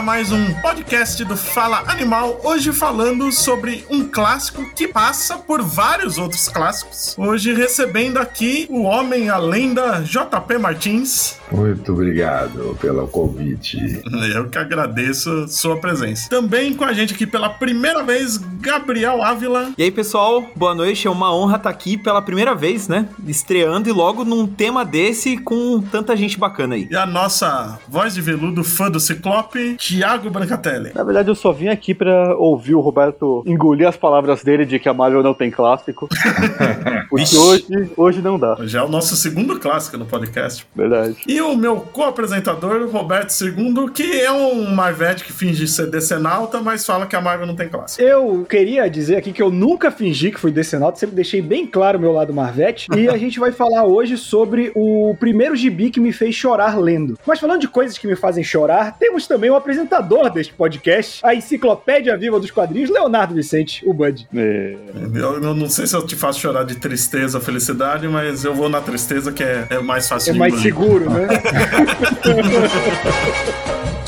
a mais um podcast do Fala Animal. Hoje falando sobre um clássico que passa por vários outros clássicos. Hoje recebendo aqui o homem, a lenda JP Martins. Muito obrigado pelo convite. Eu que agradeço sua presença. Também com a gente aqui pela primeira vez, Gabriel Ávila. E aí, pessoal, boa noite. É uma honra estar aqui pela primeira vez, né? Estreando e logo num tema desse com tanta gente bacana aí. E a nossa voz de veludo, fã do Ciclope, Thiago Brancatelli. Na verdade, eu só vim aqui pra ouvir o Roberto engolir as palavras dele de que a Marvel não tem clássico. Porque hoje, hoje não dá. Já é o nosso segundo clássico no podcast. Verdade. E o meu co-apresentador, Roberto II, que é um Marvete que finge ser decenalta, mas fala que a Marvel não tem clássico. Eu queria dizer aqui que eu nunca fingi que fui decenalta, sempre deixei bem claro o meu lado Marvete. e a gente vai falar hoje sobre o primeiro gibi que me fez chorar lendo. Mas falando de coisas que me fazem chorar, temos também o apresentador deste podcast, a enciclopédia viva dos quadrinhos, Leonardo Vicente, o Bud. É. Eu, eu não sei se eu te faço chorar de tristeza ou felicidade, mas eu vou na tristeza que é, é mais fácil É de mais engolir. seguro, né? O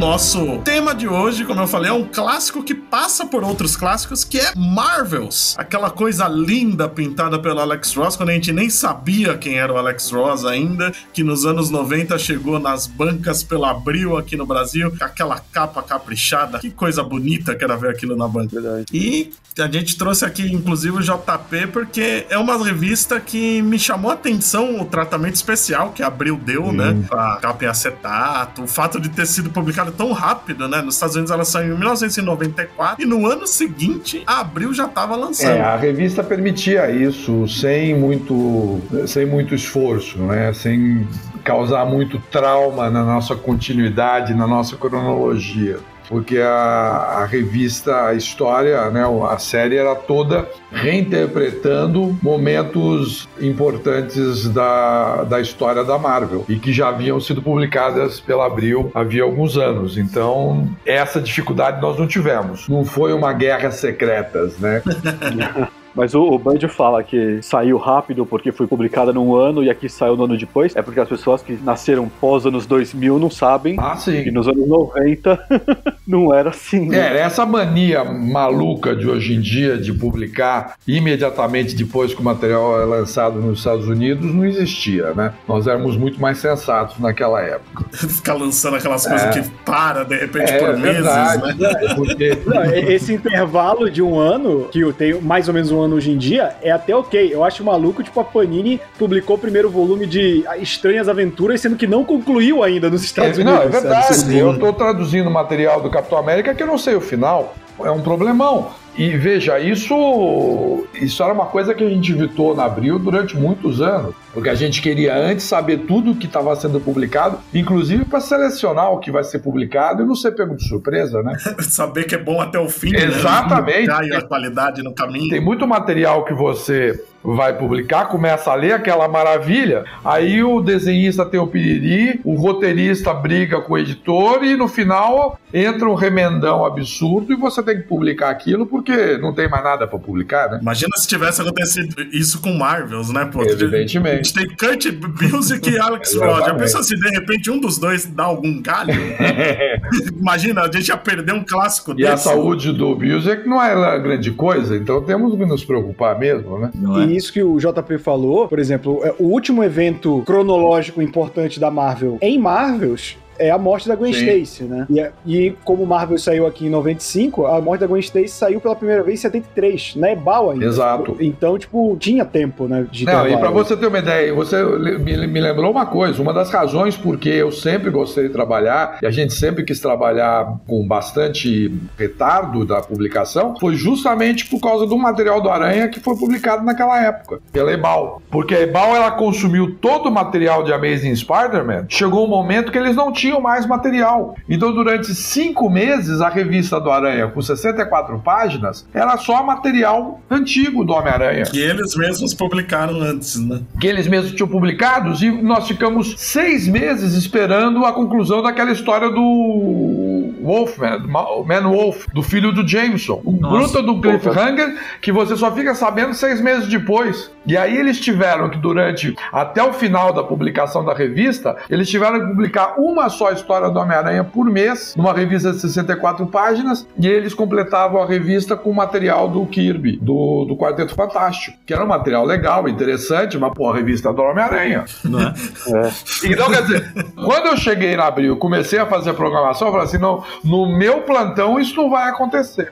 nosso tema de hoje, como eu falei, é um clássico que passa por outros clássicos, que é Marvels. Aquela coisa linda pintada pelo Alex Ross, quando a gente nem sabia quem era o Alex Ross ainda, que nos anos 90 chegou nas bancas pela Abril aqui no Brasil, com aquela capa caprichada. Que coisa bonita que era ver aquilo na banca. Verdade. E a gente trouxe aqui, inclusive, o JP, porque é uma revista que me chamou a atenção o tratamento especial que a Abril deu, né? A capa em acetato, o fato de ter sido publicado tão rápido, né? Nos Estados Unidos ela saiu em 1994 e no ano seguinte Abril já estava lançando. É, a revista permitia isso sem muito, sem muito esforço, né? Sem causar muito trauma na nossa continuidade, na nossa cronologia. Porque a, a revista, a história, né, a série era toda reinterpretando momentos importantes da, da história da Marvel e que já haviam sido publicadas pela Abril havia alguns anos. Então, essa dificuldade nós não tivemos. Não foi uma guerra secretas, né? Mas o, o Bud fala que saiu rápido porque foi publicada num ano e aqui saiu no ano depois. É porque as pessoas que nasceram pós anos 2000 não sabem Ah, sim. que nos anos 90 não era assim. né? É, essa mania maluca de hoje em dia de publicar imediatamente depois que o material é lançado nos Estados Unidos não existia, né? Nós éramos muito mais sensatos naquela época. Ficar lançando aquelas coisas que para de repente É por meses, verdade, né? porque Não, esse intervalo de um ano, que eu tenho mais ou menos um ano hoje em dia, é até ok. Eu acho maluco, tipo, a Panini publicou o primeiro volume de Estranhas Aventuras, sendo que não concluiu ainda nos Estados É, Unidos. não, é sabe? verdade. Eu estou traduzindo o material do Capitão América que eu não sei o final. É um problemão. E veja, isso, isso era uma coisa que a gente evitou na Abril durante muitos anos. Porque a gente queria antes saber tudo o que estava sendo publicado, inclusive para selecionar o que vai ser publicado e não ser pego de surpresa, né? Saber que é bom até o fim, Exatamente. né? Cai a qualidade no caminho. Tem muito material que você vai publicar, começa a ler aquela maravilha, aí o desenhista tem o piriri, o roteirista briga com o editor e no final entra um remendão absurdo e você tem que publicar aquilo porque não tem mais nada para publicar, né? Imagina se tivesse acontecido isso com Marvels, né? Pô, A Evidentemente. gente tem Kurt Busiek e Alex Ross. Já pensou se de repente um dos dois dá algum galho? Imagina, a gente ia perder um clássico E a desse. saúde do Music não era grande coisa, então temos que nos preocupar mesmo, né? Não é? Isso que o JP falou, por exemplo, é, o último evento cronológico importante da Marvel em Marvels é a morte da Gwen Sim. Stacy, né? E, é- e como Marvel saiu aqui em 95, a morte da Gwen Stacy saiu pela primeira vez em 73, na Ebal ainda. Exato. Então, tipo, tinha tempo, né? De Não, e para você ter uma ideia, você me, me lembrou uma coisa, uma das razões porque eu sempre gostei de trabalhar, e a gente sempre quis trabalhar com bastante retardo da publicação, foi justamente por causa do material do Aranha que foi publicado naquela época, pela Ebal. Porque a Ebal, ela consumiu todo o material de Amazing Spider-Man, chegou um momento que eles não tinham mais material. Então, durante cinco meses, a revista do Aranha, com 64 páginas, era só material antigo do Homem-Aranha Que eles mesmos publicaram antes, né? que eles mesmos tinham publicados e nós ficamos seis meses esperando a conclusão daquela história do Wolfman, o Man Wolf, do filho do Jameson. Um bruto do cliffhanger que você só fica sabendo seis meses depois. E aí eles tiveram que, durante até o final da publicação da revista, eles tiveram que publicar uma só história do Homem-Aranha por mês, numa revista de 64 páginas, e eles completavam a revista com material do Kirby, do, do Quarteto Fantástico, que era um material legal, interessante, mas, pô, a revista do Homem-Aranha. É? é. Então, quer dizer, quando eu cheguei na Abril, comecei a fazer a programação, eu falei assim, não, no meu plantão isso não vai acontecer.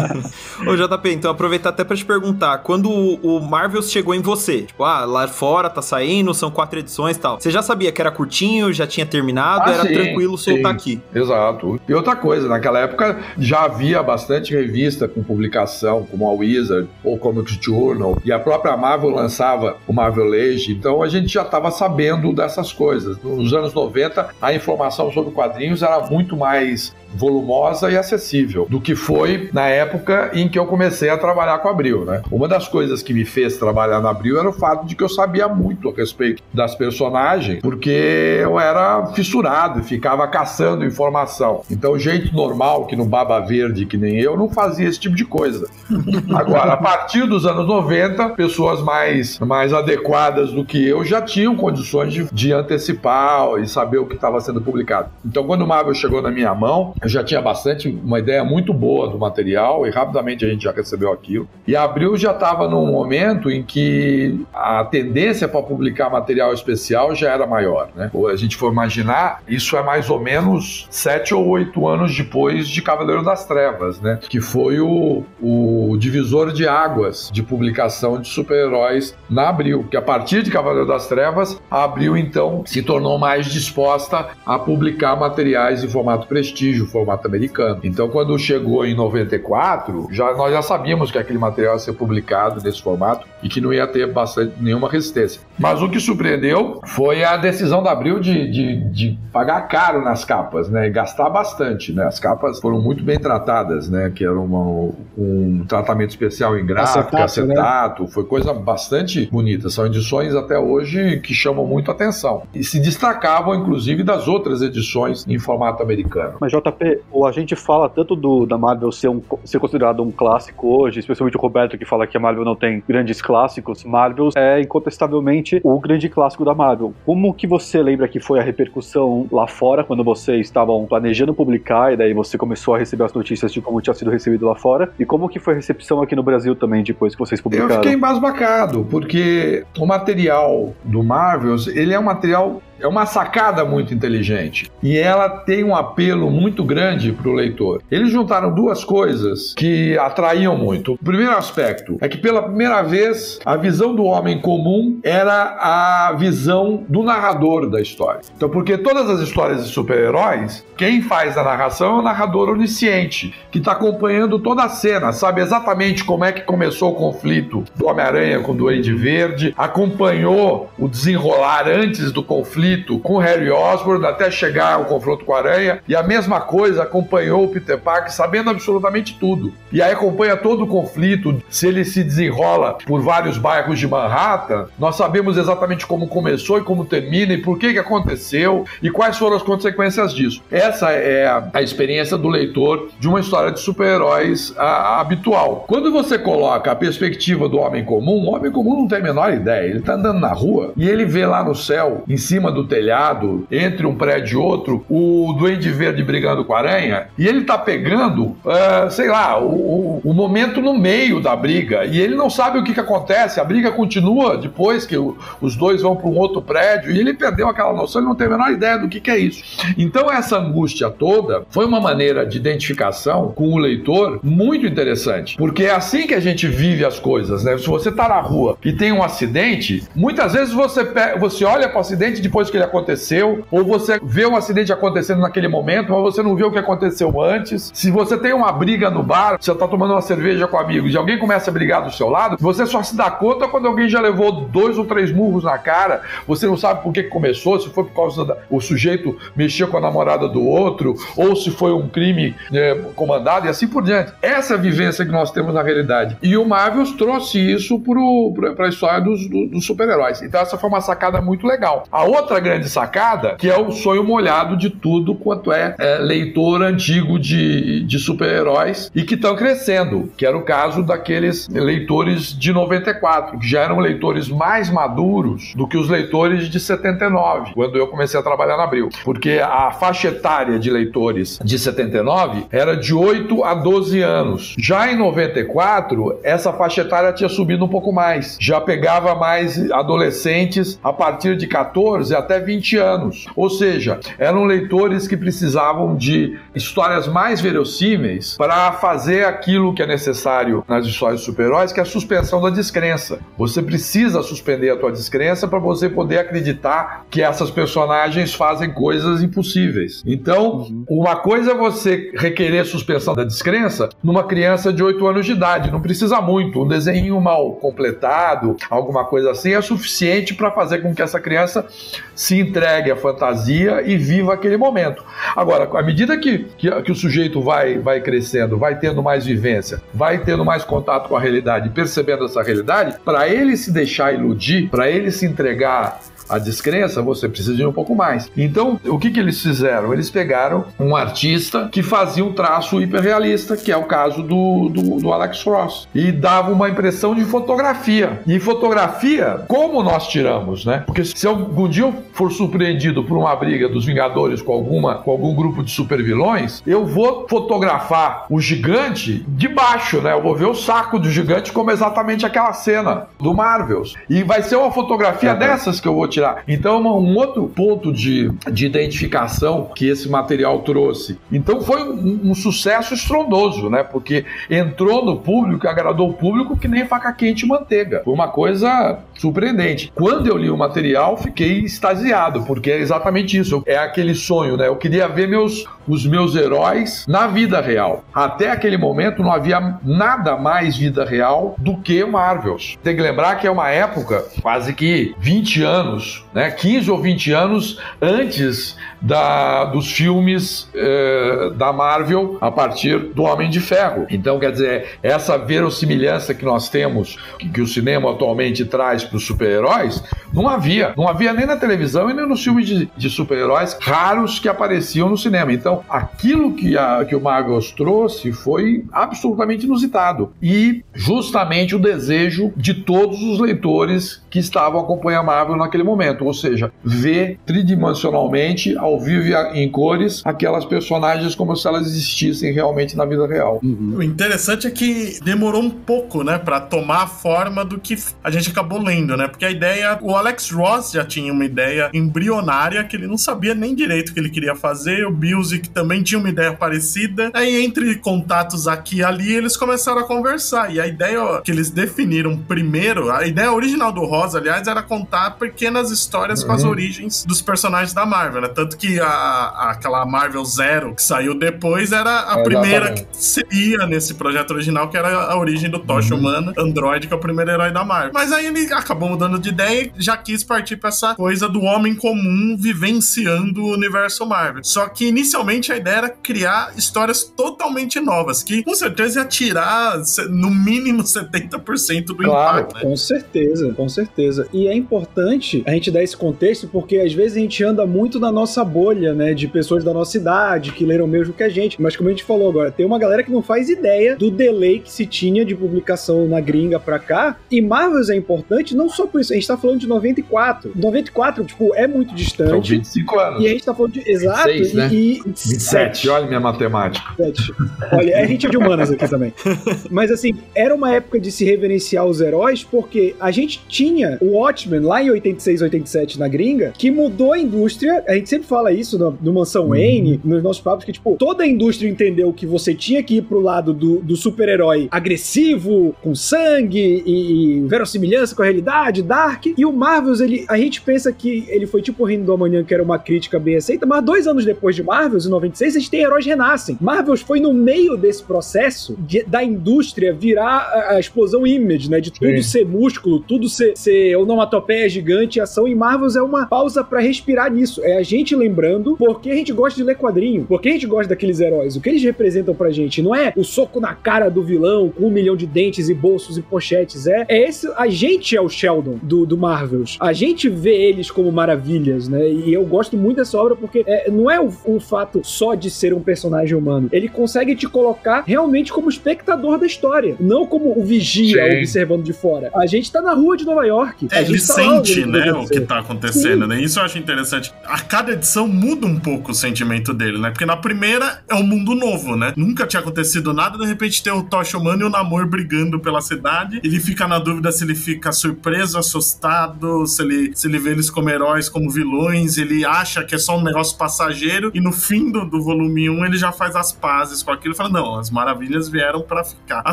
Ô, JP, então aproveitar até para te perguntar, quando o Marvel chegou em você, tipo, ah, lá fora tá saindo, são quatro edições e tal, você já sabia que era curtinho, já tinha terminado, ah, era sim, tranquilo soltar sim. aqui? Exato. E outra coisa, naquela época já havia bastante revista com publicação, como a Wizard ou Comics Journal, e a própria Marvel lançava o Marvel Age, então a gente já estava sabendo dessas coisas. Nos anos 90, a informação sobre quadrinhos era muito mais volumosa e acessível do que foi na época em que eu comecei a trabalhar com Abril, né? Uma das coisas que me fez trabalhar na Abril era o fato de que eu sabia muito a respeito das personagens, porque eu era fissurado e ficava caçando informação. Então, gente normal que no Baba Verde, que nem eu, não fazia esse tipo de coisa. Agora, a partir dos anos 90, pessoas mais, mais adequadas do que eu já tinham condições de, de antecipar e saber o que estava sendo publicado. Então, quando o Marvel chegou na minha mão, eu já tinha bastante, uma ideia muito boa do material e rapidamente a gente já recebeu aquilo. E Abril já estava num momento em que a tendência para publicar material especial já era maior, né? Ou a gente for imaginar, isso é mais ou menos sete ou oito anos depois de Cavaleiro das Trevas, né? Que foi o, o divisor de águas de publicação de super-heróis na Abril. Que a partir de Cavaleiro das Trevas, a Abril então se tornou mais disposta a publicar materiais em formato prestígio, formato americano. Então, quando chegou em 94, já, nós já sabíamos que aquele material ia ser publicado nesse formato e que não ia ter bastante, nenhuma resistência. Mas o que surpreendeu foi a decisão da Abril de, de, de pagar caro nas capas, né? E gastar bastante, né? As capas foram muito bem tratadas, né? Que era uma, um tratamento especial em gráfico, acetato, acetato né? foi coisa bastante bonita. São edições até hoje que chamam muito atenção e se destacavam, inclusive, das outras edições em formato americano. Mas JP, a gente fala tanto do, da Marvel ser, um, ser considerado um clássico hoje, especialmente o Roberto que fala que a Marvel não tem grandes clássicos. Marvel é incontestavelmente o grande clássico da Marvel. Como que você lembra que foi a repercussão lá fora quando vocês estavam planejando publicar e daí você começou a receber as notícias de como tinha sido recebido lá fora? E como que foi a recepção aqui no Brasil também depois que vocês publicaram? Eu fiquei embasbacado, porque o material do Marvels, ele é um material é uma sacada muito inteligente e ela tem um apelo muito grande para o leitor. Eles juntaram duas coisas que atraíam muito. O primeiro aspecto é que pela primeira vez a visão do homem comum era a visão do narrador da história. Então, porque todas as histórias de super-heróis, quem faz a narração é o narrador onisciente, que está acompanhando toda a cena, sabe exatamente como é que começou o conflito do Homem-Aranha com o Duende Verde, acompanhou o desenrolar antes do conflito conflito com Harry Osborn até chegar ao confronto com a Aranha, e a mesma coisa acompanhou o Peter Parker sabendo absolutamente tudo. E aí acompanha todo o conflito, se ele se desenrola por vários bairros de Manhattan, nós sabemos exatamente como começou e como termina e por que que aconteceu e quais foram as consequências disso. Essa é a experiência do leitor de uma história de super-heróis habitual. Quando você coloca a perspectiva do homem comum, o homem comum não tem a menor ideia. Ele está andando na rua e ele vê lá no céu, em cima do telhado, entre um prédio e outro, o Duende Verde brigando com a aranha, e ele tá pegando, uh, sei lá, o, o, momento no meio da briga, e ele não sabe o que, que acontece, a briga continua depois que o, os dois vão para um outro prédio, e ele perdeu aquela noção, ele não tem a menor ideia do que, que é isso. Então, essa angústia toda foi uma maneira de identificação com o leitor muito interessante, porque é assim que a gente vive as coisas, né? Se você tá na rua e tem um acidente, muitas vezes você, você olha para o acidente depois que ele aconteceu, ou você vê um acidente acontecendo naquele momento, mas você não vê o que aconteceu antes. Se você tem uma briga no bar, você tá tomando uma cerveja com amigos e alguém começa a brigar do seu lado, você só se dá conta quando alguém já levou dois ou três murros na cara, você não sabe por que começou, se foi por causa da, o sujeito mexeu com a namorada do outro, ou se foi um crime é, comandado e assim por diante. Essa é vivência que nós temos na realidade. E o Marvel trouxe isso para a história dos, dos super-heróis. Então essa foi uma sacada muito legal. A outra outra grande sacada, que é o sonho molhado de tudo quanto é, é leitor antigo de, de super-heróis e que estão crescendo, que era o caso daqueles leitores de 94, que já eram leitores mais maduros do que os leitores de 79, quando eu comecei a trabalhar na Abril. Porque a faixa etária de leitores de 79 era de 8 a 12 anos. Já em 94, essa faixa etária tinha subido um pouco mais. Já pegava mais adolescentes a partir de 14 até 20 anos. Ou seja, eram leitores que precisavam de histórias mais verossímeis para fazer aquilo que é necessário nas histórias de super-heróis, que é a suspensão da descrença. Você precisa suspender a tua descrença para você poder acreditar que essas personagens fazem coisas impossíveis. Então, uma coisa é você requerer suspensão da descrença numa criança de 8 anos de idade, não precisa muito, um desenho mal completado, alguma coisa assim é suficiente para fazer com que essa criança se entregue à fantasia e viva aquele momento. Agora, à medida que, que, que o sujeito vai, vai crescendo, vai tendo mais vivência, vai tendo mais contato com a realidade, percebendo essa realidade, para ele se deixar iludir, para ele se entregar a descrença, você precisa de um pouco mais. Então, o que, que eles fizeram? Eles pegaram um artista que fazia um traço hiperrealista, que é o caso do, do, do Alex Ross, e dava uma impressão de fotografia. E fotografia, como nós tiramos, né? Porque se algum dia eu for surpreendido por uma briga dos Vingadores com, alguma, com algum grupo de supervilões, eu vou fotografar o gigante de baixo, né? Eu vou ver o saco do gigante como exatamente aquela cena do Marvels. E vai ser uma fotografia é, dessas que eu vou tirar. Então, um outro ponto de, de identificação que esse material trouxe. Então, foi um, um sucesso estrondoso, né? Porque entrou no público, agradou o público que nem faca quente e manteiga. Foi uma coisa surpreendente. Quando eu li o material, fiquei extasiado, porque é exatamente isso. É aquele sonho, né? Eu queria ver meus, os meus heróis na vida real. Até aquele momento não havia nada mais vida real do que Marvels. Tem que lembrar que é uma época, quase que 20 anos anos, né, 15 ou 20 anos antes da, dos filmes eh, da Marvel a partir do Homem de Ferro. Então, quer dizer, essa verossimilhança que nós temos, que, que o cinema atualmente traz para os super-heróis, não havia. Não havia nem na televisão e nem nos filmes de, de super-heróis raros que apareciam no cinema. Então, aquilo que, a, que o Marvel trouxe foi absolutamente inusitado. E justamente o desejo de todos os leitores que estavam acompanhando a Marvel naquele momento, ou seja, ver tridimensionalmente, ao vivo e em cores, aquelas personagens como se elas existissem realmente na vida real. Uhum. O interessante é que demorou um pouco, né, para tomar a forma do que a gente acabou lendo, né? Porque a ideia, o Alex Ross já tinha uma ideia embrionária que ele não sabia nem direito o que ele queria fazer, o Busiek também tinha uma ideia parecida. Aí entre contatos aqui e ali, eles começaram a conversar e a ideia que eles definiram primeiro, a ideia original do Ross, aliás, era contar pequenas pequenas histórias uhum. com as uhum. origens dos personagens da Marvel, né? Tanto que a, a aquela Marvel Zero que saiu depois era a é, primeira que seria nesse projeto original, que era a origem do Tocha uhum. Humana, Android, que é o primeiro herói da Marvel. Mas aí ele acabou mudando de ideia e já quis partir pra essa coisa do homem comum vivenciando o universo Marvel. Só que inicialmente a ideia era criar histórias totalmente novas, que com certeza ia tirar no mínimo 70% do claro, impacto. Né? Com certeza, com certeza. E é importante a gente dar esse contexto porque às vezes a gente anda muito na nossa bolha, né, de pessoas da nossa idade que leram o mesmo que a gente. Mas como a gente falou agora, tem uma galera que não faz ideia do delay que se tinha de publicação na gringa pra cá. E Marvels é importante não só por isso, a gente tá falando de 94. 94, tipo, é muito distante. São 25 anos. E a gente tá falando de. Exato. 26, e, né? e 27, olha minha matemática. 7. Olha, é gente de humanas aqui também. Mas assim, era uma época de se reverenciar os heróis porque a gente tinha o Watchmen lá em 86 86, 87 na gringa, que mudou a indústria. A gente sempre fala isso no, no Mansão uhum. Wayne, nos nossos papos, que, tipo, toda a indústria entendeu que você tinha que ir pro lado do, do super-herói agressivo, com sangue e, e verossimilhança com a realidade, dark. E o Marvels, ele, a gente pensa que ele foi tipo o Reino do Amanhã, que era uma crítica bem aceita, mas dois anos depois de Marvels, em 96, a gente tem heróis renascem. Marvels foi no meio desse processo de, da indústria virar a, a, explosão image, né? De tudo Sim. ser músculo, tudo ser, ser onomatopeia gigante, ação e Marvels é uma pausa para respirar nisso. É a gente lembrando porque a gente gosta de ler quadrinho, porque a gente gosta daqueles heróis, o que eles representam pra gente. Não é o soco na cara do vilão com um milhão de dentes e bolsos e pochetes. É, é esse. A gente é o Sheldon do, do Marvels. A gente vê eles como maravilhas, né? E eu gosto muito dessa obra porque é, não é o, o, fato só de ser um personagem humano. Ele consegue te colocar realmente como espectador da história, não como o vigia Sim. observando de fora. A gente tá na rua de Nova York. É, ele tá sente, né, o que tá acontecendo, Sim. né? Isso eu acho interessante. A cada edição muda um pouco o sentimento dele, né? Porque na primeira é um mundo novo, né? Nunca tinha acontecido nada, de repente tem o Tocha Humano e o Namor brigando pela cidade. Ele fica na dúvida se ele fica surpreso, assustado, se ele, se ele vê eles como heróis, como vilões, ele acha que é só um negócio passageiro e no fim do, do volume 1 ele já faz as pazes com aquilo e fala: não, as maravilhas vieram para ficar. A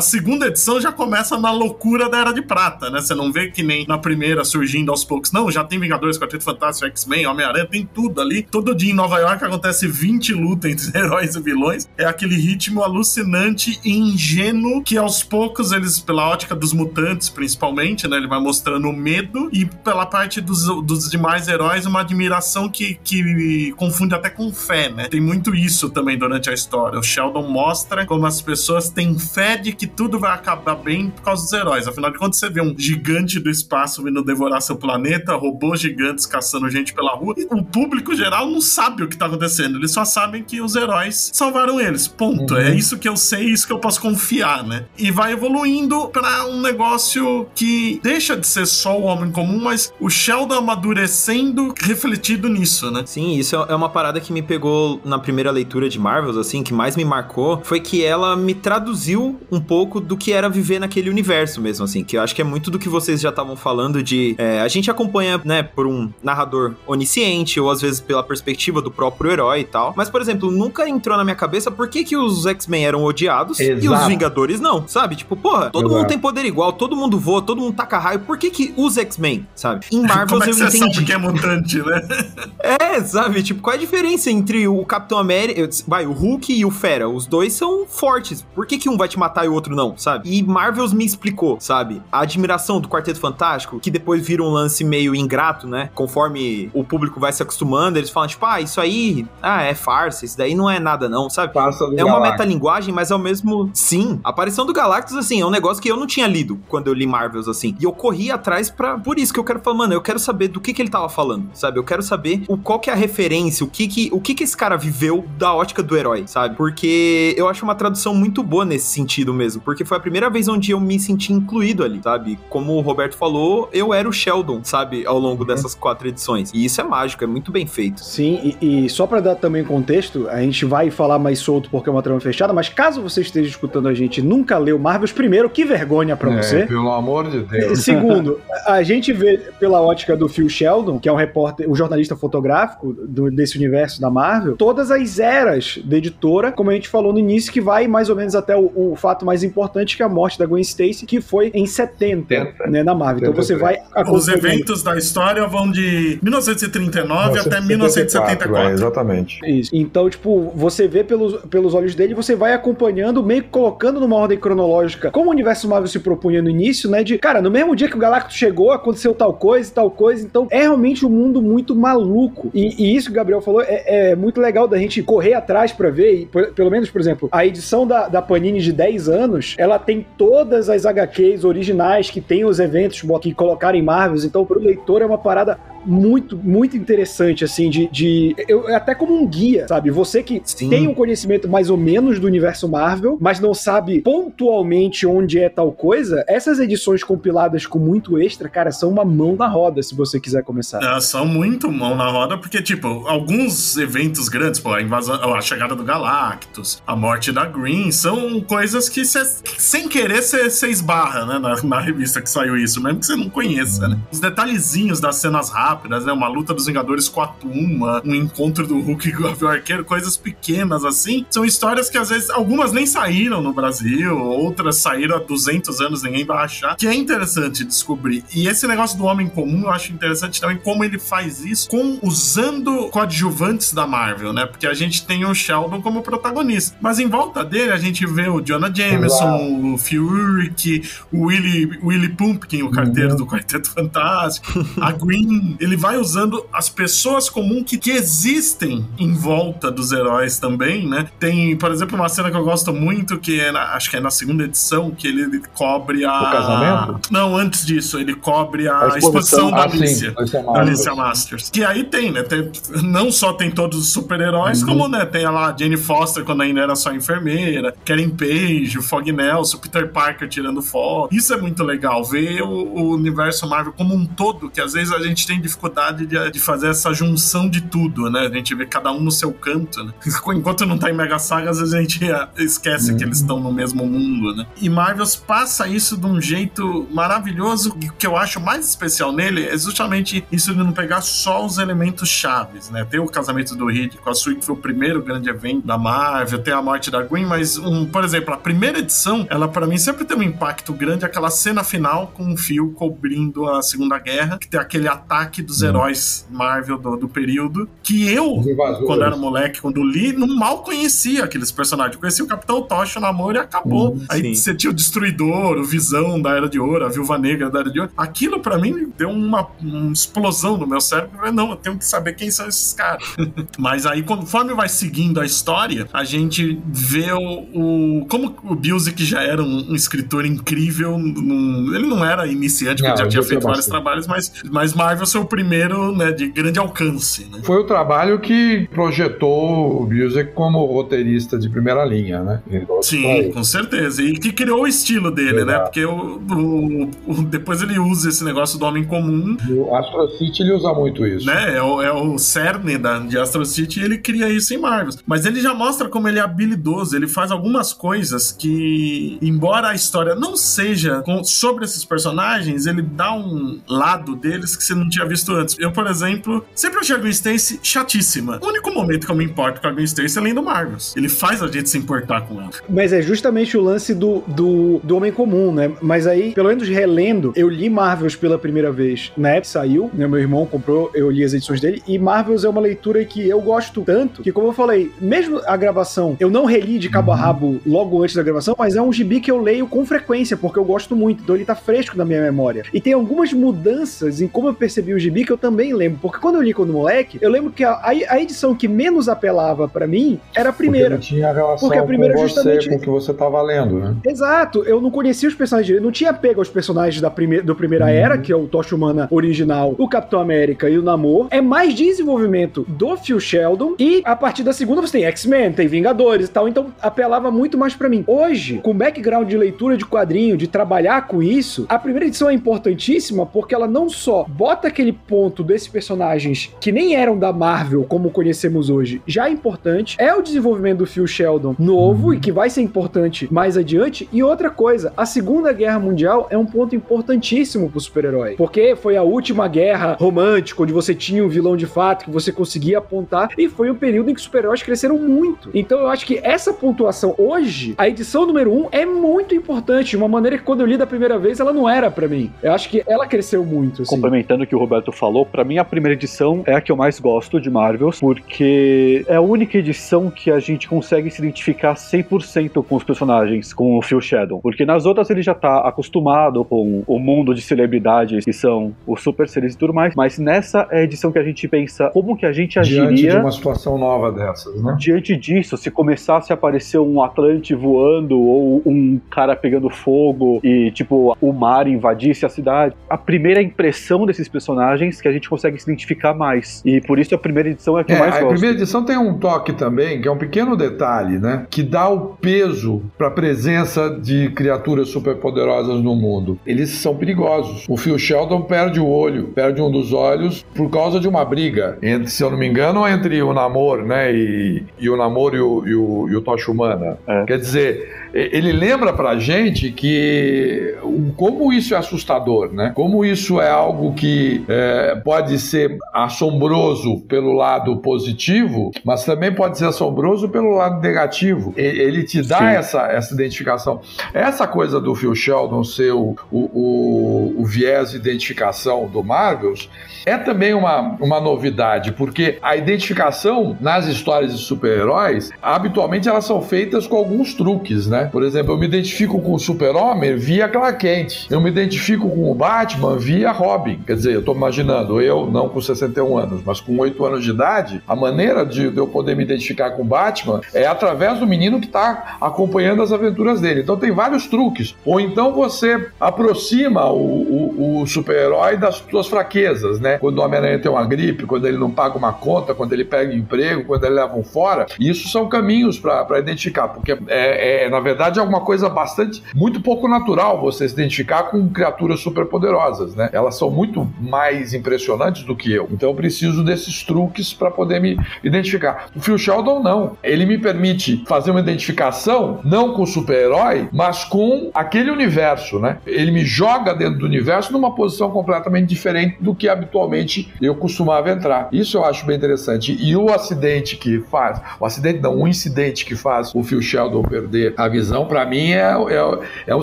segunda edição já começa na loucura da Era de Prata, né? Você não vê que nem na primeira surgindo aos poucos. Não, já tem Vingadores, Quarteto Fantástico, X-Men, Homem-Aranha, tem tudo ali. Todo dia em Nova York acontece 20 lutas entre heróis e vilões. É aquele ritmo alucinante e ingênuo que aos poucos eles, pela ótica dos mutantes principalmente, né? Ele vai mostrando o medo e pela parte dos, dos demais heróis uma admiração que, que confunde até com fé, né? Tem muito isso também durante a história. O Sheldon mostra como as pessoas têm fé de que tudo vai acabar bem por causa dos heróis. Afinal de contas, você vê um gigante do espaço vindo devorar seu planeta, robôs gigantes caçando gente pela rua, e o público geral não sabe o que tá acontecendo. Eles só sabem que os heróis salvaram eles. Ponto. Uhum. É isso que eu sei, isso que eu posso confiar, né? E vai evoluindo para um negócio que deixa de ser só o homem comum, mas o Sheldon amadurecendo refletido nisso, né? Sim, isso é uma parada que me pegou na primeira leitura de Marvels, assim, que mais me marcou, foi que ela me traduziu um pouco do que era viver naquele universo mesmo, assim, que eu acho que é muito do que vocês já estavam falando de. É, a gente acompanha, né, por um narrador onisciente, ou às vezes pela perspectiva do próprio herói e tal. Mas, por exemplo, nunca entrou na minha cabeça por que, que os X-Men eram odiados Exato. e os Vingadores não, sabe? Tipo, porra, todo Exato. mundo tem poder igual, todo mundo voa, todo mundo taca raio, por que que os X-Men, sabe? Em Marvel é eu entendi. Sabe que é mutante, né? é, sabe? Tipo, qual é a diferença entre o Capitão América, vai, o Hulk e o Fera? Os dois são fortes. Por que que um vai te matar e o outro não, sabe? E Marvels me explicou, sabe? A admiração do Quarteto Fantástico, que depois vira um lance meio ingrato, né? Conforme o público vai se acostumando, eles falam, tipo, ah, isso aí, ah, é farsa, isso daí não é nada não, sabe? é uma metalinguagem, mas ao mesmo... Sim, a aparição do Galactus, assim, é um negócio que eu não tinha lido quando eu li Marvels, assim. E eu corri atrás pra... Por isso que eu quero falar, mano, eu quero saber do que que ele tava falando, sabe? Eu quero saber o, qual que é a referência, o que que, o que que esse cara viveu da ótica do herói, sabe? Porque eu acho uma tradução muito boa nesse sentido mesmo, porque foi a primeira vez onde eu me senti incluído ali, sabe? Como o Roberto falou, eu era o Sheldon, sabe? Ao longo uhum. dessas quatro edições. E isso é mágico, é muito bem feito. Sim, e, e só para dar também contexto, a gente vai falar mais solto porque é uma trama fechada, mas caso você esteja escutando a gente nunca leu Marvels, primeiro, que vergonha para é, você. Pelo amor de Deus. Segundo, a gente vê pela ótica do Phil Sheldon, que é um repórter, o um jornalista fotográfico do, desse universo da Marvel, todas as eras da editora, como a gente falou no início, que vai mais ou menos até o, o fato mais importante, que é a morte da Gwen Stacy, que foi em 70, 70. né, na Marvel. Então você vai... Os eventos da história vão de 1939 até 1974. É, exatamente. Isso. Então, tipo, você vê pelos, pelos olhos dele, você vai acompanhando, meio que colocando numa ordem cronológica, como o universo Marvel se propunha no início, né? De, cara, no mesmo dia que o Galactus chegou, aconteceu tal coisa e tal coisa. Então, é realmente um mundo muito maluco. E, e isso que o Gabriel falou é, é, muito legal da gente correr atrás para ver. E, por, pelo menos, por exemplo, a edição da, da Panini de 10 anos, ela tem todas as HQs originais que tem os eventos que colocaram em Marvels. Então, pro leitor é uma parada muito, muito interessante, assim, de. de eu, é até como um guia, sabe? Você que Sim. tem um conhecimento mais ou menos do universo Marvel, mas não sabe pontualmente onde é tal coisa, essas edições compiladas com muito extra, cara, são uma mão na roda, se você quiser começar. É, são muito mão na roda, porque, tipo, alguns eventos grandes, pô, a invasão, a chegada do Galactus, a morte da Green, são coisas que cê, sem querer você esbarra, né, na, na, revista que saiu isso, mesmo que você não conheça, né? Os detalhezinhos das cenas rápidas rápidas, né? Uma luta dos Vingadores com a Tuma, um encontro do Hulk o Gavião Arqueiro, coisas pequenas assim. São histórias que às vezes algumas nem saíram no Brasil, outras saíram há 200 anos, ninguém vai achar. Que é interessante descobrir. E esse negócio do homem comum eu acho interessante também como ele faz isso com usando coadjuvantes da Marvel, né? Porque a gente tem o Sheldon como protagonista, mas em volta dele a gente vê o Jonah Jameson, o Fury, o Willy, Willy Pumpkin, o carteiro uhum. do Quarteto Fantástico, a Green, ele vai usando as pessoas comuns que, que existem em volta dos heróis também, né? Tem, por exemplo, uma cena que eu gosto muito, que é na, acho que é na segunda edição, que ele cobre a. O casamento? Não, antes disso, ele cobre a, a exposição, exposição da Alicia. Alicia Masters. Que aí tem, né? Tem, não só tem todos os super-heróis, uhum. como, né? Tem lá Jane Foster quando ainda era só enfermeira, Karen Page, o Fog Nelson, o Peter Parker tirando foto. Isso é muito legal, ver o, o, universo Marvel como um todo, que às vezes a gente tem dificuldade de, de fazer essa junção de tudo, né? A gente vê cada um no seu canto, né? Enquanto não tá em Mega Saga, às vezes a gente esquece uhum. que eles estão no mesmo mundo, né? E Marvels passa isso de um jeito maravilhoso, que eu acho mais especial nele é justamente isso de não pegar só os elementos chaves, né? Tem o casamento do Reed com a Sue, que foi o primeiro grande evento da Marvel, tem a morte da Gwen, mas, um, por exemplo, a primeira edição, ela para mim sempre tem um impacto grande, aquela cena final com o fio cobrindo a Segunda Guerra, que tem aquele ataque dos heróis Marvel do, do período, que eu, quando era moleque, quando li, não mal conhecia aqueles personagens. Eu conhecia o Capitão Tocha, o namoro e acabou. Uhum, Aí você tinha o Destruidor, o Visão da Era de Ouro, a Viúva Negra da Era de Ouro. Aquilo para mim deu uma, uma, explosão no meu cérebro. Eu falei, não, eu tenho que saber quem são esses caras. Mas aí, conforme vai seguindo a história, a gente vê o. o como o Busiek já era um, um escritor incrível, num, ele não era iniciante, porque não, já tinha feito vários trabalhos, mas, mas Marvel foi o primeiro né, de grande alcance. Né? Foi o trabalho que projetou o Busiek como roteirista de primeira linha, né? Sim, com certeza. E que criou o estilo dele, né? Exato. né? Porque o, o, o, depois ele usa esse negócio do homem comum. O Astro City ele usa muito isso. Né? É o, é o cerne da, de Astro City e ele cria isso em Marvel. Mas ele já mostra como ele é habilidoso, ele faz algumas coisas que, embora a história não seja com, sobre esses personagens, ele dá um lado deles que você não tinha visto antes. Eu, por exemplo, sempre achei a Gwen Stacy chatíssima. O único momento que eu me importo com a Gwen Stacy é além do Marvels. Ele faz a gente se importar com ela. Mas é justamente o lance do, do, do Homem Comum, né? Mas aí, pelo menos relendo, eu li Marvels pela primeira vez na época saiu, né? Meu irmão comprou, eu li as edições dele, e Marvels é uma leitura que eu gosto tanto, que como eu falei, mesmo a gravação, eu não reli de cabo a rabo logo antes da gravação, mas é um gibi que eu leio com frequência, porque eu gosto muito, então ele tá fresco na minha memória. E tem algumas mudanças em como eu percebi o gibi que eu também lembro, porque quando eu li quando moleque, eu lembro que a, a edição que menos apelava para mim era a primeira. Porque tinha relação porque a primeira com justamente... você, com o que você tava lendo, né? Exato, eu não conhecia os personagens, eu não tinha pego os personagens da primeira, do Primeira uhum. Era, que é o Tocha Humana original, o Capitão América e o Namor. É mais desenvolvimento do Phil Sheldon e a partir da segunda você tem X-Men, tem Vingadores e tal, então apelava muito mais para mim. Hoje, com background de leitura de quadrinho, de trabalhar com isso, a primeira edição é importantíssima porque ela não só bota aquele ponto desses personagens que nem eram da Marvel como conhecemos hoje, já é importante, é o desenvolvimento do Phil Sheldon novo e que vai ser importante mais adiante. E outra coisa, a Segunda Guerra Mundial é um ponto importantíssimo pro super-herói, porque foi a última guerra romântica onde você tinha um vilão de fato que você conseguia apontar e foi um período em que super-heróis cresceram muito. Então eu acho que essa pontuação hoje, a edição número 1 um, é muito importante, de uma maneira que quando eu li da primeira vez ela não era para mim. Eu acho que ela cresceu muito. Assim. Complementando o que o Roberto falou, para mim a primeira edição é a que eu mais gosto de Marvels, porque é a única edição que a gente consegue se identificar 100% com os personagens, com o Phil Shadow. Porque nas outras ele já tá acostumado com o mundo de celebridades que são os super seres e tudo mais, mas nessa é a edição que a gente pensa como que a gente agiria. Diante de uma situação nova dessas, né? Diante disso, se começasse a aparecer um Atlante voando ou um cara pegando fogo e, tipo, o mar invadisse a cidade, a primeira impressão desses personagens que a gente consegue se identificar mais. E por isso a primeira edição é a que é, mais gosto. A primeira edição tem um toque também, que é um pequeno detalhe, né? Que dá o peso para a presença de criaturas superpoderosas no mundo. Eles são perigosos. O Phil Sheldon perde o olho, perde um dos olhos por causa de uma briga, entre, se eu não me engano, entre o Namor, né? E, e o Namor e o, e o, e o Tocha Humana. É. Quer dizer, ele lembra pra gente que como isso é assustador, né? Como isso é algo que é, pode ser assombroso pelo lado positivo, mas também pode ser assombroso pelo lado negativo. Ele te dá essa, essa identificação. Essa coisa do Phil Sheldon ser o, o, o, viés de identificação do Marvels é também uma, uma novidade, porque a identificação nas histórias de super-heróis, habitualmente elas são feitas com alguns truques, né? Por exemplo, eu me identifico com o Super-Homem via Clark Kent. Eu me identifico com o Batman via Robin. Quer dizer, eu tô imaginando, eu não com 61 anos, mas com 8 anos de idade, a maneira de, de eu poder me identificar com o Batman é através do menino que está acompanhando as aventuras dele. Então tem vários truques. Ou então você aproxima o, o, o super-herói das suas fraquezas né? Quando o Homem-Aranha tem uma gripe, quando ele não paga uma conta, quando ele pega emprego, quando ele leva um fora. Isso são caminhos para identificar, porque é, é, na verdade, é alguma coisa bastante, muito pouco natural você se identificar com criaturas superpoderosas, né? Elas são muito mais impressionantes do que eu. Então eu preciso desses truques para poder me identificar. O Phil Sheldon não. Ele me permite fazer uma identificação não com o super-herói, mas com aquele universo, né? Ele me joga dentro do universo numa posição completamente diferente do que habitualmente eu costumava entrar. Isso eu acho bem interessante. E o acidente que faz, o acidente não, o incidente que faz o Phil Sheldon perder a visão, para mim é, é, é um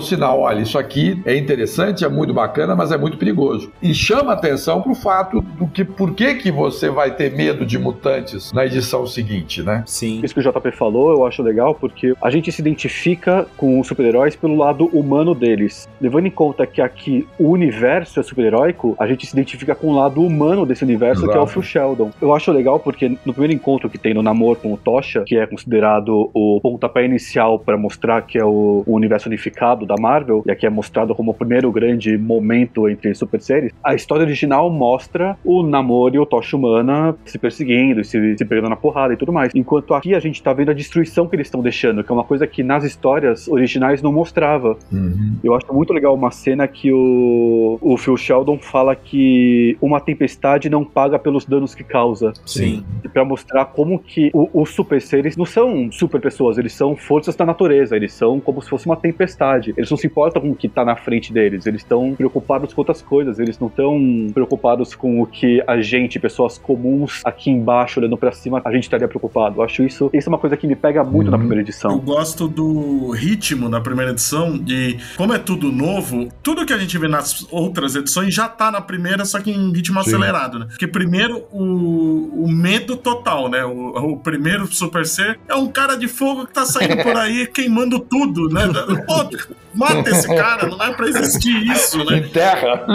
sinal, olha, isso aqui é interessante, é muito bacana, mas é muito perigoso. E chama atenção pro fato do que, por que que você vai ter medo de mutantes na edição seguinte, né? Sim. Isso que o JP falou, eu acho legal, porque a gente se identifica com os super-heróis pelo lado humano deles. Levando em conta que aqui o universo é super-heróico, a gente se identifica com o lado humano desse universo, Exato. que é o Phil Sheldon. Eu acho legal porque no primeiro encontro que tem no namoro com o Tocha, que é considerado o pontapé inicial para mostrar que é o, o, universo unificado da Marvel, e aqui é mostrado como o primeiro grande momento entre super séries, a história original mostra o namoro e o Tocha humana se perseguindo, se, se pegando na porrada e tudo mais. Enquanto aqui a gente tá vendo a destruição que eles estão deixando, que é uma coisa que nas histórias originais não mostrava. Uhum. Eu acho muito legal uma cena que o, o Phil Sheldon fala que uma tempestade não paga pelos danos que causa. Sim. para mostrar como que os super seres não são super pessoas, eles são forças da natureza, eles são como se fosse uma tempestade. Eles não se importam com o que tá na frente deles, eles estão preocupados com outras coisas, eles não estão preocupados com o que a gente, pessoas comuns aqui embaixo olhando para cima, a gente estaria preocupado. Eu acho isso, isso é uma coisa que me pega muito uhum. na primeira edição. Eu gosto do ritmo da primeira edição de como é tudo novo, tudo que a gente vê nas outras edições já tá na primeira, só que em ritmo Sim. acelerado, né? Porque primeiro o, o medo total, né? O, o primeiro Super Ser é um cara de fogo que tá saindo por aí queimando tudo, né? Pô, mata esse cara, não é pra existir isso, né? Enterra.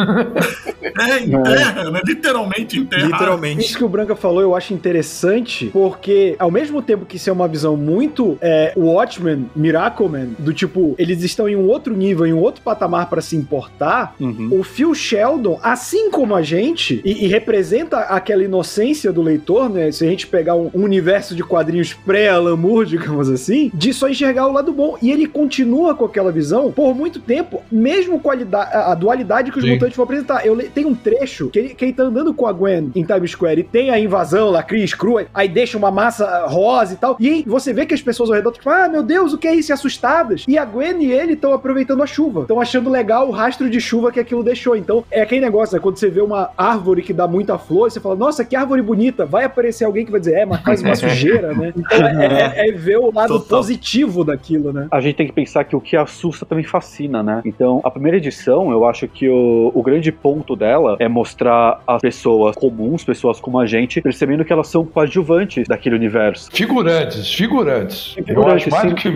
É, enterra, né? Literalmente enterra. Literalmente. Isso que o Branca falou eu acho interessante, porque ao mesmo tempo que isso é uma visão muito é, Watchmen, Miracleman, do tipo, eles estão em um outro nível, em um outro patamar para se importar, uhum. o Phil Sheldon, assim como a gente, e, e, representa aquela inocência do leitor, né? Se a gente pegar um, um universo de quadrinhos pré-Alan Moore, digamos assim, de só enxergar o lado bom. E ele continua com aquela visão por muito tempo, mesmo com a, a dualidade que os Sim. mutantes vão apresentar. Eu tem um trecho que ele, que ele tá andando com a Gwen em Times Square e tem a invasão lá, Cris, crua, aí deixa uma massa rosa e tal. E aí você vê que as pessoas ao redor tipo, ah, meu Deus, o que é isso? E assustadas. E a Gwen e ele estão aproveitando a chuva. Estão achando legal o rastro de chuva que aquilo deixou. Então, é aquele negócio, né? Quando você vê uma árvore que dá muita flor, você fala, nossa, que árvore bonita. Vai aparecer alguém que vai dizer, é, mas faz uma sujeira, né? Então, é, é, é ver o lado Total. positivo daquilo, né? A gente tem que pensar que o que assusta também fascina, né? Então, a primeira edição, eu acho que o, o grande ponto dela é mostrar as pessoas comuns, pessoas como a gente, percebendo que elas são coadjuvantes daquele universo. Figurantes, figurantes. figurantes eu acho mais do, que,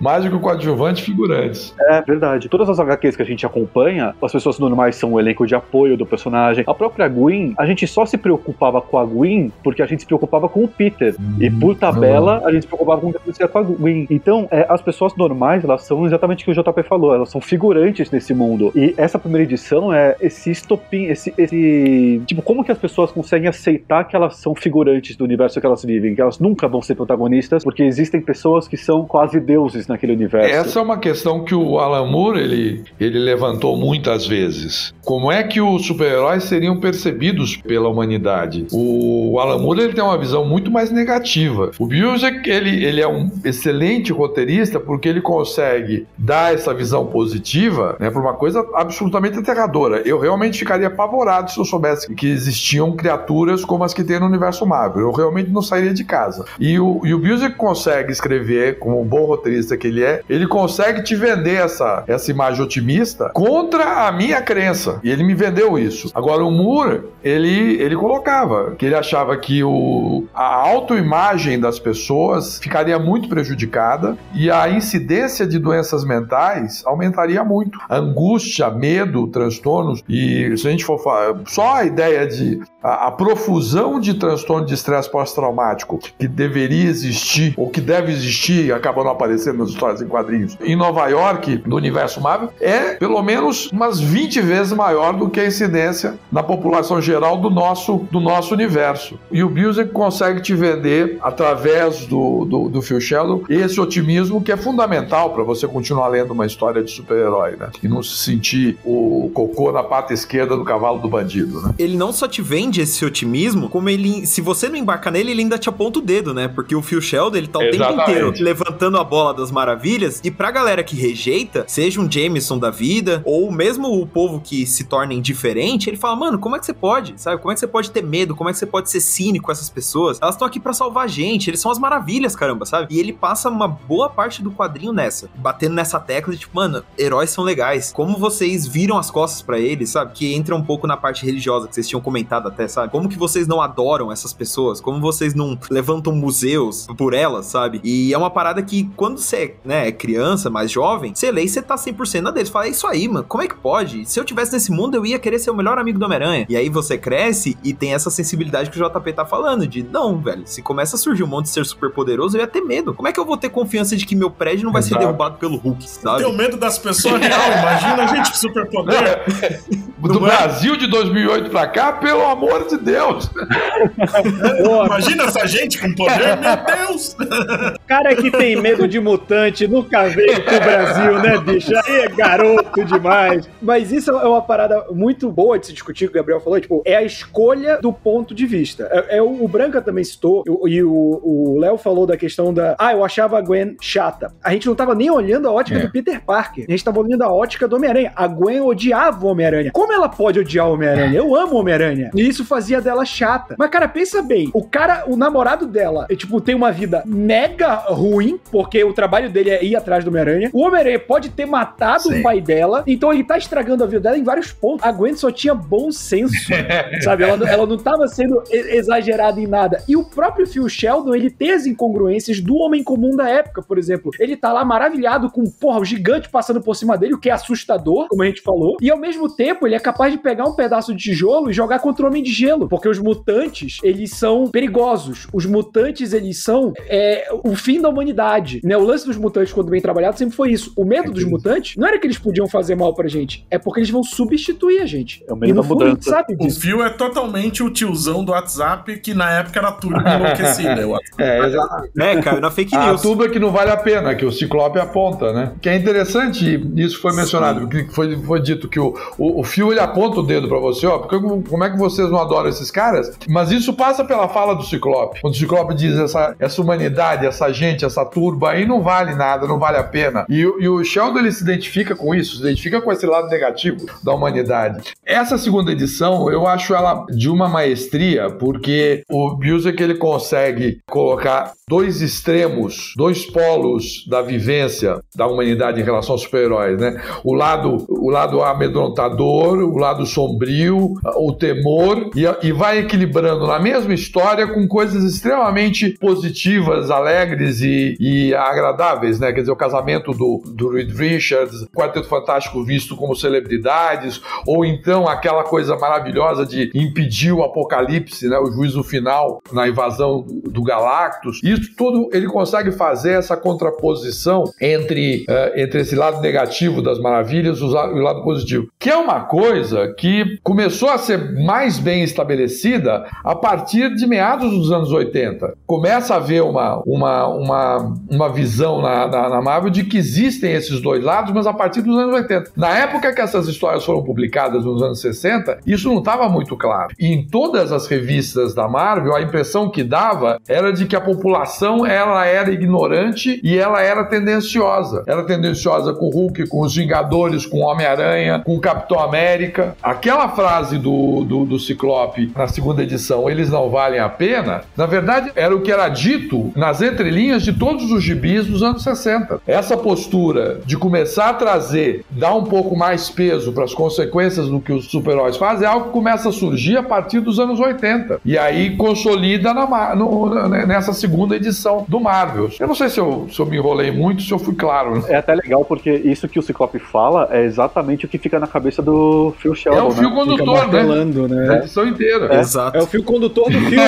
mais do que coadjuvante, figurantes. É verdade. Todas as HQs que a gente acompanha, as pessoas normais são o elenco de apoio do personagem. A própria Gwen, a gente só se preocupava com a Gwen porque a gente se preocupava com o Peter. Hum, e por tabela, a gente se preocupava com o que acontecia com a Gwen. Então, é, as pessoas normais, elas são exatamente o que o JP falou, elas são figurantes nesse mundo. E essa primeira edição é esse estopim, esse, esse. Tipo, como que as pessoas conseguem aceitar que elas são figurantes do universo que elas vivem, que elas nunca vão ser protagonistas, porque existem pessoas que são quase deuses naquele universo. Essa é uma questão que o Alan Moore ele, ele levantou muitas vezes. Como é que os super-heróis seriam percebidos pela humanidade? O Alan Moore ele tem uma visão muito mais negativa. O Busiek ele, ele é um excelente roteirista porque ele consegue dar essa visão positiva né, para uma coisa absolutamente aterradora. Eu realmente ficaria apavorado se eu soubesse que existiam criaturas como as que tem no universo Marvel. Eu realmente não sairia de casa. E o, e o Busiek consegue escrever, como um bom roteirista que ele é, ele consegue te vender essa, essa imagem otimista contra a minha crença. E ele me vendeu isso. Agora, o Moore, ele, ele colocava que ele achava que o, a autoimagem das pessoas ficaria muito prejudicada e a incidência de doenças mentais aumentaria muito. Angústia, medo, transtornos. E se a gente for só a ideia de a, a profusão de transtorno de estresse pós-traumático que deveria existir ou que deve existir acaba não aparecendo nas histórias em quadrinhos em Nova York, do universo Marvel, é pelo menos umas 20 vezes maior do que a incidência na população geral do nosso, do nosso universo. E o Busiek consegue te vender, através do, do, do Phil Sheldon, esse otimismo que é fundamental para você continuar lendo uma história de super-herói, né? E não se sentir o cocô na pata esquerda do cavalo do bandido, né? Ele não só te vende esse otimismo, como ele, se você não embarca nele, ele ainda te aponta o dedo, né? Porque o Phil Sheldon, ele tá o Exatamente. tempo inteiro levantando a bola das maravilhas, e pra galera que rejeita, seja um Jameson da vida, ou mesmo o povo que se torna indiferente, ele fala, mano, como é que você pode, sabe? Como é que você pode ter medo? Como é que você pode ser cínico com essas pessoas? Elas estão aqui para salvar a gente, eles são as maravilhas, caramba, sabe? E ele passa uma boa parte do quadrinho nessa, batendo nessa tecla de tipo, mano, heróis são legais. Como vocês viram as costas para eles, sabe? Que entra um pouco na parte religiosa que vocês tinham comentado até, sabe? Como que vocês não adoram essas pessoas? Como vocês não levantam museus por elas, sabe? E é uma parada que quando você né, é criança, mais jovem, você lê e você tá 100% na deles. Fala, é isso aí, mano. Como é que pode? Se eu tivesse nesse mundo, eu ia querer ser o melhor amigo do Homem-Aranha. E aí você cresce e tem essa sensibilidade que o JP tá falando, de não, velho, se começa a surgir um monte de ser super poderoso, eu ia ter medo. Como é que eu vou ter confiança de que meu prédio não vai Exato. ser derrubado pelo Hulk, sabe? Eu tenho medo das pessoas real, imagina a gente com superpoder. Do é? Brasil de 2008 pra cá, pelo amor de Deus. imagina essa gente com poder, meu Deus. Cara que tem medo de mutante nunca veio pro Brasil, né, bicho? Aí é garoto demais. Mas isso é uma parada muito boa de se discutir, que o Gabriel falou, tipo, é a escolha do ponto de vista. É, é o, Branca também citou, e o Léo falou da questão da, ah, eu achava a Gwen chata. A gente não tava nem olhando a ótica é. do Peter Parker. A gente tava olhando a ótica do Homem-Aranha. A Gwen odiava o Homem-Aranha. Como ela pode odiar o Homem-Aranha? Eu amo o Homem-Aranha. E isso fazia dela chata. Mas, cara, pensa bem. O cara, o namorado dela, é, tipo, tem uma vida mega ruim, porque o trabalho dele é ir atrás do Homem-Aranha. O Homem-Aranha pode ter matado Sim. o pai dela, então ele tá estragando a vida dela em vários pontos. A Gwen só tinha bom senso, sabe? Ela, ela não tava sendo exagerada em nada. E o próprio Phil Sheldon, ele tem as incongruências do homem comum da época, por exemplo. Ele tá lá maravilhado com, porra, o gigante passando por cima dele, o que é assustador, como a gente falou. E ao mesmo tempo, ele é capaz de pegar um pedaço de tijolo e jogar contra o Homem de Gelo. Porque os mutantes, eles são perigosos. Os mutantes, eles são é, o fim da humanidade. Né? O lance dos mutantes, quando bem trabalhado, sempre foi isso. O medo dos mutantes não era que eles podiam fazer mal pra gente, é porque eles vão substituir a gente. É o medo da mudança. Sabe disso. O Fio é totalmente o tiozão do WhatsApp que na época era tudo enlouquecido. é, exatamente. É, caiu na fake news. A tuba que não vale a pena, que o Ciclope aponta, né? Que é interessante, isso foi mencionado, que foi, foi dito que o, o, o Fio ele aponta o dedo para você, ó, porque como é que vocês não adoram esses caras? Mas isso passa pela fala do Ciclope. Quando o Ciclope diz essa, essa humanidade, essa gente, essa turba aí não vale nada, não vale a pena. E, e o Sheldon ele se identifica com isso, se identifica com esse lado negativo da humanidade. Essa segunda edição, eu acho ela de uma maestria, porque o Busiek ele consegue colocar dois extremos, dois polos da vivência da humanidade em relação aos super-heróis, né? O lado, o lado amedrontador, o lado sombrio, o temor, e, e vai equilibrando na mesma história com coisas extremamente positivas, alegres e, e agradáveis, né? Quer dizer, o casamento do, do Reed Richards, Quarteto Fantástico visto como celebridades, ou então aquela coisa maravilhosa de impedir o apocalipse, né? O juízo final na invasão do Galactus. Isso tudo ele consegue fazer essa contraposição entre, uh, entre esse lado negativo das maravilhas e o lado positivo, que é uma coisa que começou a ser mais bem estabelecida a partir de meados dos anos 80. Começa a haver uma, uma, uma, uma visão na, na, na Marvel de que existem esses dois lados, mas a partir dos anos 80. Na época que essas histórias foram publicadas, nos anos 60, isso não estava muito claro. E em todas as revistas da Marvel, a impressão que dava era de que a população ela era ignorante e ela era tendenciosa. Era tendenciosa com o Hulk, com os Vingadores, com o Homem-Aranha, com o Capitão América. Aquela frase do, do, do Ciclope na segunda edição, eles não valem a pena, na verdade era o que era dito nas entrelinhas de todos os gibis dos anos 60. Essa postura de começar a trazer, dar um pouco mais peso para as consequências do que os super-heróis fazem, é algo que começa a surgir a partir dos anos 80. E aí consolida na, no, nessa segunda edição do Marvel. Eu não sei se eu, se eu me enrolei muito, se eu fui claro. Né? É até legal, porque isso que o Ciclope fala é exatamente o que fica na cabeça do Phil Sheldon. É o fio né? condutor, né? né? A edição inteira. É. Exato. É o fio condutor do filme.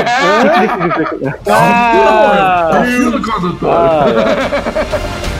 ah, é o fio condutor. Ah, é.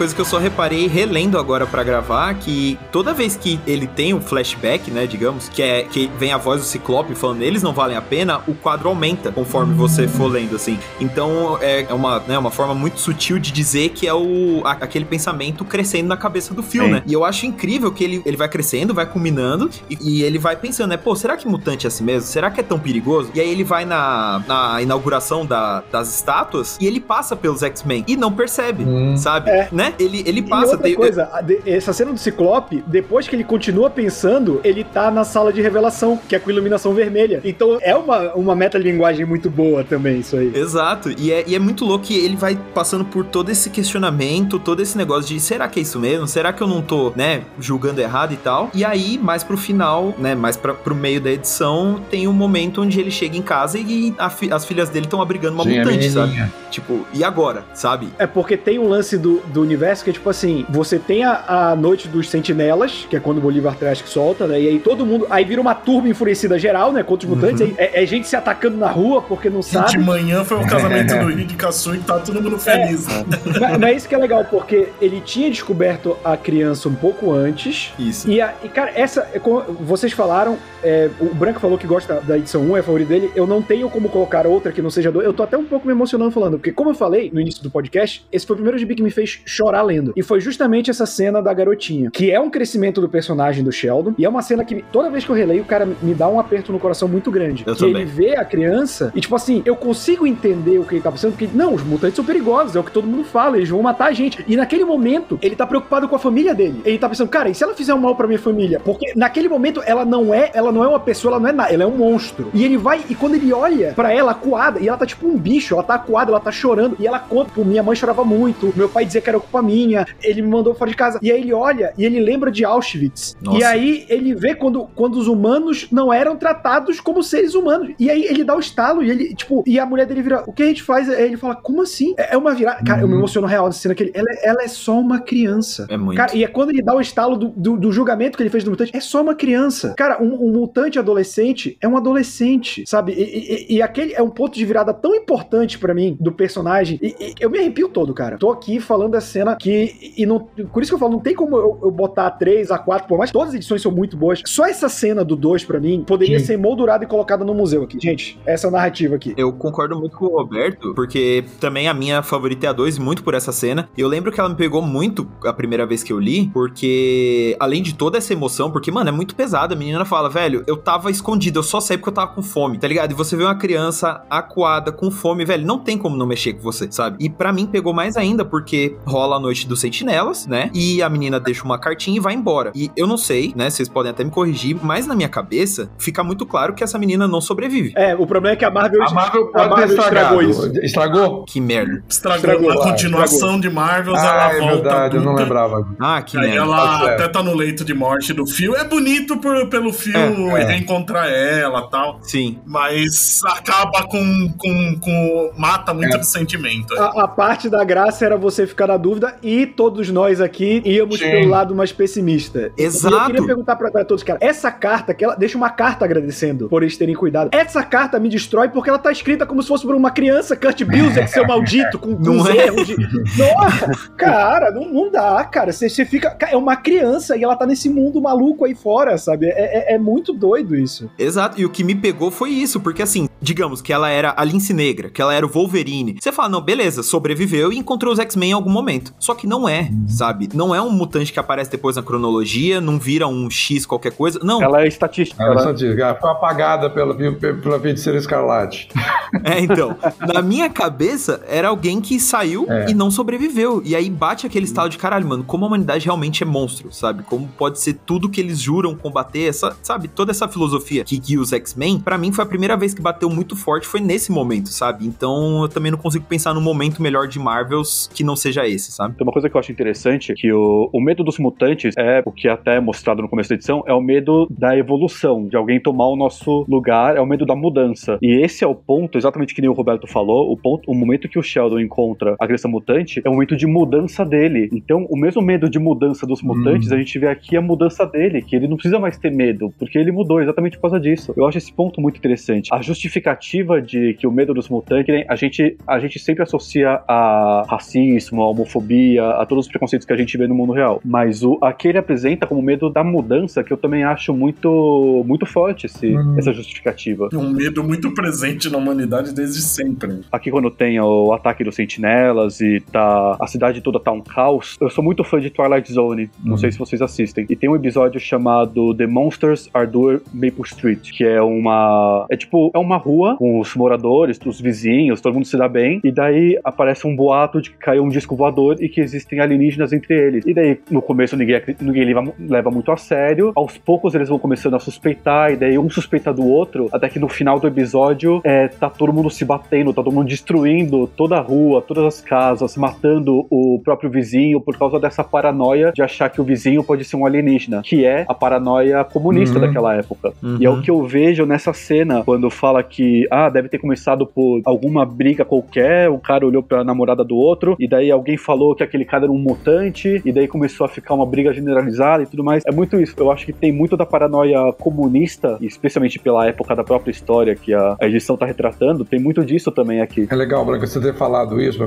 coisa que eu só reparei relendo agora para gravar, que toda vez que ele tem um flashback, né, digamos, que é que vem a voz do Ciclope falando eles não valem a pena, o quadro aumenta conforme você for lendo, assim. Então é uma, né, uma forma muito sutil de dizer que é o, a, aquele pensamento crescendo na cabeça do Phil, né? E eu acho incrível que ele, ele vai crescendo, vai culminando, e, e, ele vai pensando, né, pô, será que mutante é assim mesmo? Será que é tão perigoso? E aí ele vai na, na inauguração da, das estátuas e ele passa pelos X-Men e não percebe, hum. sabe? É. Né? Ele, ele passa. E outra tem, coisa, essa cena do Ciclope, depois que ele continua pensando, ele tá na sala de revelação, que é com iluminação vermelha. Então é uma, uma metalinguagem muito boa também, isso aí. Exato. E é, e é muito louco que ele vai passando por todo esse questionamento, todo esse negócio de será que é isso mesmo? Será que eu não tô, né, julgando errado e tal? E aí, mais pro final, né, mais pra, pro meio da edição, tem um momento onde ele chega em casa e fi, as filhas dele estão abrigando uma Sim, mutante, sabe? Tipo, e agora, sabe? É porque tem um lance do, do universo que é tipo assim, você tem a, a noite dos sentinelas, que é quando o Bolívar Trash que solta, né? E aí todo mundo. Aí vira uma turba enfurecida geral, né? Contra os mutantes. Uhum. É, é, gente se atacando na rua porque não sabe. De manhã foi o casamento do Rio de Caçu e tá todo mundo feliz. É, mas, mas isso que é legal, porque ele tinha descoberto a criança um pouco antes. Isso. E, a, e cara, essa. É como vocês falaram, é, o Branco falou que gosta da edição 1, é a favorita dele. Eu não tenho como colocar outra que não seja do. Eu tô até um pouco me emocionando falando, porque, como eu falei no início do podcast, esse foi o primeiro gibi que me fez chorar lendo. E foi justamente essa cena da garotinha, que é um crescimento do personagem do Sheldon. E é uma cena que, toda vez que eu releio, o cara me dá um aperto no coração muito grande. Eu que também. ele vê a criança e, tipo assim, eu consigo entender o que ele tá pensando, porque, não, os mutantes são perigosos, é o que todo mundo fala, eles vão matar a gente. E naquele momento, ele tá preocupado com a família dele. Ele tá pensando, cara, e se ela fizer um mal pra minha família? Porque naquele momento ela não é, ela não é uma pessoa, ela não é nada, ela é um monstro. E ele vai, e quando ele olha para ela acuada, e ela tá tipo um bicho, ela tá acuada, ela tá chorando, e ela conta, pô, minha mãe chorava muito, meu pai dizia que era culpa minha, ele me mandou fora de casa. E aí ele olha e ele lembra de Auschwitz. Nossa. E aí ele vê quando, quando os humanos não eram tratados como seres humanos. E aí ele dá o estalo e ele, tipo, e a mulher dele vira, o que a gente faz? Aí ele fala, como assim? É, é uma virada. Cara, eu me uhum. emociono real nessa cena que ele, ela, ela, é só uma criança. É muito. Cara, e é quando ele dá o estalo do, do, do julgamento que ele fez do mutante, é só uma criança. Cara, um, um mutante adolescente é um adolescente, sabe? E, e, e, aquele é um ponto de virada tão importante para mim do personagem. E, e, eu me arrepio todo, cara. Tô aqui falando da cena que. E não, por isso que eu falo, não tem como eu, eu botar a 3, a 4, por mais todas as edições são muito boas. Só essa cena do 2 para mim poderia Sim. ser moldurada e colocada no museu aqui. Gente, essa narrativa aqui. Eu concordo muito com o Roberto, porque também a minha favorita é a 2, muito por essa cena. Eu lembro que ela me pegou muito a primeira vez que eu li, porque além de toda essa emoção, porque, mano, é muito pesada. A menina fala, velho, eu tava escondido, eu só saí porque eu tava com fome, tá ligado? E você vê uma criança acuada, com fome, velho, não tem como não mexer com você, sabe? E para mim pegou mais ainda, porque rola a noite dos sentinelas, né? E a menina deixa uma cartinha e vai embora. E eu não sei, né? Vocês podem até me corrigir, mas na minha cabeça fica muito claro que essa menina não sobrevive. É, o problema é que a Marvel, a Marvel, pode a Marvel estragou isso. Estragou? Que merda. Estragou. estragou a continuação estragou. de Marvel, ah, ela é volta. Verdade, eu não lembrava. Ah, que Aí merda. ela tá até tá no leito de morte do Fio. É bonito por, pelo Fio é, é. reencontrar ela tal. Sim. Mas acaba com. com, com mata muito é. do sentimento. A, a, parte da graça era você ficar na dúvida e todos nós aqui íamos Sim. pelo lado mais pessimista. Exato. E eu queria perguntar pra, pra todos, cara, essa carta, que ela deixa uma carta agradecendo por eles terem cuidado. Essa carta me destrói porque ela tá escrita como se fosse por uma criança, Kurt Busiek, seu maldito, com, com os é? erros de. Nossa, cara, não, não dá, cara. Você, você fica. É uma criança e ela tá nesse mundo maluco aí fora, sabe? É, é, é muito doido isso. Exato. E o que me pegou foi isso, porque assim, digamos que ela era a Lince Negra, que ela era o Wolverine. Você fala, não, beleza, sobreviveu e encontrou os X-Men em algum momento. Só que não é, sabe? Não é um mutante que aparece depois na cronologia, não vira um X qualquer coisa. Não. Ela é estatística. Ela é estatística. Ela foi apagada pela, pela feiticeira escarlate. É, então. na minha cabeça, era alguém que saiu é. e não sobreviveu. E aí bate aquele estado de caralho, mano, como a humanidade realmente é monstro, sabe? Como pode ser tudo que eles juram combater, essa, sabe? Toda essa filosofia que guia os X-Men, para mim foi a primeira vez que bateu muito forte, foi nesse momento, sabe? Então eu também não consigo pensar num momento melhor de Marvels que não seja esse, sabe? Tem uma coisa que eu acho interessante, que o, o medo dos mutantes é, o que é até mostrado no começo da edição, é o medo da evolução, de alguém tomar o nosso lugar, é o medo da mudança. E esse é o ponto, exatamente que nem o Roberto falou, o ponto, o momento que o Sheldon encontra a criança mutante é o momento de mudança dele. Então, o mesmo medo de mudança dos mutantes, hum. a gente vê aqui a mudança dele, que ele não precisa mais ter medo, porque ele mudou exatamente por causa disso. Eu acho esse ponto muito interessante. A justificativa de que o medo dos mutantes, a gente, a gente sempre associa a racismo, homofobia, a todos os preconceitos que a gente vê no mundo real. Mas o aqui ele apresenta como medo da mudança, que eu também acho muito, muito forte esse, hum. essa justificativa. Um medo muito presente na humanidade desde sempre. Aqui quando tem o ataque dos sentinelas e tá a cidade toda tá um caos, eu sou muito fã de Twilight Zone, não hum. sei se vocês assistem. E tem um episódio chamado The Monsters Ardor Maple Street, que é uma é tipo, é uma rua com os moradores, os vizinhos, todo mundo se dá bem, e daí aparece um boato de que caiu um disco voador e que existem alienígenas entre eles. E daí no começo ninguém, ninguém leva, leva muito a sério, aos poucos eles vão começando a suspeitar, e daí um suspeita do outro, até que no final do episódio é, tá todo mundo se batendo, tá todo mundo destruindo toda a rua, todas as casas, matando o próprio vizinho por causa dessa paranoia de achar que o vizinho pode ser um alienígena, que é a paranoia comunista uhum. daquela época. Uhum. E é o uhum. que eu vejo nessa cena, quando fala que, ah, deve ter começado por alguma briga qualquer, o cara olhou pra namorada do outro, e daí alguém falou que aquele cara era um mutante, e daí começou a ficar uma briga generalizada e tudo mais. É muito isso. Eu acho que tem muito da paranoia comunista, especialmente pela época da própria história que a, a edição tá retratando, tem muito disso também aqui. É legal, Branca, você ter falado isso,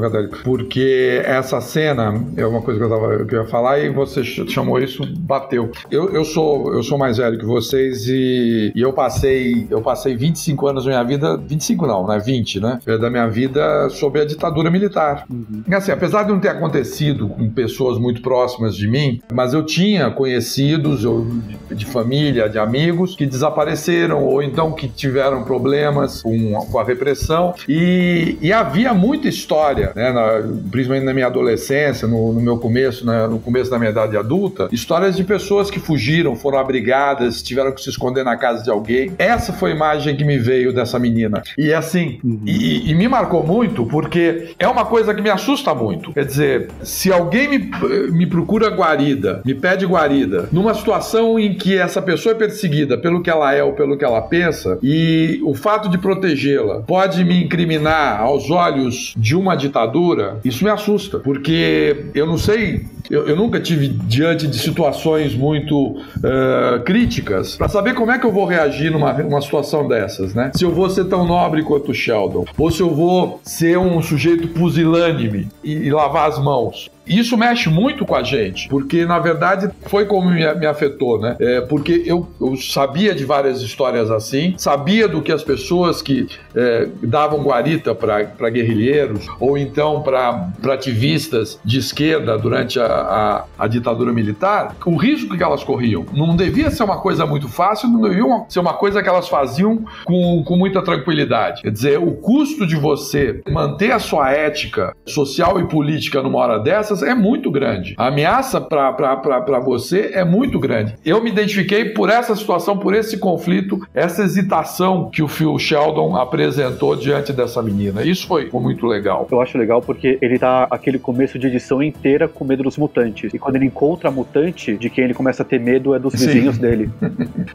porque essa cena é uma coisa que eu, tava, que eu ia falar e você chamou isso, bateu. Eu, eu, sou, eu sou mais velho que vocês e, e eu passei eu passei 25 anos da minha vida, 25 não, né? 20, né? Da minha vida sob a ditadura militar. Uhum. E assim, apesar de não ter acontecido com pessoas muito próximas de mim, mas eu tinha conhecidos eu, de família, de amigos que desapareceram ou então que tiveram problemas com, com a repressão e, e, havia muita história, né? Na, principalmente na minha adolescência, no, no meu começo, no começo da minha idade adulta, histórias de pessoas que fugiram, foram abrigadas, tiveram que se esconder na casa de alguém. Essa foi a imagem que me veio dessa menina. E assim, uhum. e, e me marcou muito porque é uma coisa que me assusta muito. Quer dizer, se alguém me, me procura guarida, me pede guarida, numa situação em que essa pessoa é perseguida pelo que ela é ou pelo que ela pensa, e o fato de protegê-la pode me incriminar aos olhos de uma ditadura, isso me assusta, porque eu não sei eu, eu, nunca tive diante de situações muito uh, críticas para saber como é que eu vou reagir numa, numa situação dessas, né? Se eu vou ser tão nobre quanto o Sheldon, ou se eu vou ser um sujeito pusilânime e, e lavar as mãos. Isso mexe muito com a gente, porque na verdade foi como me, me afetou, né? É, porque eu, eu, sabia de várias histórias assim, sabia do que as pessoas que é, davam guarita para guerrilheiros ou então para ativistas de esquerda durante a, a, a, ditadura militar, o risco que elas corriam. Não devia ser uma coisa muito fácil, não devia ser uma coisa que elas faziam com, com muita tranquilidade. Quer dizer, o custo de você manter a sua ética social e política numa hora dessa é muito grande. A ameaça para você é muito grande. Eu me identifiquei por essa situação, por esse conflito, essa hesitação que o Phil Sheldon apresentou diante dessa menina. Isso foi, foi muito legal. Eu acho legal porque ele tá aquele começo de edição inteira com medo dos mutantes. E quando ele encontra a mutante, de quem ele começa a ter medo é dos Sim. vizinhos dele.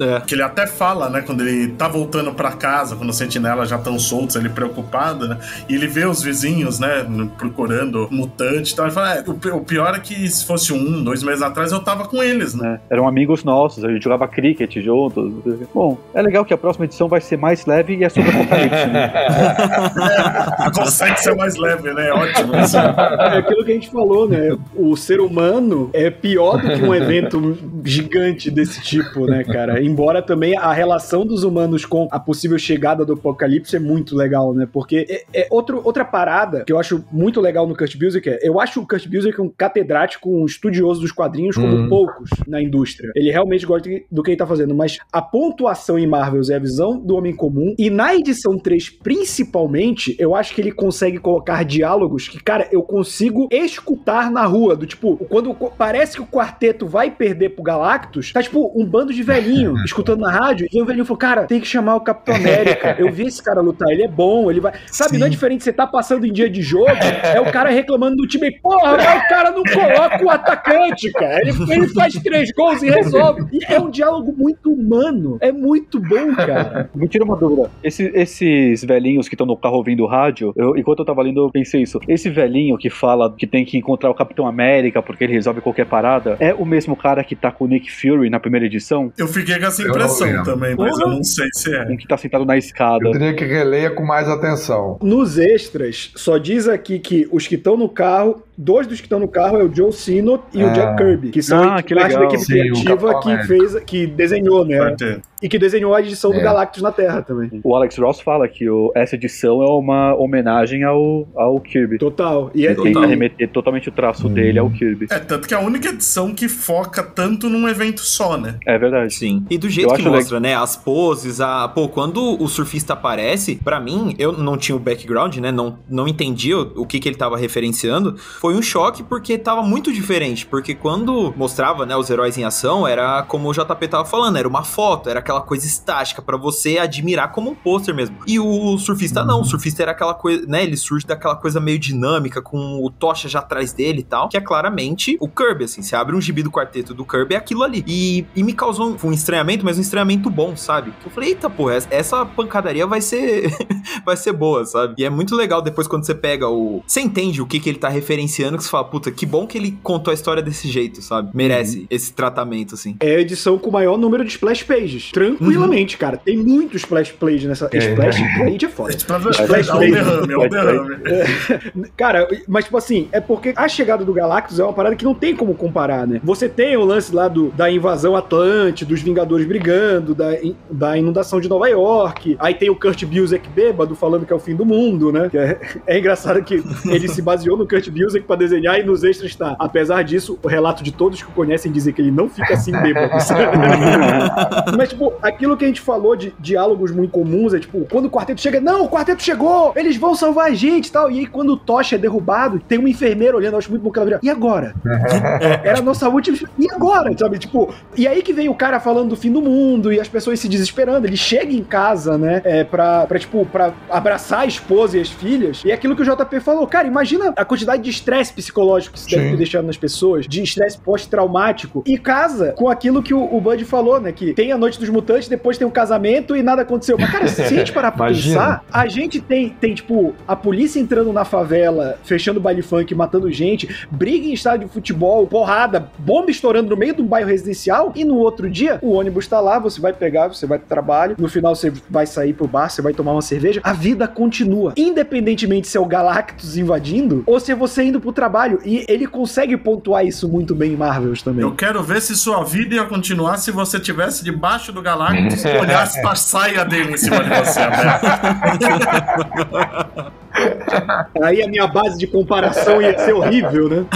é. Que ele até fala, né? Quando ele tá voltando para casa, quando os sentinelas já estão soltos, ele preocupado, né? E ele vê os vizinhos, né? Procurando mutante e tal. Ele fala: é, o, pior é que se fosse um, dois meses atrás, eu tava com eles, né? É, eram amigos nossos, a gente jogava cricket juntos. Bom, é legal que a próxima edição vai ser mais leve e é sobre apocalipse, né? é, consegue ser mais leve, né? Ótimo. É aquilo que a gente falou, né? O ser humano é pior do que um evento gigante desse tipo, né, cara? Embora também a relação dos humanos com a possível chegada do apocalipse é muito legal, né? Porque é, é outro, outra parada que eu acho muito legal no Kurt Busiek é, eu acho o Kurt Busiek é um catedrático, um estudioso dos quadrinhos como uhum. poucos na indústria. Ele realmente gosta do que ele tá fazendo, mas a pontuação em Marvels é a visão do homem comum, e na edição 3, principalmente, eu acho que ele consegue colocar diálogos que, cara, eu consigo escutar na rua, do tipo, quando parece que o quarteto vai perder pro Galactus, tá tipo um bando de velhinho escutando na rádio, e o velhinho falou, cara, tem que chamar o Capitão América, eu vi esse cara lutar, ele é bom, ele vai... Sabe, Sim. não é diferente você tá passando em dia de jogo, é o cara reclamando do time, porra, mas o cara não coloca o atacante, cara. Ele, ele faz três gols e resolve. E é um diálogo muito humano. É muito bom, cara. Me tira uma dúvida. Esse, esses velhinhos que estão no carro ouvindo rádio, eu, enquanto eu tava lendo, eu pensei isso. Esse velhinho que fala que tem que encontrar o Capitão América porque ele resolve qualquer parada, é o mesmo cara que tá com o Nick Fury na primeira edição? Eu fiquei com essa impressão também, mas uhum. eu não sei se é. Um que tá sentado na escada. Eu teria que releia com mais atenção. Nos extras, só diz aqui que os que estão no carro dois dos que estão no carro é o Joe Sino e o. Jack Kirby, que são Ah, que parte da legal. equipe Sim, criativa que fez, que desenhou, né? E que desenhou a edição do É. Galactus na Terra também. O Alex Ross fala que o- essa edição é uma homenagem ao, ao Kirby. Total. E é, Ele Total. remeter totalmente o traço dele ao Kirby. É, tanto que é a única edição que foca tanto num evento só, né? É verdade. Sim. E do jeito Eu que mostra, né? As poses, a. Pô, quando o surfista aparece, pra mim, eu não tinha o background, né? Não, não entendia o, o que, que ele tava referenciando. Foi um choque porque tava muito diferente. Porque quando mostrava, né, os heróis em ação, era como o JP tava falando, era uma foto, era aquela coisa estática pra você admirar como um pôster mesmo. E o surfista não, o surfista era aquela coisa, né? Ele surge daquela coisa meio dinâmica, com o Tocha já atrás dele e tal, que é claramente o Kirby, assim. Você abre um gibi do quarteto do Kirby, é aquilo ali. E, e me causou um, um estranhamento, mas um estranhamento bom, sabe? Eu falei, eita, porra, essa, essa pancadaria vai ser vai ser boa, sabe? E é muito legal depois quando você pega o. Você entende o que, que ele tá referenciando, que você fala, puta, que bom que ele contou a história desse jeito, sabe? Merece esse tratamento, assim. é a edição com o maior número de splash pages. Tranquilamente, cara. Tem muitos splash pages nessa. É. Splash page é foda. Splash é o page. derrame, é. Cara, mas tipo assim, é porque a chegada do Galactus é uma parada que não tem como comparar, né? Você tem o lance lá do, da invasão Atlante, dos Vingadores brigando, da, in- da inundação de Nova York. Aí tem o Kurt Busiek bêbado falando que é o fim do mundo, né? Que é, é engraçado que ele se baseou no Kurt Busiek pra desenhar e nos extras tá. Apesar disso, o relato de todos que o conhecem dizer que ele não fica assim bêbado. Mas, tipo, aquilo que a gente falou de diálogos muito comuns é, tipo, quando o quarteto chega, não, o quarteto chegou, eles vão salvar a gente e tal. E aí, quando o Tocha é derrubado, tem uma enfermeira olhando, eu acho muito bom que ela vira, e agora? Era a nossa última. E agora? Sabe? Tipo, e aí que vem o cara falando do fim do mundo e as pessoas se desesperando. Ele chega em casa, né? É, pra, pra, tipo, pra abraçar a esposa e as filhas. E é aquilo que o JP falou, cara, imagina a quantidade de estresse psicológico que isso deve Sim. ter deixado nas pessoas, de estresse pós-traumático. E casa com aquilo que o, o Bud falou, né? Que tem a noite dos mutantes, depois tem o casamento e nada aconteceu. Mas, cara, se a gente parar pra pensar, a gente tem, tem, tipo, a polícia entrando na favela, fechando baile funk, matando gente, briga em estádio de futebol, porrada, bomba estourando no meio do bairro residencial, e no outro dia, o ônibus tá lá, você vai pegar, você vai pro trabalho, no final você vai sair pro bar, você vai tomar uma cerveja, a vida continua. Independentemente se é o Galactus invadindo, ou se é você indo pro trabalho, e ele consegue pontuar isso muito bem em Marvels também. Eu quero ver se sua vida ia continuar se você tivesse debaixo do Galactus e olhasse pra saia dele em cima de você, Alberto. Aí a minha base de comparação ia ser horrível, né?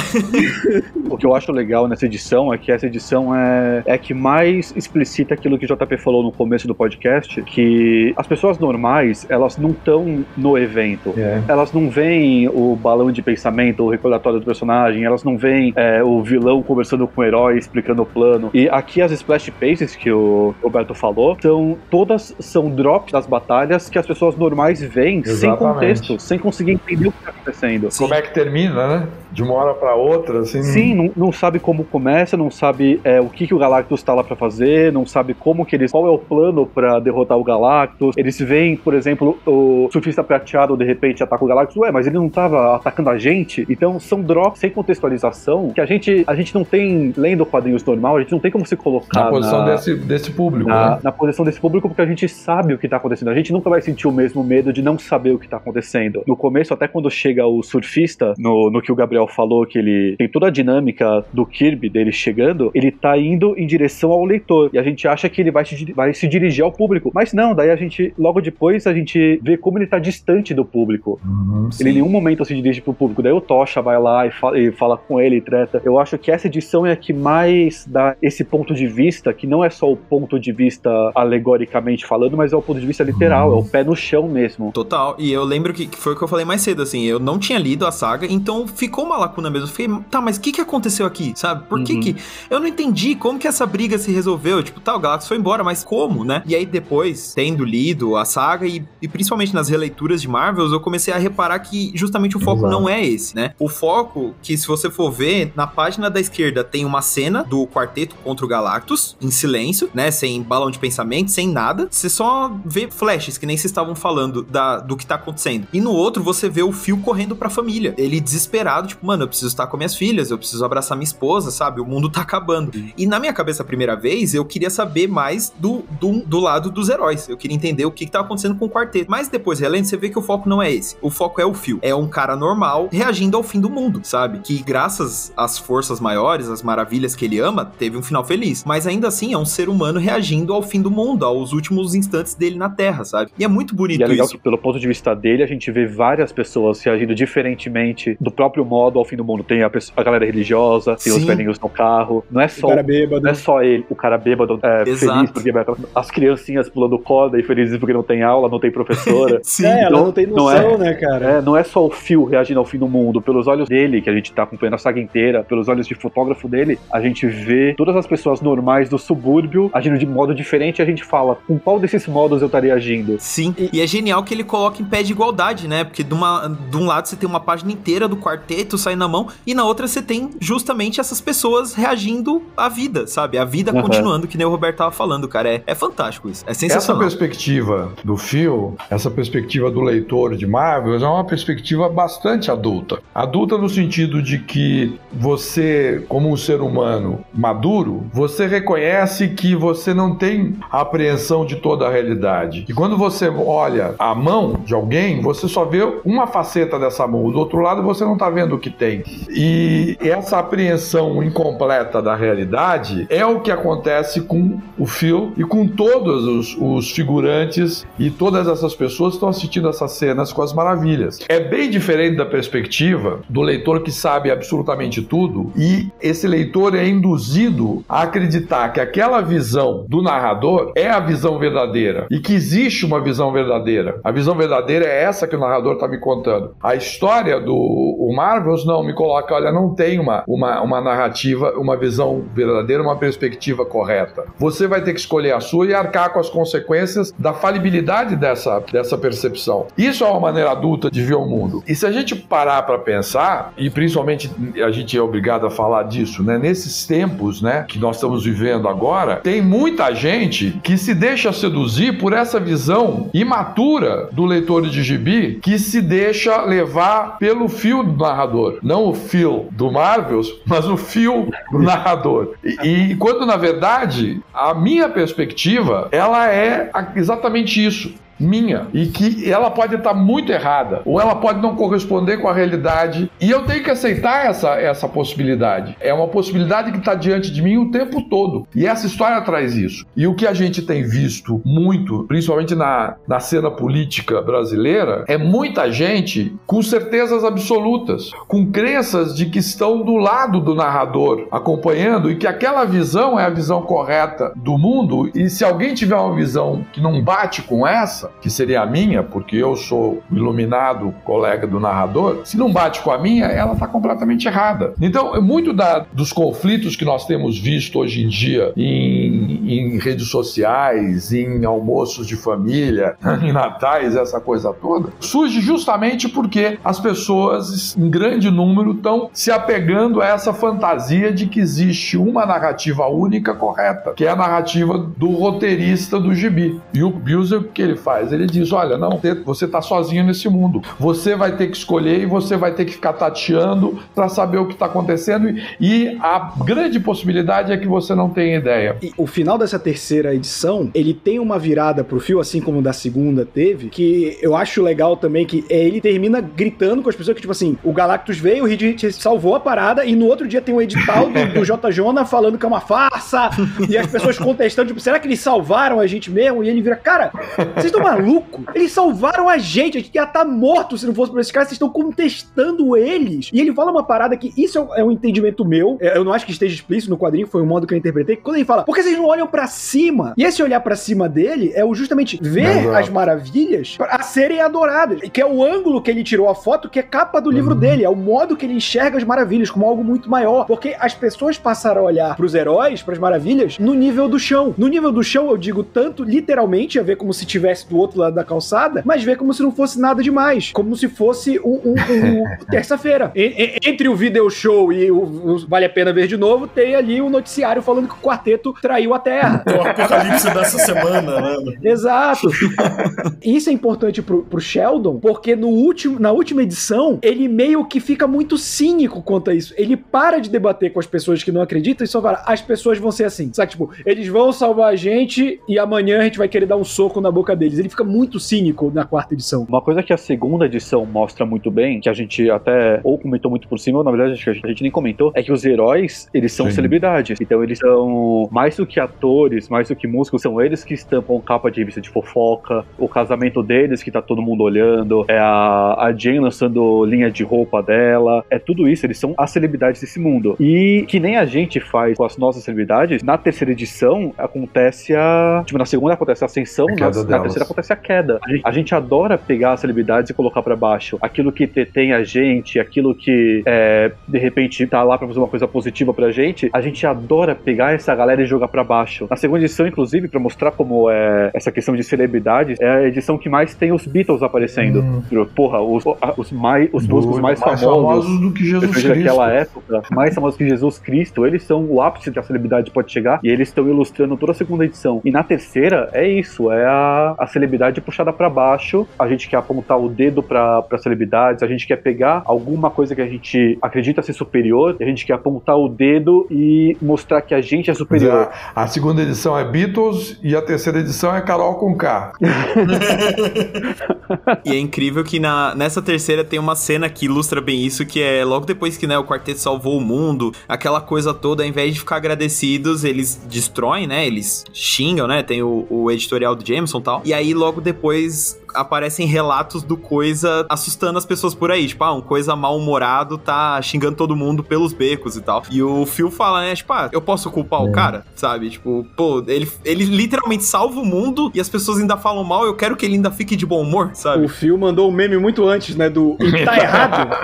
O que eu acho legal nessa edição é que essa edição é, é que mais explicita aquilo que o JP falou no começo do podcast, que as pessoas normais, elas não estão no evento. É. Elas não veem o balão de pensamento, o recordatório do personagem, elas não veem é, o vilão conversando com o herói, explicando o plano. E aqui as splash pages que o Roberto falou, são, todas são drops das batalhas que as pessoas normais veem sem Exatamente. contexto, sem conseguir entender o que está acontecendo. Como é que termina, né? De uma hora pra outra, assim. Sim, não, não sabe como começa, não sabe é, o que, que o Galactus tá lá pra fazer, não sabe como que eles. qual é o plano pra derrotar o Galactus. Eles veem, por exemplo, o surfista prateado de repente ataca o Galactus. Ué, mas ele não tava atacando a gente? Então são drops sem contextualização que a gente, a gente não tem, lendo quadrinhos normal, a gente não tem como se colocar Na posição na, desse, desse público, na, né? na posição desse público porque a gente sabe o que tá acontecendo. A gente nunca vai sentir o mesmo medo de não saber o que tá acontecendo. No começo, até quando chega o surfista, no, no que o Gabriel falou, que ele tem toda a dinâmica do Kirby dele chegando, ele tá indo em direção ao leitor. E a gente acha que ele vai se, vai se dirigir ao público. Mas não, daí a gente, logo depois, a gente vê como ele tá distante do público. Uhum. Ele em nenhum momento se dirige pro público. Daí o Tocha vai lá e fala, e fala com ele e treta. Eu acho que essa edição é a que mais dá esse ponto de vista, que não é só o ponto de vista alegoricamente falando, mas é o ponto de vista literal, é o pé no chão mesmo. Total. E eu lembro que, que foi o que eu falei mais cedo, assim. Eu não tinha lido a saga, então ficou uma lacuna mesmo. Eu fiquei, tá, mas o que, que aconteceu aqui, sabe? Por que Uhum. que. Eu não entendi como que essa briga se resolveu. Tipo, tá, o Galactus foi embora, mas como, né? E aí depois, tendo lido a saga e, e principalmente nas releituras de Marvels, eu comecei a reparar que justamente o foco Exato. não é esse, né? O foco, que se você for ver, na página da esquerda tem uma cena do quarteto contra o Galactus, em silêncio, né? Sem balão de pensamento, sem nada. Você só vê flashes, que nem vocês estavam falando da, do que tá acontecendo. E no outro, você vê o fio correndo pra família. Ele desesperado, tipo, mano, eu preciso estar com minhas filhas, eu preciso abraçar minha esposa, sabe? O mundo tá acabando. E na minha cabeça, a primeira vez, eu queria saber mais do, do, do lado dos heróis. Eu queria entender o que, que tava acontecendo com o quarteto. Mas depois, relendo, você vê que o foco não é esse. O foco é o Phil. É um cara normal reagindo ao fim do mundo, sabe? Que graças às forças maiores, às maravilhas que ele ama, teve um final feliz. Mas ainda assim, é um ser humano reagindo ao fim do mundo, aos últimos instantes dele na Terra, sabe? E é muito bonito E é legal isso. que, pelo ponto de vista dele, a gente vê várias pessoas reagindo diferentemente do próprio modo ao fim do mundo. Tem a, pessoa- a galera religiosa, tem os Sim. velhinhos no carro. Não é só O cara bêbado. Não é só ele, o cara bêbado é, feliz porque vai- as criancinhas pulando corda e felizes porque não tem aula, não tem professora. Sim. É, ela Então, não tem não noção, né, cara? É, não é só o Phil reagindo ao fim do mundo. Pelos olhos dele, que a gente tá acompanhando a saga inteira, pelos olhos de fotógrafo dele, a gente vê todas as pessoas normais do subúrbio agindo de modo diferente e a gente fala, com qual desses modos eu estaria agindo? Sim, e, é genial que ele coloca em pé de igualdade, né? Porque de, uma, de um lado você tem uma página inteira do quarteto saindo na mão, e na outra você tem justamente essas pessoas reagindo à vida, sabe? A vida Uhum. continuando, que nem o Roberto tava falando, cara. É, é fantástico isso. É Essa sensacional. perspectiva do Phil, essa perspectiva do leitor de Marvel, é uma perspectiva bastante adulta. Adulta no sentido de que você, como um ser humano maduro, você reconhece que você não tem apreensão de toda a realidade. E quando você olha a mão de alguém, você só vê uma faceta dessa mão. Do outro lado, você não está vendo que tem. E essa apreensão incompleta da realidade é o que acontece com o Phil e com todos os, os figurantes e todas essas pessoas que estão assistindo essas cenas com as maravilhas. É bem diferente da perspectiva do leitor que sabe absolutamente tudo e esse leitor é induzido a acreditar que aquela visão do narrador é a visão verdadeira e que existe uma visão verdadeira. A visão verdadeira é essa que o narrador está me contando. A história do o Não me coloca, olha, não tem uma, uma, uma narrativa, uma visão verdadeira, uma perspectiva correta. Você vai ter que escolher a sua e arcar com as consequências da falibilidade dessa, dessa percepção. Isso é uma maneira adulta de ver o mundo. E se a gente parar para pensar, e principalmente a gente é obrigado a falar disso, né? Nesses tempos, né, que nós estamos vivendo agora, tem muita gente que se deixa seduzir por essa visão imatura do leitor de gibi que se deixa levar pelo fio do narrador. Não o fio do Marvels, mas o fio do narrador. E, e quando, na verdade, a minha perspectiva, ela é exatamente isso minha e que ela pode estar muito errada ou ela pode não corresponder com a realidade e eu tenho que aceitar essa, essa possibilidade. É uma possibilidade que está diante de mim o tempo todo e essa história traz isso. E o que a gente tem visto muito, principalmente na, na cena política brasileira, é muita gente com certezas absolutas, com crenças de que estão do lado do narrador, acompanhando e que aquela visão é a visão correta do mundo e se alguém tiver uma visão que não bate com essa, que seria a minha, porque eu sou o iluminado colega do narrador, se não bate com a minha, ela está completamente errada. Então, muito da, dos conflitos que nós temos visto hoje em dia em, em redes sociais, em almoços de família, em natais, essa coisa toda, surge justamente porque as pessoas, em grande número, estão se apegando a essa fantasia de que existe uma narrativa única correta, que é a narrativa do roteirista do gibi. E o Buser, que ele faz? Ele diz: Olha, não, você está sozinho nesse mundo. Você vai ter que escolher e você vai ter que ficar tateando para saber o que está acontecendo. E a grande possibilidade é que você não tenha ideia. E o final dessa terceira edição, ele tem uma virada pro fio, assim como da segunda teve, que eu acho legal também, que é, ele termina gritando com as pessoas que, tipo assim, o Galactus veio, o Reed salvou a parada, e no outro dia tem um edital do, do J. Jonah falando que é uma farsa, e as pessoas contestando, tipo, será que eles salvaram a gente mesmo? E ele vira, cara, vocês estão malucos? Eles salvaram a gente, a gente ia estar morto se não fosse por esses caras, vocês estão contestando eles. E ele fala uma parada que isso é um- é entendimento meu, é, eu não acho que esteja explícito no quadrinho, foi um modo que eu interpretei, quando ele fala, por que vocês não olham pra cima? E esse olhar pra cima dele é o justamente ver Exato. as maravilhas a serem adoradas, que é o ângulo que ele tirou a foto, que é capa do livro dele, é o modo que ele enxerga as maravilhas como algo muito maior, porque as pessoas passaram a olhar pros heróis, pras maravilhas, no nível do chão. No nível do chão, eu digo tanto literalmente, a ver como se tivesse do outro lado da calçada, mas vê como se não fosse nada demais. Como se fosse um, um, um terça-feira. Entre o video show e o, o, Vale a Pena Ver de Novo, tem ali o um noticiário falando que o quarteto traiu a Terra. O apocalipse dessa semana, né? Exato. Isso é importante pro, pro Sheldon, porque no último, na última edição, ele meio que fica muito cínico quanto a isso. Ele para de debater com as pessoas que não acreditam e só fala, as pessoas vão ser assim. Sabe, tipo, eles vão salvar a gente e amanhã a gente vai querer dar um soco na boca deles. Ele fica muito cínico na quarta edição. Uma coisa que a segunda edição mostra muito bem, que a gente até ou comentou muito por cima, ou na verdade acho que a gente nem comentou, é que os heróis, eles são Sim. celebridades. Então eles são mais do que atores, mais do que músicos, são eles que estampam capa de revista de fofoca, o casamento deles que tá todo mundo olhando, é a, a Jane lançando linha de roupa dela, é tudo isso, eles são as celebridades desse mundo. E que nem a gente faz com as nossas celebridades, na terceira edição acontece a. Tipo, na segunda acontece a ascensão, a na, na, terceira acontece a queda. A gente, a gente adora pegar as celebridades e colocar para baixo. Aquilo que tem a gente, aquilo que é, de repente tá lá pra fazer uma coisa positiva pra gente, a gente adora pegar essa galera e jogar para baixo. Na segunda edição, inclusive, para mostrar como é essa questão de celebridades, é a edição que mais tem os Beatles aparecendo. Hum. Porra, os, os, mais, os músicos mais, mais famosos, famosos do que Jesus Cristo. daquela época, mais famosos que Jesus Cristo, eles são o ápice que a celebridade pode chegar e eles estão ilustrando toda a segunda edição. E na terceira, é isso, é a, a celebridade puxada para baixo, a gente quer apontar o dedo para celebridades, a gente quer pegar alguma coisa que a gente acredita ser superior, a gente quer apontar o dedo e mostrar que a gente é superior. A, a segunda edição é Beatles e a terceira edição é Carol com K. e é incrível que na, nessa terceira tem uma cena que ilustra bem isso, que é logo depois que né, o quarteto salvou o mundo, aquela coisa toda, ao invés de ficar agradecidos, eles destroem, né? Eles xingam, né? Tem o, o editorial do Jameson e tal. E aí logo depois aparecem relatos do Coisa assustando as pessoas por aí. Tipo, ah, um Coisa mal-humorado tá xingando todo mundo pelos becos e tal. E o Phil fala, né? Tipo, ah, eu posso culpar é. o cara? Sabe? Tipo, pô, ele, ele literalmente salva o mundo e as pessoas ainda falam mal, eu quero que ele ainda fique de bom humor, sabe? O Phil mandou um meme muito antes, né? Do tá errado.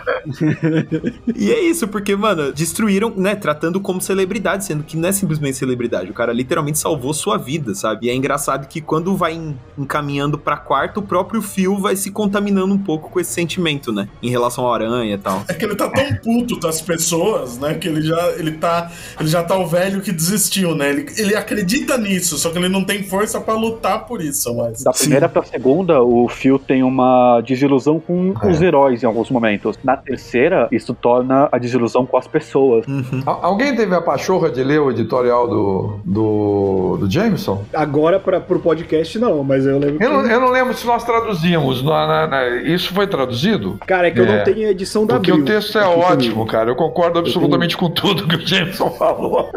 e é isso, porque, mano, destruíram, né? Tratando como celebridade, sendo que não é simplesmente celebridade. O cara literalmente salvou sua vida, sabe? E é engraçado que quando vai encaminhando pra quarto, o próprio Phil vai se contaminando um pouco com esse sentimento, né? Em relação ao aranha e tal. É que ele tá tão puto das pessoas, né? Que ele já, ele tá, ele já tá o velho que desistiu, né? Ele, ele acredita nisso, só que ele não tem força para lutar por isso mais. Da primeira Sim. pra segunda, o Phil tem uma desilusão com é. os heróis em alguns momentos. Na terceira, isso torna a desilusão com as pessoas. Uhum. Alguém teve a pachorra de ler o editorial do, do, do Jameson? Agora, para pro podcast, não, mas eu lembro. Eu, que... não, eu não lembro se nós traduzimos. Na, na, na, isso foi traduzido? Cara, é que é. eu não é. tenho a edição da Porque Abril. o texto é ótimo, cara. Eu concordo absolutamente com tudo que o Jameson falou.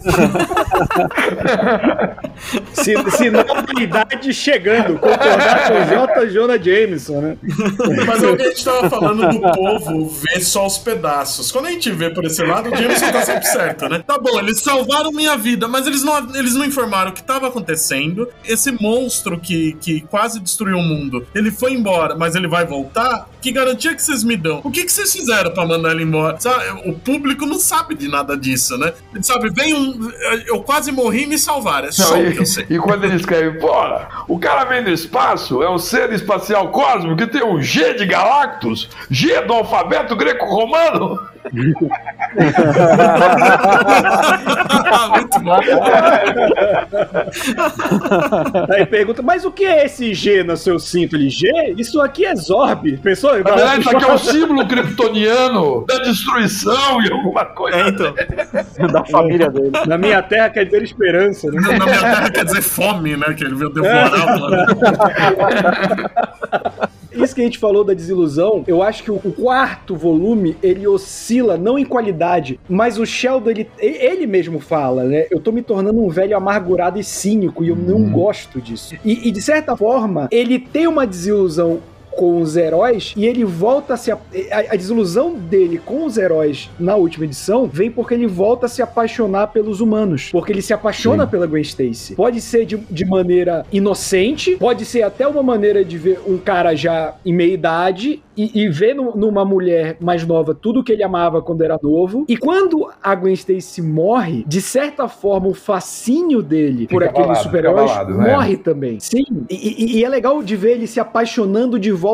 Sinalidade chegando, concordar com J. Jonah Jameson, né? Mas é o que a gente tava falando do povo ver só os pedaços. Quando a gente vê por esse lado, o Jameson tá sempre certo, né? Tá bom, eles salvaram minha vida, mas eles não, eles não informaram o que tava acontecendo. Esse monstro que, que quase destruiu o mundo, ele foi embora, mas ele vai voltar? Que garantia que vocês me dão? O que, que vocês fizeram para mandar ele embora? O público não sabe de nada disso, né? Ele sabe, vem um eu quase morri e me salvaram. É só Não, o que eu sei. E quando ele escreve, porra, o cara vem do espaço, é um ser espacial cósmico que tem um G de Galactus, G do alfabeto greco-romano. Muito bom. Aí pergunta, mas o que é esse G no seu cinto? Ele, G? Isso aqui é Zorb. Pensou? Na verdade, isso aqui é um símbolo kryptoniano da destruição e alguma coisa. É, então. da família dele. Na minha terra quer dizer esperança, né? Na minha terra quer dizer fome, né? Que ele veio devorar o isso que a gente falou da desilusão, eu acho que o quarto volume, ele oscila não em qualidade, mas o Sheldon, ele, ele mesmo fala, né? Eu tô me tornando um velho amargurado e cínico e eu não uhum. gosto disso. E, e de certa forma, ele tem uma desilusão com os heróis e ele volta a se. A, a, desilusão dele com os heróis na última edição vem porque ele volta a se apaixonar pelos humanos. Porque ele se apaixona Sim. pela Gwen Stacy. Pode ser de, de maneira inocente, pode ser até uma maneira de ver um cara já em meia idade e, e ver no, numa mulher mais nova tudo que ele amava quando era novo. E quando a Gwen Stacy morre, de certa forma, o fascínio dele por aqueles super-heróis né? morre também. Sim. E, e, e, é legal de ver ele se apaixonando de volta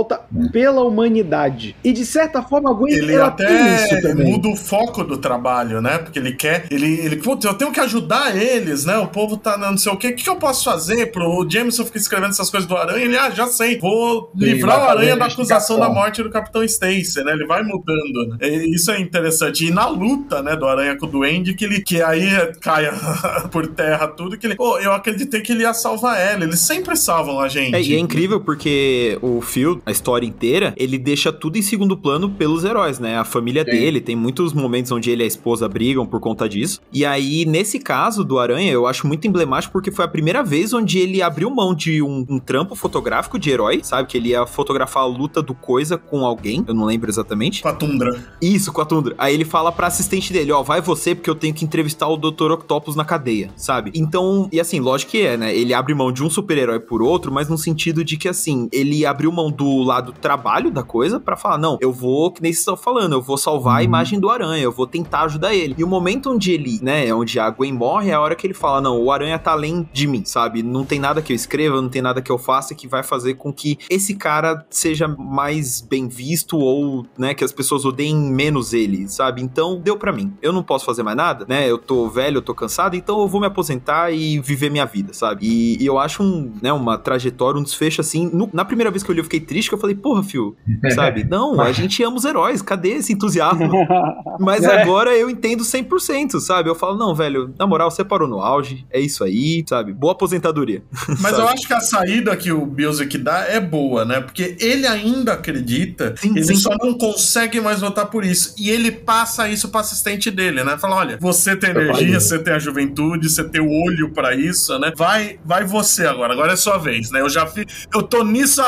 pela humanidade. E de certa forma, a Gwen ele até muda o foco do trabalho, né? Porque ele quer. Ele, ele putz, eu tenho que ajudar eles, né? O povo tá não sei o quê. O que, que eu posso fazer pro Jameson ficar escrevendo essas coisas do Aranha? Ele, ah, já sei. Vou Sim, livrar o Aranha da acusação da morte do Capitão Stacy, né? Ele vai mudando. Né? Isso é interessante. E na luta, né, do Aranha com o Duende, que ele que aí cai por terra tudo, que ele. Pô, eu acreditei que ele ia salvar ela. Eles sempre salvam a gente. É, e é incrível porque o Phil, a história inteira, ele deixa tudo em segundo plano pelos heróis, né? A família Sim. dele, tem muitos momentos onde ele e a esposa brigam por conta disso. E aí, nesse caso do Aranha, eu acho muito emblemático porque foi a primeira vez onde ele abriu mão de um, um trampo fotográfico de herói, sabe? Que ele ia fotografar a luta do Coisa com alguém, eu não lembro exatamente. Com a Tundra. Isso, com a Tundra. Aí ele fala pra assistente dele, ó, vai você porque eu tenho que entrevistar o Dr. Octopus na cadeia, sabe? Então, e assim, lógico que é, né? Ele abre mão de um super-herói por outro, mas no sentido de que, assim, ele abriu mão do lado trabalho da coisa para falar, não, eu vou, que nem vocês estão falando, eu vou salvar a uhum. imagem do Aranha, eu vou tentar ajudar ele. E o momento onde ele, né, onde a Gwen morre é a hora que ele fala, não, o Aranha tá além de mim, sabe? Não tem nada que eu escreva, não tem nada que eu faça que vai fazer com que esse cara seja mais bem visto ou, né, que as pessoas odeiem menos ele, sabe? Então, deu para mim. Eu não posso fazer mais nada, né? Eu tô velho, eu tô cansado, então eu vou me aposentar e viver minha vida, sabe? E, e eu acho um, né, uma trajetória, um desfecho assim. No, na primeira vez que eu li, eu fiquei triste, que eu falei, porra, Fio, sabe? Não, a gente ama os heróis, cadê esse entusiasmo? Mas é. agora eu entendo 100%, sabe? Eu falo, não, velho, na moral, você parou no auge, é isso aí, sabe? Boa aposentadoria. Mas eu acho que a saída que o Biosek dá é boa, né? Porque ele ainda acredita, sim, ele sim. só não consegue mais votar por isso. E ele passa isso pro assistente dele, né? Fala, olha, você tem energia, você tem a juventude, você tem o olho para isso, né? Vai, vai você agora, agora é sua vez, né? Eu já fiz, eu tô nisso há,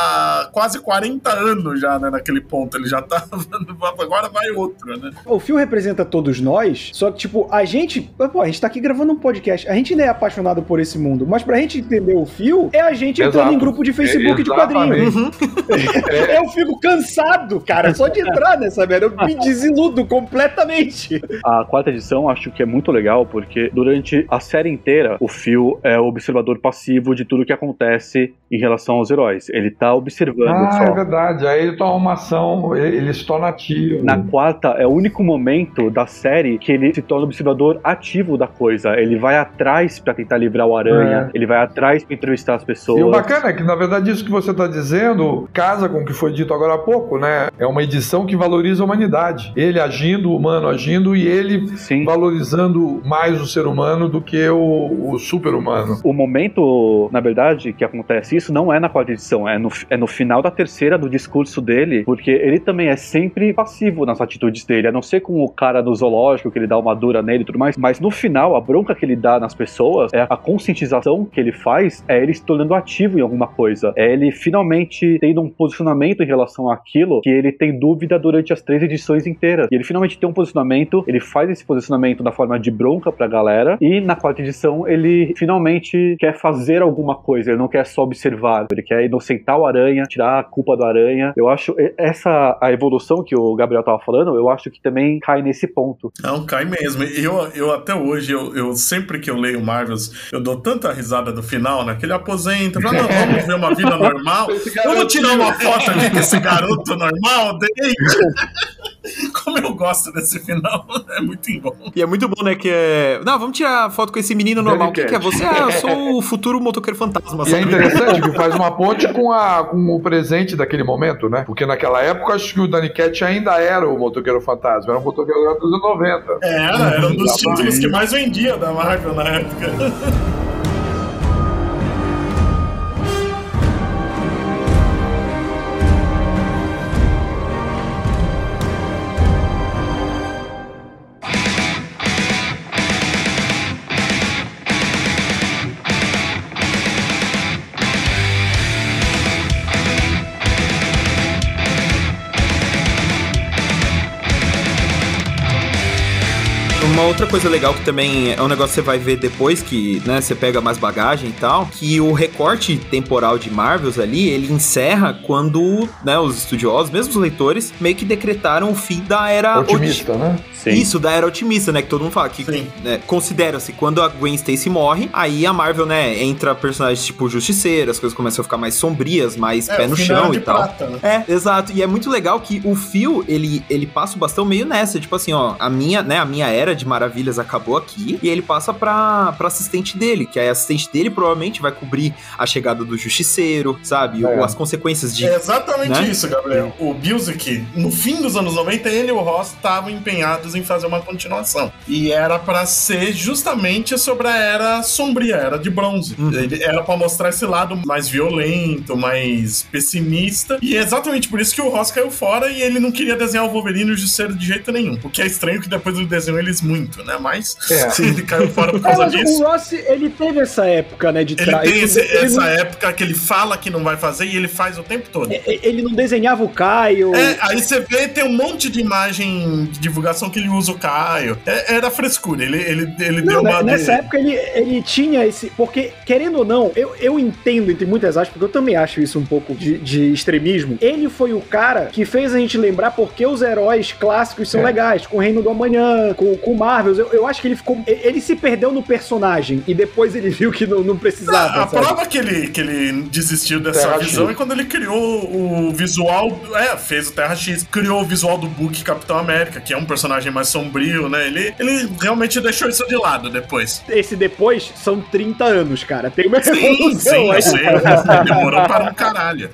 há quase 40 anos já, né? Naquele ponto, ele já tá, agora vai outro, né? O Phil representa todos nós, só que, tipo, a gente, pô, a gente tá aqui gravando um podcast, a gente ainda é apaixonado por esse mundo, mas pra gente entender o Phil, é a gente Exato. entrando em grupo de Facebook é, de quadrinhos. Uhum. É. Eu fico cansado, cara, só de entrar nessa merda, eu me desiludo completamente. A quarta edição acho que é muito legal, porque durante a série inteira, o Phil é o observador passivo de tudo que acontece em relação aos heróis. Ele tá observando ah, só. é verdade. Aí ele toma uma ação, ele se torna ativo. Na quarta, é o único momento da série que ele se torna observador ativo da coisa. Ele vai atrás para tentar livrar o aranha, é. ele vai atrás pra entrevistar as pessoas. E o bacana é que, na verdade, isso que você tá dizendo casa com o que foi dito agora há pouco, né? É uma edição que valoriza a humanidade. Ele agindo, o humano agindo e ele Sim. valorizando mais o ser humano do que o, o super-humano. O momento, na verdade, que acontece isso não é na quarta edição, é no, é no final da terceira do discurso dele, porque ele também é sempre passivo nas atitudes dele, a não ser com o cara do zoológico, que ele dá uma dura nele e tudo mais, mas no final, a bronca que ele dá nas pessoas, é a conscientização que ele faz, é ele se tornando ativo em alguma coisa, é ele finalmente tendo um posicionamento em relação àquilo que ele tem dúvida durante as três edições inteiras. E ele finalmente tem um posicionamento, ele faz esse posicionamento da forma de bronca pra galera, e na quarta edição ele finalmente quer fazer alguma coisa, ele não quer só observar, ele quer inocentar o aranha, tirar a culpa do aranha. Eu acho essa a evolução que o Gabriel tava falando, eu acho que também cai nesse ponto. Não, cai mesmo. Eu, eu até hoje, eu, eu sempre que eu leio Marvels, eu dou tanta risada do final, né? Que ele aposenta, fala, não, vamos ver uma vida normal. Vamos tirar uma foto aqui com esse garoto normal. Como eu gosto desse final. É muito bom. E é muito bom, né? Que é. Não, vamos tirar foto com esse menino normal. Quem que é você? Ah, eu sou o futuro motoqueiro fantasma. E é interessante que faz uma ponte com, a, com o presente daquele momento, né? Porque naquela época, acho que o Danny Cat ainda era o motoqueiro fantasma. Era um motoqueiro dos anos 90. Era, era um dos títulos que mais vendia da Marvel na época. outra coisa legal que também é um negócio que você vai ver depois que, né, você pega mais bagagem e tal, que o recorte temporal de Marvels ali, ele encerra quando, né, os estudiosos, mesmo os leitores, meio que decretaram o fim da era otimista, né? Sim. Isso, da era otimista, né, que todo mundo fala que né, considera-se quando a Gwen Stacy morre, aí a Marvel, né, entra personagens tipo Justiceiro, as coisas começam a ficar mais sombrias, mais é, pé no chão e tal. Prata, né? É, exato. E é muito legal que o fio, ele, ele passa o bastão meio nessa, tipo assim, ó, a minha, né, a minha era de maravilhas acabou aqui e ele passa pra, pra assistente dele, que a assistente dele provavelmente vai cobrir a chegada do Justiceiro, sabe? É. Ou as consequências de. É exatamente né? isso, Gabriel. O Music, no fim dos anos 90, ele e o Ross estavam empenhados em fazer uma continuação. E era para ser justamente sobre a era sombria, a era de bronze. Uhum. Era para mostrar esse lado mais violento, mais pessimista. E é exatamente por isso que o Ross caiu fora e ele não queria desenhar o Wolverine e o Justiceiro de jeito nenhum. O que é estranho que depois ele desenhou eles muito, né? Mas é. ele caiu fora por causa disso. O Ross, ele teve essa época, né? De ele tem esse, ele essa não... época que ele fala que não vai fazer e ele faz o tempo todo. É, ele não desenhava o Caio. É, aí você vê, tem um monte de imagem de divulgação que ele usa o Caio. É, era frescura, ele, ele, ele não, deu uma. Nessa época ele, ele tinha esse. Porque, querendo ou não, eu, eu entendo, entre muitas aspas, porque eu também acho isso um pouco de, de extremismo. Ele foi o cara que fez a gente lembrar porque os heróis clássicos são é. legais, com o Reino do Amanhã, com, com Marvels. Eu, eu acho que ele ficou. Ele se perdeu no personagem e depois ele viu que não, não precisava. A, a prova que ele, que ele desistiu dessa Terra visão X. é quando ele criou o visual. É, fez o Terra X, criou o visual do Book Capitão América, que é um personagem mais sombrio, né? Ele, ele realmente deixou isso de lado depois. Esse depois são 30 anos, cara. Tem uma sim, sim, eu sei. Demorou para um caralho.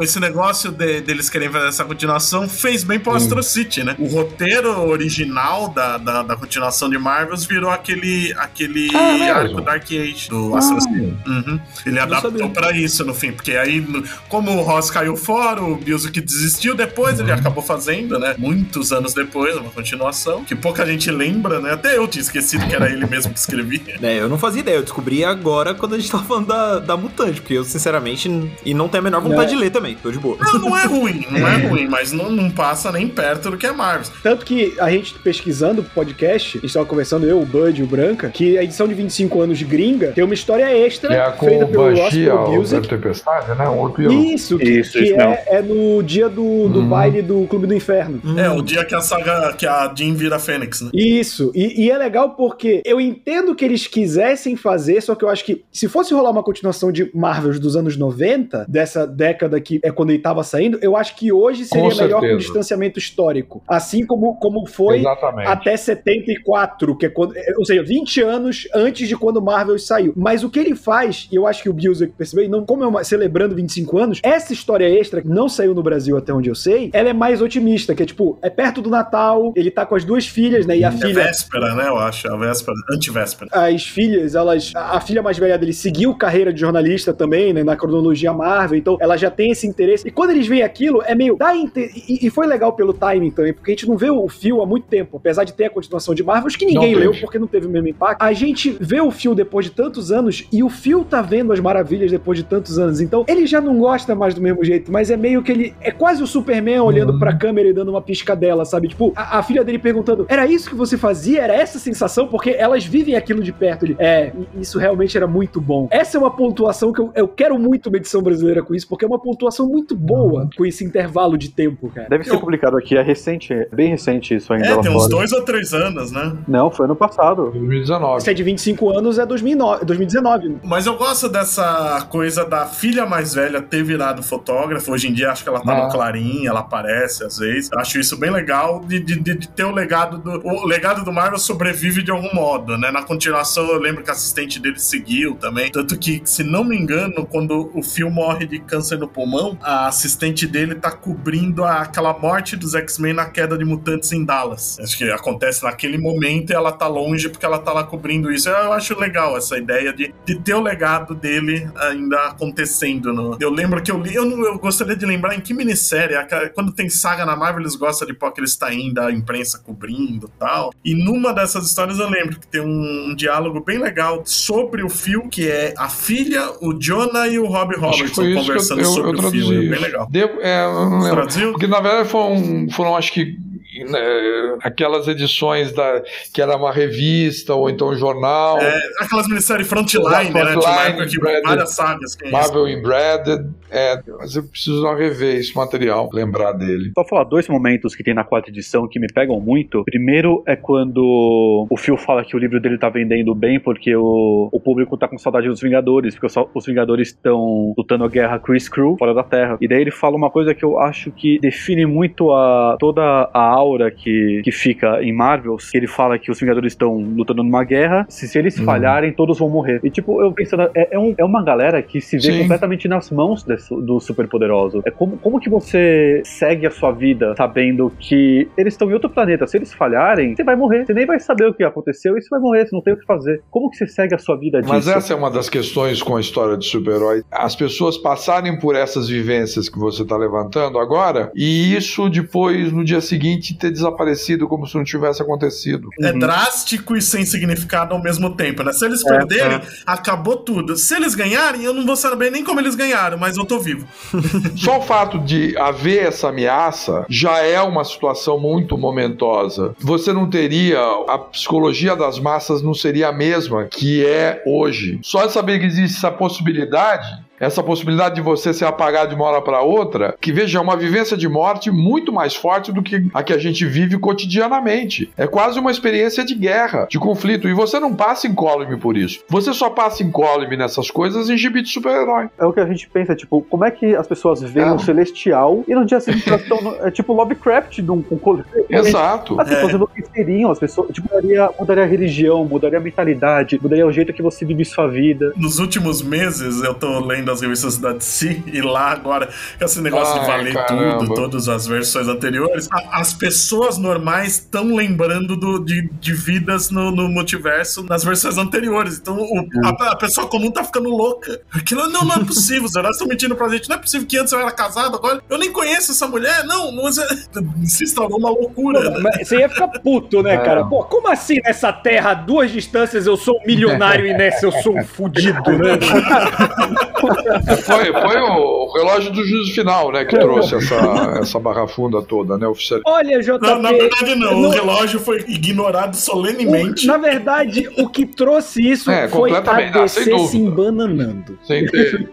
Esse negócio de, deles querem fazer essa continuação fez bem pro Astro City, né? O roteiro original da, da, da continuação de Marvels virou aquele, aquele ah, arco Dark Age do ah, Astro City. Uhum. Ele adaptou para isso no fim, porque aí, como o Ross caiu fora, o que desistiu, depois uhum. ele acabou fazendo, né? Muitos anos depois, uma continuação, que pouca gente lembra, né? Até eu tinha esquecido que era ele mesmo que escrevia. É, eu não fazia ideia, eu descobri agora quando a gente tava falando da, da Mutante, porque eu, sinceramente, e não tenho a menor vontade é. de ler também, tô de boa. Não, não é ruim, não é ruim, mas não, não passa nem perto do que é Marvel. Tanto que a gente pesquisando o podcast, a gente tava conversando, eu, o Bud e o Branca, que a edição de 25 anos de Gringa tem uma história extra é feita pelo Lost Music. Tempestade, né? Um outro isso, que, isso, que isso é, é, no dia do, do hum. baile do Clube do Inferno. É, o dia que a saga, que a Jean vira Fênix, né? Isso, e, e, é legal porque eu entendo que eles quisessem fazer, só que eu acho que se fosse rolar uma continuação de Marvels dos anos 90, dessa década que é quando ele tava saindo, eu acho que hoje seria com melhor com distanciamento histórico. Assim como, como foi Exatamente. até 74, que é quando, é, ou seja, 20 anos antes de quando Marvel saiu. Mas o que ele faz, e eu acho que o Busiek percebeu, não como é uma, celebrando 25 anos, essa história extra, que não saiu no Brasil até onde eu sei, ela é mais otimista, que é tipo, é perto do Natal, ele tá com as duas filhas, né? E a é filha. véspera, né? Eu acho, a véspera, antivéspera. As filhas, elas. A filha mais velha dele seguiu carreira de jornalista também, né? Na cronologia Marvel, então ela já tem esse interesse. E quando eles veem aquilo, é meio. Dá inter... e, e foi legal pelo timing também, porque a gente não vê o fio há muito tempo, apesar de ter a continuação de Marvel, acho que ninguém leu porque não teve o mesmo impacto. A gente vê o fio depois de tantos anos e o fio tá vendo as maravilhas depois de tantos anos. Então, ele já não gosta mais do mesmo jeito, mas é meio que ele. É quase o Superman olhando uhum. pra câmera e dando uma piscadela, sabe? Tipo, a, a, filha dele perguntando: era isso que você fazia? Era essa sensação? Porque elas vivem aquilo de perto. Ele, é, isso realmente era muito bom. Essa é uma pontuação que eu, eu quero muito uma edição brasileira com isso, porque é uma pontuação muito boa com esse intervalo de tempo, cara. Deve ser eu... publicado aqui, é recente, é bem recente isso ainda. É, tem uns dois ou três anos, né? Não, foi ano passado. 2019. Se é de 25 anos, é 2009, 2019. Mas eu gosto dessa coisa da filha mais velha ter virado fotógrafo. Hoje em dia, acho que ela tá ah. no Clarim, ela aparece às vezes. Acho isso bem legal de, de, de, ter o legado do. O legado do Marvel sobrevive de algum modo, né? Na continuação, eu lembro que a assistente dele seguiu também. Tanto que, se não me engano, quando o Phil morre de câncer no pulmão, a assistente dele tá cobrindo a, aquela morte dos X-Men na queda de mutantes em Dallas. Acho que acontece naquele momento e ela tá longe porque ela tá lá cobrindo isso. Eu acho legal essa ideia de, de ter o legado dele ainda acontecendo. No... Eu lembro que eu li, eu, não, eu gostaria de lembrar em que minissérie, quando tem saga na Marvel, eles gostam de pôr aqueles da imprensa cobrindo tal. E numa dessas histórias eu lembro que tem um, um diálogo bem legal sobre o Phil, que é a filha, o Jonah e o Rob Robertson conversando eu, eu, sobre o Phil. É bem legal. Deu, é, eu não lembro. Traduziu? Porque na verdade foram, foram acho que né, aquelas edições da, que era uma revista ou então um jornal. É, aquelas minisséries Frontline, né? Tinha uma época que várias sagas. Que é Marvel Embedded. É, mas eu preciso rever esse material, lembrar dele. Só falar dois momentos que tem na quarta edição que me pegam muito. Primeiro é quando o Phil fala que o livro dele tá vendendo bem porque o, o público tá com saudade dos Vingadores, porque os, os Vingadores estão lutando a guerra Chris Crew fora da Terra. E daí ele fala uma coisa que eu acho que define muito a toda a aura que, que fica em Marvels, que ele fala que os Vingadores estão lutando numa guerra, se, se eles uhum. falharem, todos vão morrer. E tipo, eu pensando, é, é, um, é uma galera que se vê Sim. completamente nas mãos do superpoderoso. É como, como que você segue a sua vida sabendo que eles estão em outro planeta? Se eles falharem, você vai morrer. Você nem vai saber o que aconteceu e você vai morrer, você não tem o que fazer. Como que você segue a sua vida disso? Mas essa é uma das questões com a história de super-herói. As pessoas passarem por essas vivências que você está levantando agora e isso depois, no dia seguinte, ter desaparecido como se não tivesse acontecido. É uhum. drástico e sem significado ao mesmo tempo, né? Se eles é, perderem, é. acabou tudo. Se eles ganharem, eu não vou saber nem como eles ganharam, mas eu tô vivo. Só o fato de haver essa ameaça já é uma situação muito momentosa. Você não teria. A psicologia das massas não seria a mesma que é hoje. Só saber que existe essa possibilidade essa possibilidade de você ser apagado de uma hora para outra, que veja, é uma vivência de morte muito mais forte do que a que a gente vive cotidianamente. É quase uma experiência de guerra, de conflito, e você não passa incólume por isso. Você só passa incólume nessas coisas em gibi de super-herói. É o que a gente pensa, tipo, como é que as pessoas veem é. o celestial e no dia seguinte elas estão. É tipo Lovecraft de um, um Exato. As pessoas é. enlouqueceriam, as pessoas. Tipo, mudaria, mudaria a religião, mudaria a mentalidade, mudaria o jeito que você vive sua vida. Nos últimos meses, eu tô lendo das revistas da DC e lá agora, esse negócio Ai, de valer caramba. tudo, todas as versões anteriores, a, as pessoas normais estão lembrando do, de, de vidas no, no, multiverso nas versões anteriores. Então o, a, a, pessoa comum tá ficando louca. Aquilo não, não é possível, os heróis estão mentindo pra gente. Não é possível que antes eu era casado, agora eu nem conheço essa mulher. Não, não é... se instaurou uma loucura. Pô, né? Você ia ficar puto, né, é. cara? Pô, como assim nessa terra, a duas distâncias, eu sou um milionário e nessa eu sou um fudido, né? foi, foi o relógio do juízo final, né, que trouxe essa, essa barra funda toda, né, oficial. Olha, JP... Não, na verdade não, no... o relógio foi ignorado solenemente. O, na verdade, o que trouxe isso é, foi a DC ah, se embananando. Sem ter.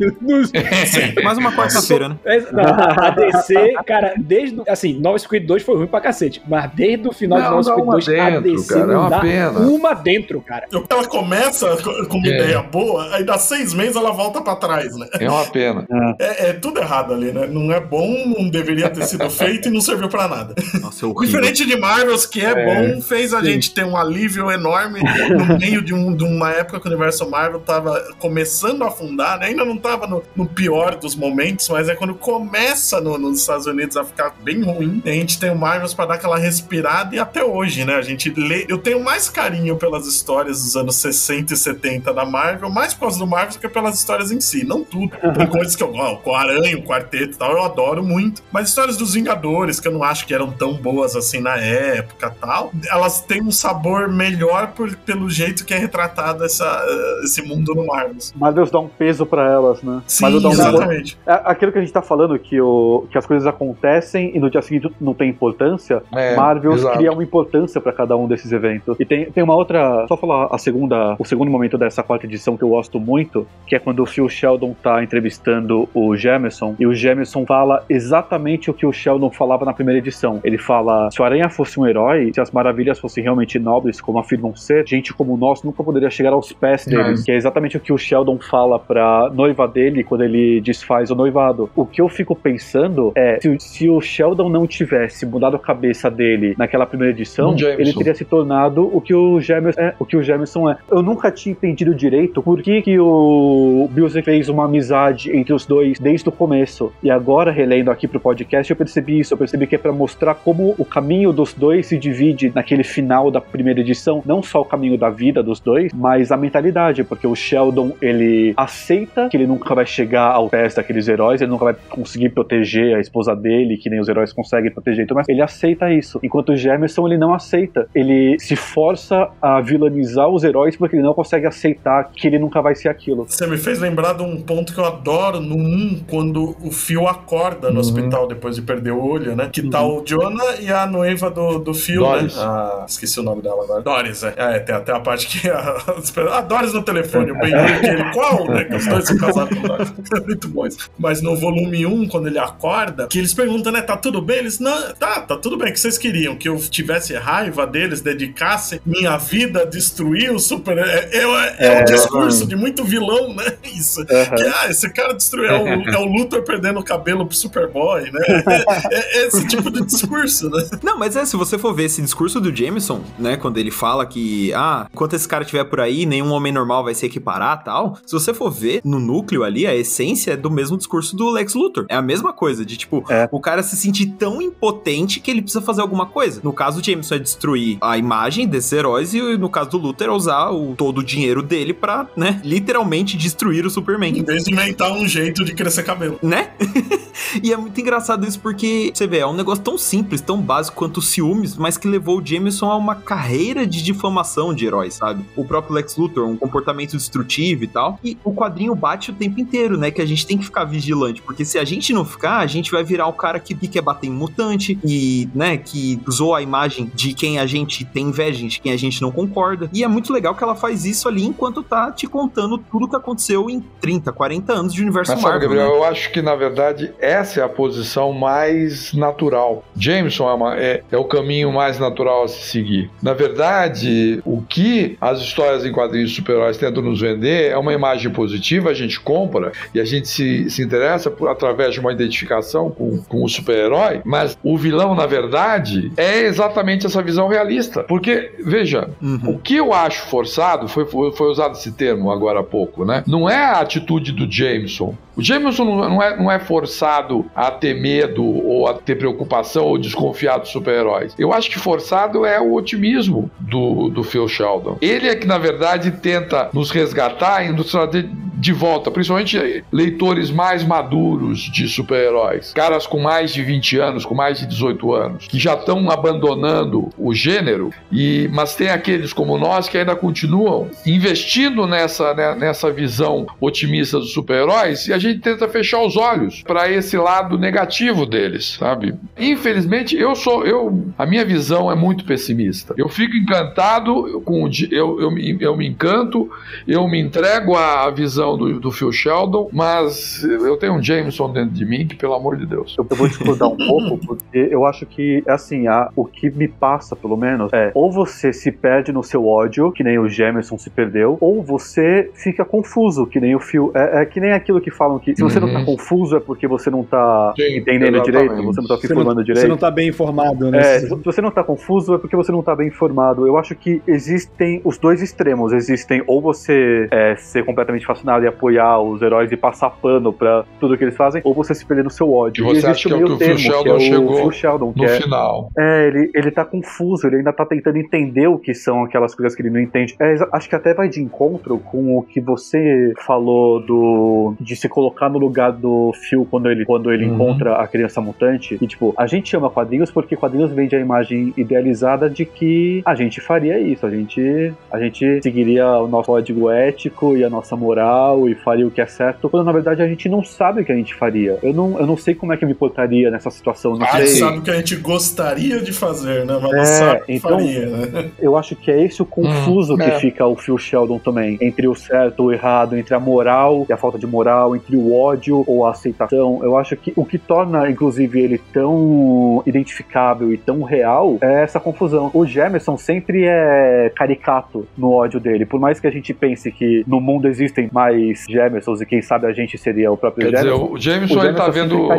Mais uma quarta-feira, né? a DC, cara, desde, assim, 952 foi ruim pra cacete, mas desde o final não, de 952 a DC cara, é uma pena. uma dentro, cara. Ela começa com uma é. ideia boa, aí dá seis meses ela volta pra trás, né? É uma pena. É, é, tudo errado ali, né? Não é bom, não deveria ter sido feito e não serviu pra nada. Nossa, é Diferente de Marvels, que é, é bom, fez a sim. gente ter um alívio enorme no meio de, um, de, uma época que o universo Marvel tava começando a afundar, né? Ainda não tava no, no, pior dos momentos, mas é quando começa no, nos Estados Unidos a ficar bem ruim. A gente tem o Marvels pra dar aquela respirada e até hoje, né? A gente lê. Eu tenho mais carinho pelas histórias dos anos 60 e 70 da Marvel, mais por causa do Marvel do que pelas histórias em si. Não tudo. Tem coisas que eu gosto, o Aranha, o Quarteto e tal, eu adoro muito. Mas histórias dos Vingadores, que eu não acho que eram tão boas assim na época tal, elas têm um sabor melhor por, pelo jeito que é retratado essa, esse mundo no Marvel. Marvel dá um peso para elas, né? Sim, um exatamente. É, aquilo que a gente tá falando, que, o, que as coisas acontecem e no dia seguinte não tem importância, é, Marvel exato. cria uma importância para cada um desses eventos. E tem, tem uma outra, só falar a segunda, o segundo momento dessa quarta edição que eu gosto muito, que é quando o Phil Sheldon tá entrevistando o Jameson e o Jameson fala exatamente o que o Sheldon falava na primeira edição. Ele fala: se o Aranha fosse um herói, se as maravilhas fossem realmente nobres, como afirmam ser, gente como nós nunca poderia chegar aos pés deles. Que é exatamente o que o Sheldon fala pra noiva dele quando ele desfaz o noivado. O que eu fico pensando é: se, se o Sheldon não tivesse mudado a cabeça dele naquela primeira edição, ele teria se tornado o que o Jameson é. O que o Jameson é. Eu nunca tinha entendido direito por que, que o Bills fez uma amizade entre os dois desde o começo. E agora, relendo aqui pro podcast, eu percebi isso. Eu percebi que é para mostrar como o caminho dos dois se divide naquele final da primeira edição. Não só o caminho da vida dos dois, mas a mentalidade. Porque o Sheldon, ele aceita que ele nunca vai chegar ao pés daqueles heróis, ele nunca vai conseguir proteger a esposa dele, que nem os heróis conseguem proteger. Então, mas ele aceita isso. Enquanto o Jameson, ele não aceita. Ele se força a vilanizar os heróis porque ele não consegue aceitar que ele nunca vai ser aquilo. Você me fez lembrar de um ponto que eu adoro no 1, quando o Phil acorda no uhum. hospital depois de perder o olho, né? Que tá uhum. o Jonah e a noiva do, do Phil, né? Doris. né? Ah, esqueci o nome dela agora. Doris, é. é tem até a parte que a, a Doris no telefone, o Ben ele, qual, né? Que os dois são casados com Doris. Muito bom isso. Mas no volume 1, quando ele acorda, que eles perguntam, né? Tá tudo bem? Eles, não, tá, tá tudo bem. que vocês queriam? Que eu tivesse raiva deles, dedicasse minha vida a destruir o super. É, é, é, é um discurso de muito vilão, né? Isso. Uhum. Que, ah, esse cara destruiu. É o, é o Luthor perdendo o cabelo pro Superboy, né? É, é, esse tipo de discurso, né? Não, mas é, se você for ver esse discurso do Jameson, né? Quando ele fala que, ah, enquanto esse cara estiver por aí, nenhum homem normal vai se equiparar tal. Se você for ver no núcleo ali, a essência é do mesmo discurso do Lex Luthor. É a mesma coisa, de tipo, é. o cara se sentir tão impotente que ele precisa fazer alguma coisa. No caso do Jameson é destruir a imagem desses heróis e no caso do Luthor é usar o, todo o dinheiro dele pra, né, literalmente destruir o Superman. Vez de inventar um jeito de crescer cabelo. Né? e é muito engraçado isso porque, você vê, é um negócio tão simples, tão básico quanto os ciúmes, mas que levou o Jameson a uma carreira de difamação de heróis, sabe? O próprio Lex Luthor, um comportamento destrutivo e tal. E o quadrinho bate o tempo inteiro, né? Que a gente tem que ficar vigilante, porque se a gente não ficar, a gente vai virar o cara que, quer bater em mutante e, né, que usou a imagem de quem a gente tem inveja, de quem a gente não concorda. E é muito legal que ela faz isso ali enquanto tá te contando tudo que aconteceu em 30, 40 anos de universo Mas, Marvel. Gabriel, né? eu acho que na verdade essa é a posição mais natural. Jameson é, uma, é, é o caminho mais natural a se seguir. Na verdade, o que as histórias em quadrinhos super-heróis tentam nos vender é uma imagem positiva, a gente compra e a gente se, se interessa por, através de uma identificação com, com o super-herói, mas o vilão, na verdade, é exatamente essa visão realista. Porque, veja, uhum. o que eu acho forçado, foi, foi usado esse termo agora há pouco, né? Não é a atitude do Jameson. O Jameson não é, não é forçado a ter medo ou a ter preocupação ou desconfiar dos super-heróis. Eu acho que forçado é o otimismo do, do Phil Sheldon. Ele é que, na verdade, tenta nos resgatar e nos trazer de volta, principalmente leitores mais maduros de super-heróis, caras com mais de 20 anos, com mais de 18 anos, que já estão abandonando o gênero, e mas tem aqueles como nós que ainda continuam investindo nessa, né, nessa visão otimista dos super-heróis e a gente tenta fechar os olhos para esse lado negativo deles, sabe? Infelizmente, eu sou eu a minha visão é muito pessimista. Eu fico encantado com eu, eu, me, eu me encanto, eu me entrego à visão do, do Phil Sheldon, mas eu tenho um Jameson dentro de mim que, pelo amor de Deus. Eu, eu vou discordar um pouco, porque eu acho que, é assim, a, o que me passa, pelo menos, é ou você se perde no seu ódio, que nem o Jameson se perdeu, ou você fica confuso, que nem o Phil. É, é que nem aquilo que falam que se você uhum. não tá uhum. confuso é porque você não tá Sim, entendendo exatamente. direito, você não tá se informando direito. Você não tá bem informado, né? É, se você não tá confuso é porque você não tá bem informado. Eu acho que existem os dois extremos. Existem ou você é, ser completamente fascinado e apoiar os heróis e passar pano pra tudo que eles fazem, ou você se perder no seu ódio. E você e acha que, é o, que o Phil Sheldon é chegou Phil Sheldon, no é, final. É, ele, ele tá confuso, ele ainda tá tentando entender o que são aquelas coisas que ele não entende. É, acho que até vai de encontro com o que você falou do de se colocar no lugar do Phil quando ele, quando ele uhum. encontra a criança mutante. E, tipo, a gente ama quadrinhos porque quadrinhos vende a imagem idealizada de que a gente faria isso, a gente, a gente seguiria o nosso código ético e a nossa moral e faria o que é certo, quando na verdade a gente não sabe o que a gente faria. Eu não, eu não sei como é que eu me portaria nessa situação. Não ah, sei. sabe o que a gente gostaria de fazer, né? Mas é, não sabe o que então, faria, né? Eu acho que é esse o confuso hum, que é. fica o Phil Sheldon também. Entre o certo ou o errado, entre a moral e a falta de moral, entre o ódio ou a aceitação. Eu acho que o que torna, inclusive, ele tão identificável e tão real é essa confusão. O Jamerson sempre é caricato no ódio dele. Por mais que a gente pense que no mundo existem mais mais Jamesons e quem sabe a gente seria o próprio Quer Jameson. Dizer, o Jameson, o Jameson tá vendo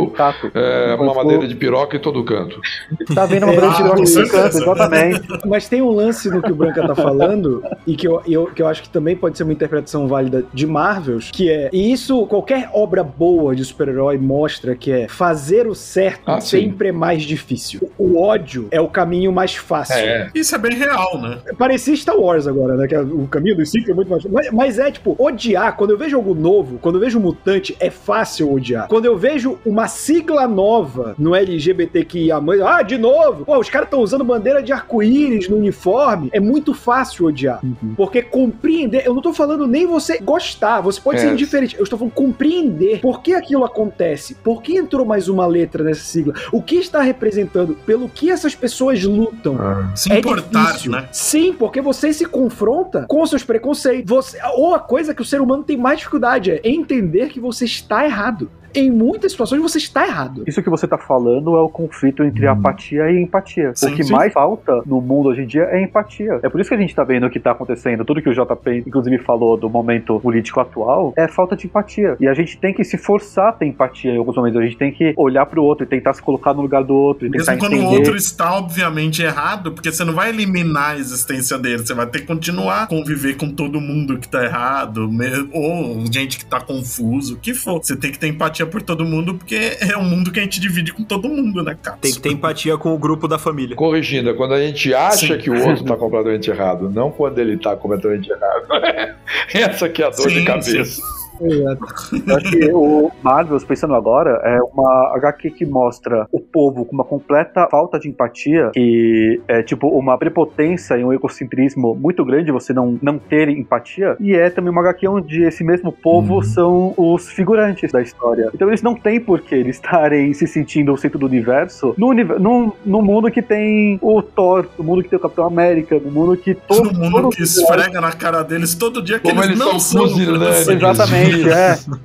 é, uma madeira de piroca em todo canto. Tá vendo uma madeira de piroca em todo canto, exatamente. Mas tem um lance no que o Branca tá falando e que eu, eu, que eu acho que também pode ser uma interpretação válida de Marvels, que é, e isso qualquer obra boa de super-herói mostra que é fazer o certo ah, sempre sim. é mais difícil. o ódio é o caminho mais fácil. É. Isso é bem real, né? Parecia Star Wars agora, né? Que é o caminho dos cinco é muito mais fácil. Mas, mas é tipo, odiar, quando eu vejo algo novo, quando eu vejo um mutante, é fácil odiar. Quando eu vejo uma sigla nova no LGBTQIA, ah, de novo, pô, os caras estão usando bandeira de arco-íris no uniforme, é muito fácil odiar. Porque compreender, eu não tô falando nem você gostar, você pode É. ser indiferente, eu estou falando compreender por que aquilo acontece, por que entrou mais uma letra nessa sigla, o que está representando, pelo que essas pessoas lutam. Ah. Se É importar, difícil. né? Sim, porque você se confronta com os seus preconceitos. Você, ou a coisa que o ser humano tem mais dificuldade é entender que você está errado. Em muitas situações você está errado. Isso que você tá falando é o conflito entre Hum. apatia e empatia. Sim, o que sim. mais falta no mundo hoje em dia é empatia. É por isso que a gente tá vendo o que tá acontecendo. Tudo que o JP, inclusive, falou do momento político atual é falta de empatia. E a gente tem que se forçar a ter empatia em alguns momentos. A gente tem que olhar pro outro e tentar se colocar no lugar do outro. E tentar Mesmo quando o entender. outro está, obviamente, errado, porque você não vai eliminar a existência dele, você vai ter que continuar a conviver com todo mundo que tá errado, ou gente que tá confuso, o que for. Você tem que ter empatia por todo mundo, porque é um mundo que a gente divide com todo mundo, né, cara? Tem que ter empatia com o grupo da família. Corrigindo, é quando a gente acha Sim. que o outro está completamente errado, não quando ele está completamente errado. Essa que é a dor Sim, de cabeça. Eu acho que o Marvels, pensando agora, é uma HQ que mostra o povo com uma completa falta de empatia, que é tipo uma prepotência e um egocentrismo muito grande você não, não ter empatia, e é também uma HQ onde esse mesmo povo Uhum. são os figurantes da história. Então eles não têm por que eles estarem se sentindo o centro do universo no, num, num mundo que tem o Thor, no mundo que tem o Capitão América, no mundo que todo, Todo mundo todo que esfrega na cara deles todo dia que Como eles, eles não são são fuzilantes. Exatamente,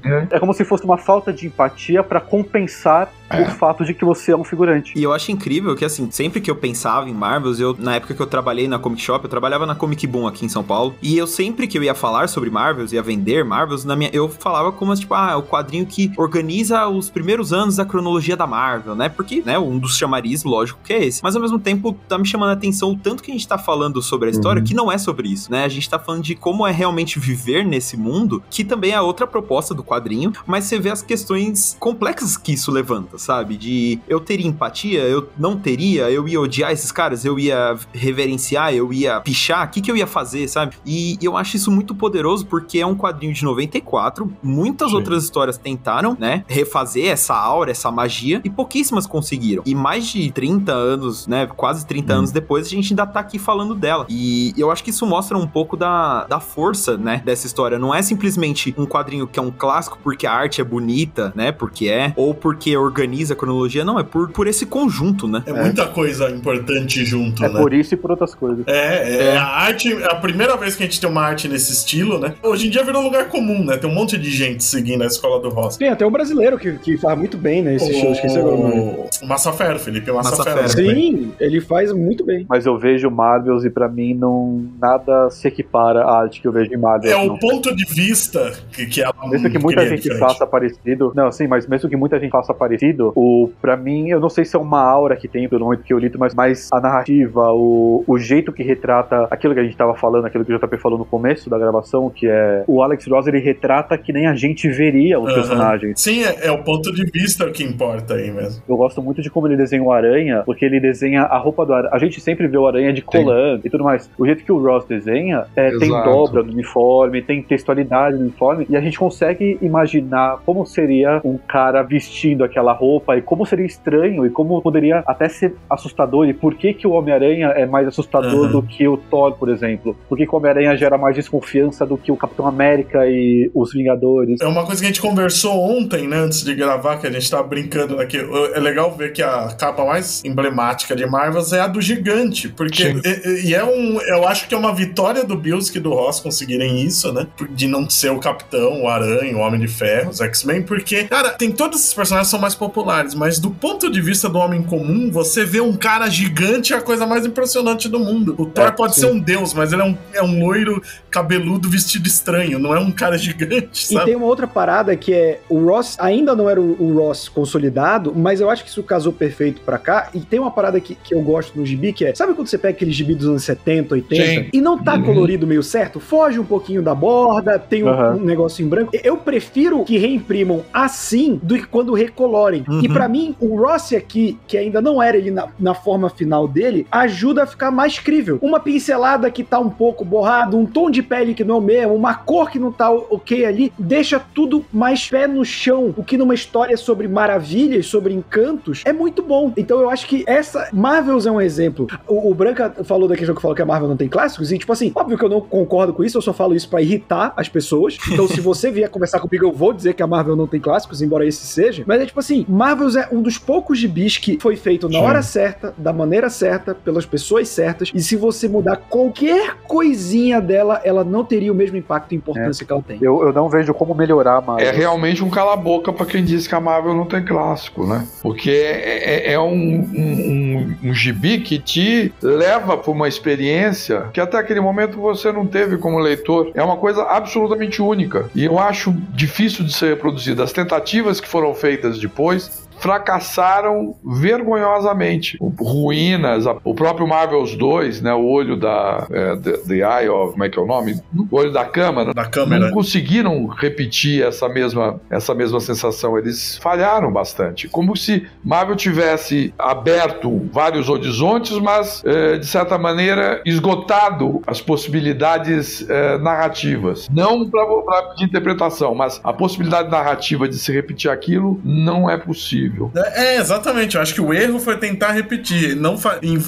é. É. É como se fosse uma falta de empatia pra compensar É. o fato de que você é um figurante. E eu acho incrível que, assim, sempre que eu pensava em Marvels, eu, na época que eu trabalhei na Comic Shop, eu trabalhava na Comic Boom aqui em São Paulo, e eu sempre que eu ia falar sobre Marvels, ia vender Marvels, na minha, eu falava como, tipo, ah, é o quadrinho que organiza os primeiros anos da cronologia da Marvel, né? Porque, né, um dos chamariz, lógico, que é esse. Mas, ao mesmo tempo, tá me chamando a atenção o tanto que a gente tá falando sobre a história, Uhum. que não é sobre isso, né? A gente tá falando de como é realmente viver nesse mundo, que também é outra proposta do quadrinho, mas você vê as questões complexas que isso levanta, sabe? De eu teria empatia, eu não teria, eu ia odiar esses caras, eu ia reverenciar, eu ia pichar, o que, que eu ia fazer, sabe? E eu acho isso muito poderoso porque é um quadrinho de 94, muitas Sim. outras histórias tentaram, né, refazer essa aura, essa magia, e pouquíssimas conseguiram. E mais de 30 anos, né, quase 30 Hum. anos depois, a gente ainda tá aqui falando dela. E eu acho que isso mostra um pouco da, da força, né, dessa história. Não é simplesmente um quadrinho que é um clássico porque a arte é bonita, né, porque é, ou porque organiza a cronologia, não, é por, por esse conjunto, né? É muita coisa importante junto, É né? por isso e por outras coisas. É, é, É. a arte, é a primeira vez que a gente tem uma arte nesse estilo, né? Hoje em dia virou lugar comum, né? Tem um monte de gente seguindo a escola do Ross. Tem até um brasileiro que, que faz muito bem, né? Esse show, esqueci agora o nome. O o Massafero, Felipe Massafero. Massafero. Sim, ele faz muito bem. Mas eu vejo Marvels e pra mim não nada se equipara à arte que eu vejo em Marvels. É o ponto de vista que, que ela Mesmo que muita gente diferente. faça parecido. Não, sim, mas mesmo que muita gente faça parecido, o para mim, eu não sei se é uma aura que tem pelo momento que eu li, mas, mas a narrativa, o, o jeito que retrata aquilo que a gente tava falando, aquilo que o JP falou no começo da gravação, que é o Alex Ross, ele retrata que nem a gente veria os Aham. personagens. Sim, é, é o ponto de vista que importa aí mesmo. Eu gosto muito de como ele desenha o Aranha, porque ele desenha a roupa do Aranha. A gente sempre vê o Aranha de colã e tudo mais. O jeito que o Ross desenha é, tem dobra no uniforme, tem textualidade no uniforme, e a gente consegue imaginar como seria um cara vestindo aquela roupa e como seria estranho e como poderia até ser assustador. E por que, que o Homem-Aranha é mais assustador Uhum. do que o Thor, por exemplo? Por que, que o Homem-Aranha gera mais desconfiança do que o Capitão América e os Vingadores? É uma coisa que a gente conversou ontem, né, antes de gravar, que a gente tava brincando aqui. É legal ver que a capa mais emblemática de Marvels é a do gigante, porque e, e é um, eu acho que é uma vitória do Bills e do Ross conseguirem isso, né, de não ser o Capitão, o Aranha, o Homem de Ferro, os X-Men, porque, cara, tem todos esses personagens que são mais populares, mas do ponto de vista do homem comum, você vê um cara gigante é a coisa mais impressionante do mundo. O Thor É, pode sim. ser um deus, mas ele é um, é um loiro cabeludo vestido estranho, não é um cara gigante, E sabe? tem uma outra parada que é o Ross ainda não era o, o Ross consolidado, mas eu acho que isso casou perfeito pra cá. E tem uma parada que, que eu gosto no gibi, que é, sabe quando você pega aquele gibi dos anos 70, 80, Sim. e não tá Uhum. colorido meio certo? Foge um pouquinho da borda, tem um, Aham. um negócio em branco. Eu prefiro que reimprimam assim do que quando recolorem. Uhum. E pra mim, o Rossi aqui, que ainda não era ele na, na forma final dele, ajuda a ficar mais crível. Uma pincelada que tá um pouco borrado, um tom de pele que não é o mesmo, uma cor que não tá ok ali, deixa tudo mais pé no chão. O que numa história sobre maravilhas, sobre encantos, é muito bom. Então eu acho que essa. Marvels é um exemplo. O, o Branca falou da questão que falou que a Marvel não tem clássicos, e tipo assim, óbvio que eu não concordo com isso, eu só falo isso pra irritar as pessoas. Então se você vier conversar comigo, eu vou dizer que a Marvel não tem clássicos, embora esse seja. Mas é tipo assim, Marvels é um dos poucos gibis que foi feito na Sim. hora certa, da maneira certa, pelas pessoas certas, e se você mudar qualquer coisinha dela, ela não teria o mesmo impacto e importância que ela tem. Eu, eu não vejo como melhorar mais. É realmente um cala-boca pra quem diz que a Marvel não tem clássico, né? Porque é, é- é um, um, um, um gibi que te leva pra uma experiência que até aquele momento você não teve como leitor. É uma coisa absolutamente única. E eu acho difícil de ser reproduzida. As tentativas que foram feitas depois fracassaram vergonhosamente. Ruínas, o próprio Marvels 2, né, o olho da é, the, the Eye of, como é que é o nome? O olho da câmara, Da câmera. não conseguiram repetir essa mesma, essa mesma sensação. Eles falharam bastante. Como se Marvel tivesse aberto vários horizontes, mas eh, de certa maneira esgotado as possibilidades eh, narrativas. Não para de interpretação, mas a possibilidade narrativa de se repetir aquilo não é possível. É, é, exatamente. Eu acho que o erro foi tentar repetir. Não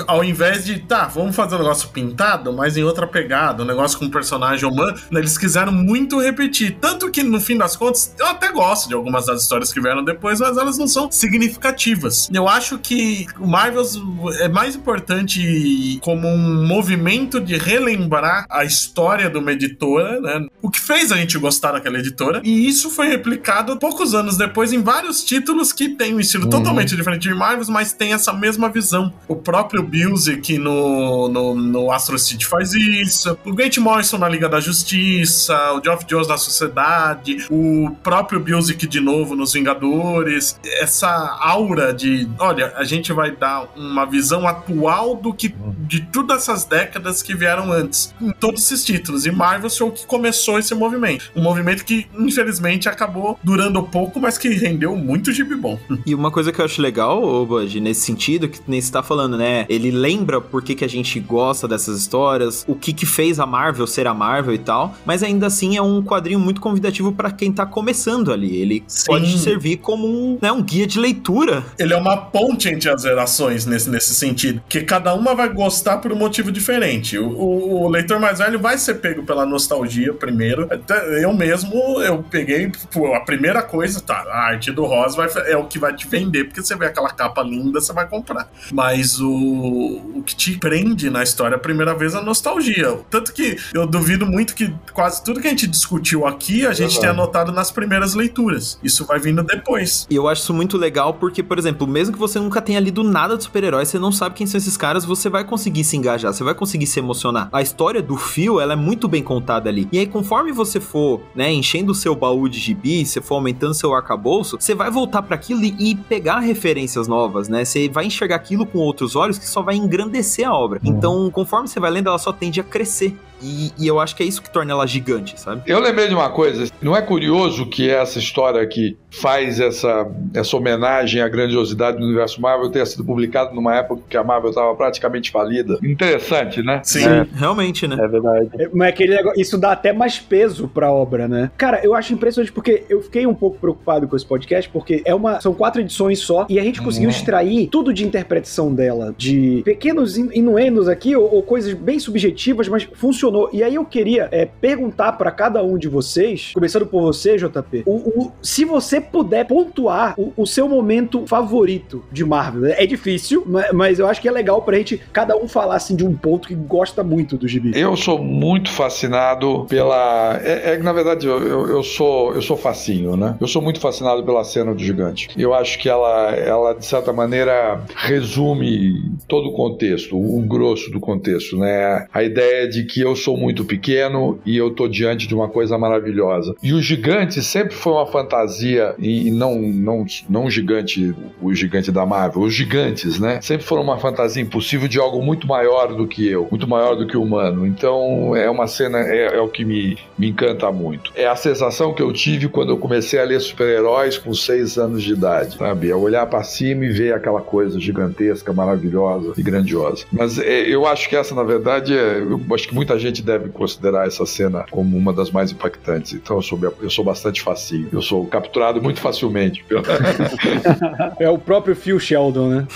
ao invés de, tá, vamos fazer um negócio pintado, mas em outra pegada, um negócio com um personagem humano, né, eles quiseram muito repetir. Tanto que, no fim das contas, eu até gosto de algumas das histórias que vieram depois, mas elas não são significativas. Eu acho que o Marvels é mais importante como um movimento de relembrar a história de uma editora, né? O que fez a gente gostar daquela editora. E isso foi replicado poucos anos depois em vários títulos que tem um estilo Uhum. totalmente diferente de Marvels, mas tem essa mesma visão. O próprio Busiek no, no, no Astro City faz isso. O Grant Morrison na Liga da Justiça. O Geoff Jones na Sociedade. O próprio Busiek de novo nos Vingadores. Essa aura de, olha, a gente vai dar uma visão atual do que de todas essas décadas que vieram antes. Em todos esses títulos. E Marvel foi o que começou esse movimento. Um movimento que, infelizmente, acabou durando pouco, mas que rendeu muito gibi bom. E uma coisa que eu acho legal, ô Bud, nesse sentido, que nem você tá falando, né? Ele lembra por que, que a gente gosta dessas histórias, o que que fez a Marvel ser a Marvel e tal, mas ainda assim é um quadrinho muito convidativo pra quem tá começando ali. Ele Sim. pode servir como um, né, um guia de leitura. Ele é uma ponte entre as gerações nesse, nesse sentido. Que cada uma vai gostar por um motivo diferente. O, o- o leitor mais velho vai ser pego pela nostalgia primeiro. Até eu mesmo, eu peguei pô, a primeira coisa, tá? A arte do Rosa vai, é o que vai te vender, porque você vê aquela capa linda, você vai comprar. Mas o, o que te prende na história a primeira vez é a nostalgia. Tanto que eu duvido muito que quase tudo que a gente discutiu aqui, a gente Verdade. tenha anotado nas primeiras leituras. Isso vai vindo depois. E eu acho isso muito legal porque, por exemplo, mesmo que você nunca tenha lido nada de super-heróis, você não sabe quem são esses caras, você vai conseguir se engajar, você vai conseguir se emocionar. A história do fio, ela é muito bem contada ali. E aí, conforme você for, né, enchendo o seu baú de gibi, você for aumentando seu arcabouço, você vai voltar para aquilo e, e pegar referências novas, né? Você vai enxergar aquilo com outros olhos que só vai engrandecer a obra. Então, conforme você vai lendo, ela só tende a crescer. E, e eu acho que é isso que torna ela gigante, sabe? Eu lembrei de uma coisa, não é curioso que essa história que faz essa, essa homenagem à grandiosidade do universo Marvel tenha sido publicada numa época que a Marvel estava praticamente falida? Interessante, né? Sim. É. Realmente, né? É verdade. É, Mas aquele negócio- isso dá até mais peso pra obra, né? Cara, eu acho impressionante porque eu fiquei um pouco preocupado com esse podcast, porque é uma, são quatro edições só, e a gente conseguiu Uhum. extrair tudo de interpretação dela, de pequenos in- inuendos aqui, ou, ou coisas bem subjetivas, mas funcionou. E aí eu queria é, perguntar pra cada um de vocês, começando por você, JP, o, o- se você puder pontuar o, o seu momento favorito de Marvel. É difícil, ma- mas eu acho que é legal pra gente cada um falar assim de um ponto que gosta muito do gibi. Eu sou muito fascinado pela. É, é na verdade eu, eu, eu sou eu sou facinho, né? Eu sou muito fascinado pela cena do gigante. Eu acho que ela, ela de certa maneira, resume todo o contexto, o grosso do contexto, né? A ideia de que eu sou muito pequeno e eu tô diante de uma coisa maravilhosa. E o gigante sempre foi uma fantasia, e não, não, não gigante, o gigante da Marvel, os gigantes, né? Sempre foram uma fantasia impossível de algo muito maior do que eu, muito maior do que o humano. Então é uma cena, é, é o que me, me encanta muito. É a sensação que eu tive quando eu comecei a ler super-heróis com seis anos de idade, sabe? É olhar para cima e ver aquela coisa gigantesca, maravilhosa e grandiosa. Mas é, eu acho que essa, na verdade, é, eu acho que muita gente deve considerar essa cena como uma das mais impactantes. Então eu sou, eu sou bastante facinho. Eu sou capturado muito facilmente. é o próprio Phil Sheldon, né?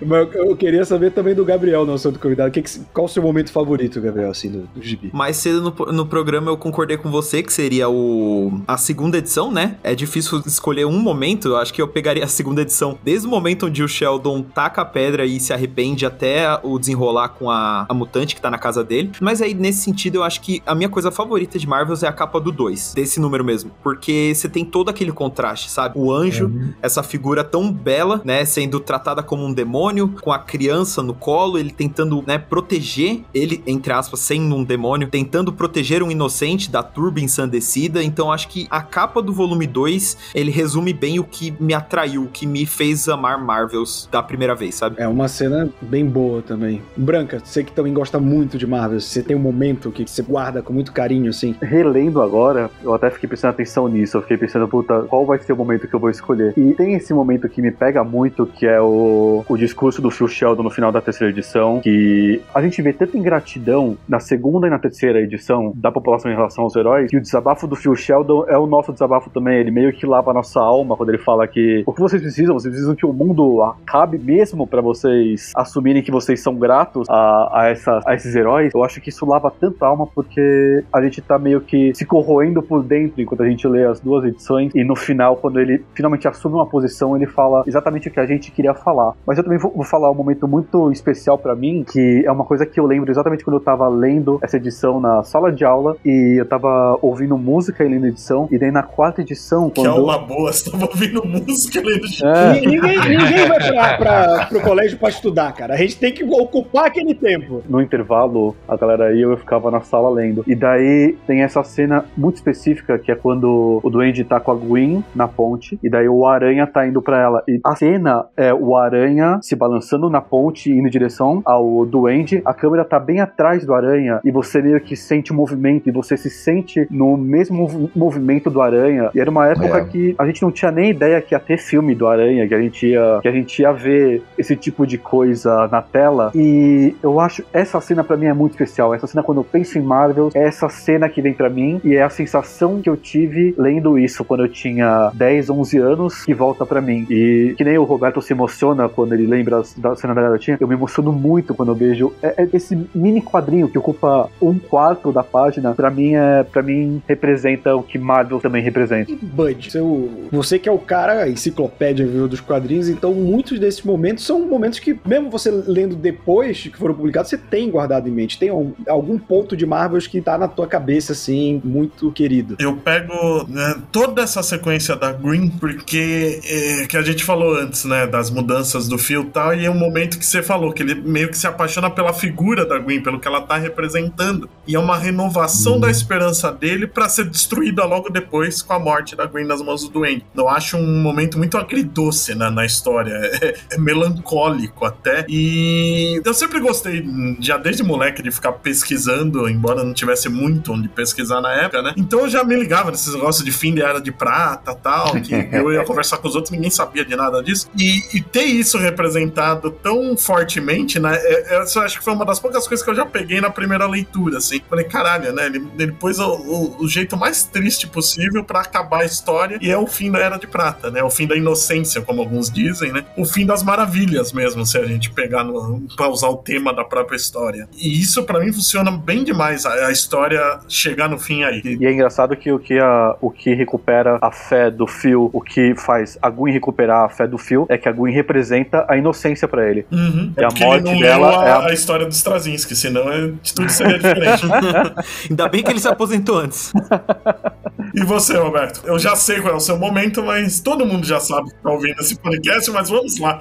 eu queria saber também do Gabriel, nosso outro convidado. Que, qual o seu momento favorito, Gabriel, assim, do, do gibi? Mais cedo no, no programa eu concordei com você que seria o a segunda edição, né? É difícil escolher um momento. Eu acho que eu pegaria a segunda edição desde o momento onde o Sheldon taca a pedra e se arrepende até o desenrolar com a, a mutante que tá na casa dele. Mas aí, nesse sentido, eu acho que a minha coisa favorita de Marvels é a capa do 2, desse número mesmo. Porque você tem todo aquele contraste, sabe? O anjo, uhum. essa figura tão bela, né? Sendo tratada como um demônio, com a criança no colo, ele tentando, né, proteger ele, entre aspas, sendo um demônio, tentando proteger um inocente da turba ensandecida. Então acho que a capa do volume 2, ele resume bem o que me atraiu, o que me fez amar Marvels da primeira vez, sabe? É uma cena bem boa também. Branca, você que também gosta muito de Marvels, você tem um momento que você guarda com muito carinho, assim. Relendo agora, eu até fiquei prestando atenção nisso. Eu fiquei pensando, puta, qual vai ser o momento que eu vou escolher? E tem esse momento que me pega muito, que é o, o discurso do Phil Sheldon no final da terceira edição, que a gente vê tanta ingratidão na segunda e na terceira edição da população em relação aos heróis, que o desabafo do Phil Sheldon é o nosso desabafo também. Ele meio que lava a nossa alma quando ele fala que o que vocês precisam, vocês precisam que o mundo acabe mesmo para vocês assumirem que vocês são gratos a, a, essa, a esses heróis. Eu acho que isso lava tanta alma porque a gente tá meio que se corroendo por dentro enquanto a gente lê as duas edições e no final, quando ele finalmente assume uma posição, ele fala exatamente o que a gente queria falar. Mas eu também vou, vou falar um momento muito especial para mim, que é uma coisa que eu lembro exatamente quando eu tava lendo essa edição na sala de aula e eu tava ouvindo música e lendo edição, e daí na quarta edição. Quando... Que é uma boa, você tava ouvindo música e lendo edição. É. Ninguém, ninguém vai pra, pra, pro colégio pra estudar, cara. A gente tem que ocupar aquele tempo. No intervalo, a galera ia, eu ficava na sala lendo. E daí tem essa cena muito específica que é quando o Duende tá com a Gwen na ponte, e daí o Aranha tá indo pra ela. E a cena é o Aranha se balançando na ponte, indo em direção ao Duende. A câmera tá bem atrás do Aranha, e você meio que sente o movimento, e você se sente no mesmo movimento do Aranha. E era uma época é. que a gente não tinha nem ideia que ia ter filme do Aranha, que a gente ia, que a gente ia ver esse tipo de coisa na tela. E eu acho essa cena para mim é muito especial. Essa cena quando eu penso em Marvel, é essa cena que vem para mim e é a sensação que eu tive lendo isso quando eu tinha 10, 11 anos que volta para mim. E que nem o Roberto se emociona quando ele lembra da cena da garotinha, eu me emociono muito quando eu vejo é, é esse mini quadrinho que ocupa um quarto da página. Para mim é, para mim representa o que Marvel também representa. Bud, seu, você que é o cara enciclopédia viu, dos quadrinhos, então muitos desses momentos são momentos que mesmo você lendo depois que foram publicados, você tem guardado em mente. Tem algum ponto de Marvel que tá na tua cabeça assim, muito querido. Eu pego né, toda essa sequência da Green porque é, que a gente falou antes, né, das mudanças do Phil e tal, e é um momento que você falou que ele meio que se apaixona pela figura da Green, pelo que ela tá representando. E é uma renovação hum. da esperança dele para ser destruída logo depois com a morte da Green nas mãos do Duende. Eu acho um momento muito agridoce né, na história, é, é melancólico até. E eu sempre gostei, já desde moleque, de ficar pesquisando, embora não tivesse muito onde pesquisar na época, né? Então eu já me ligava nesses negócios de fim de era de prata tal, que eu ia conversar com os outros, ninguém sabia de nada disso. E, e ter isso representado tão fortemente, né? Eu, eu acho que foi uma das poucas coisas que eu já peguei na primeira leitura, assim. Falei, caralho, né? Ele, ele pôs o, o, o jeito mais triste possível para acabar a história e é o fim da Era de Prata, né? O fim da inocência, como alguns dizem, né? O fim das maravilhas mesmo, se a gente pegar no, pra usar o tema da própria história. E isso para mim funciona bem demais, a, a, história chegar no fim aí. E é engraçado que o que, a, o que recupera a fé do Phil, o que faz a Gwen recuperar a fé do Phil, é que a Gwen representa a inocência para ele. Uhum. E é a morte dela a, é a... a história do Straczynski, senão é, tudo seria diferente. Ainda bem que ele se aposentou antes. e você, Roberto? Eu já sei qual é o seu momento momento, mas todo mundo já sabe que tá ouvindo esse podcast, mas vamos lá.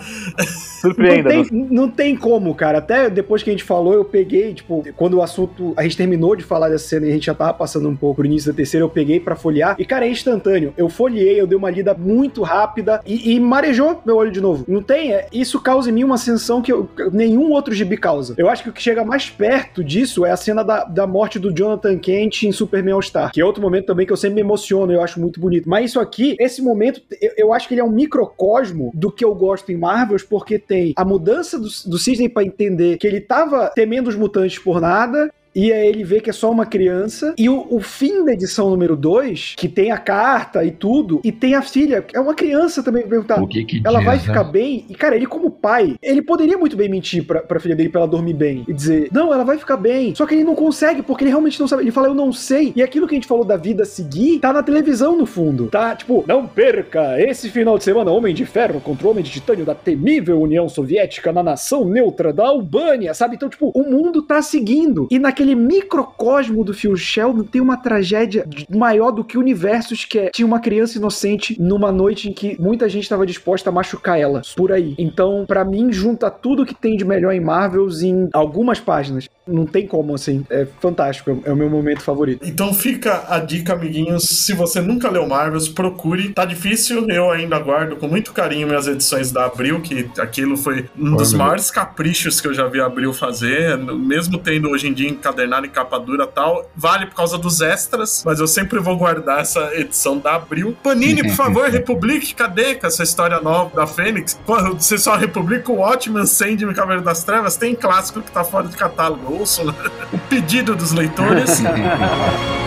Surpreenda. Não tem, não tem como, cara. Até depois que a gente falou, eu peguei, tipo, quando o assunto. A gente terminou de falar dessa cena e a gente já tava passando um pouco no início da terceira, eu peguei para folhear. E, cara, é instantâneo. Eu folhei, eu dei uma lida muito rápida e, e marejou meu olho de novo. Não tem. É, isso causa em mim uma sensação que eu, nenhum outro gibi causa. Eu acho que o que chega mais perto disso é a cena da, da morte do Jonathan Kent em Superman All-Star, que é outro momento também que eu sempre me emociono, eu acho muito bonito. Mas isso aqui, esse momento, eu, eu acho que ele é um microcosmo do que eu gosto em Marvels, porque tem a mudança do, do Cisne para entender que ele tava temendo os mutantes por nada, e aí ele vê que é só uma criança. E o, o fim da edição número 2, que tem a carta e tudo, e tem a filha, é uma criança também perguntar. O que que ela diz, vai ficar né? bem? E, cara, ele como pai, ele poderia muito bem mentir pra, pra filha dele pra ela dormir bem e dizer, não, ela vai ficar bem. Só que ele não consegue, porque ele realmente não sabe. Ele fala, eu não sei. E aquilo que a gente falou da vida seguir, tá na televisão no fundo. Tá, tipo, não perca esse final de semana Homem de Ferro contra o Homem de Titânio da temível União Soviética na nação neutra da Albânia, sabe? Então, tipo, o mundo tá seguindo. E naquele aquele microcosmo do Phil Sheldon tem uma tragédia maior do que universos que é, tinha uma criança inocente numa noite em que muita gente estava disposta a machucar ela por aí. Então, para mim, junta tudo que tem de melhor em Marvels em algumas páginas. Não tem como, assim. É fantástico. É o meu momento favorito. Então fica a dica, amiguinhos. Se você nunca leu Marvels, procure. Tá difícil. Eu ainda guardo com muito carinho minhas edições da Abril, que aquilo foi um dos maiores caprichos que eu já vi a Abril fazer. Mesmo tendo hoje em dia encadernado em capa dura e tal. Vale por causa dos extras, mas eu sempre vou guardar essa edição da Abril. Panini, por favor, republique. Cadê com essa história nova da Fênix? Você só republica o Watchmen, Sandman e Cavaleiro das Trevas? Tem clássico que tá fora de catálogo ouço né? o pedido dos leitores.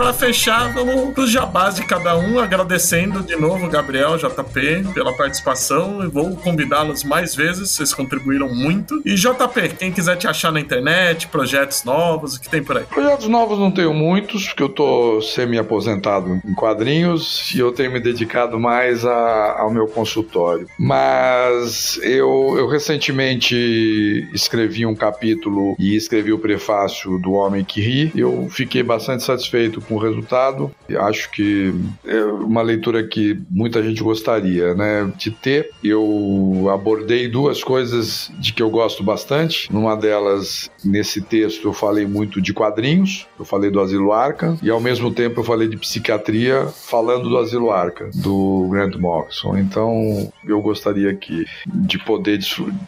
para fechar, vamos pros jabás de cada um, agradecendo de novo Gabriel, JP, pela participação. E vou convidá-los mais vezes, vocês contribuíram muito. E JP, quem quiser te achar na internet, projetos novos, o que tem por aí? Projetos novos não tenho muitos, porque eu tô semi-aposentado em quadrinhos e eu tenho me dedicado mais a, ao meu consultório. Mas eu, eu recentemente escrevi um capítulo e escrevi o prefácio do Homem que Ri. Eu fiquei bastante satisfeito com o resultado. Acho que é uma leitura que muita gente gostaria né, de ter. Eu abordei duas coisas de que eu gosto bastante. Numa delas, nesse texto, eu falei muito de quadrinhos, eu falei do Asilo Arca, e ao mesmo tempo eu falei de psiquiatria, falando do Asilo Arca, do Grant Morrison. Então, eu gostaria aqui de poder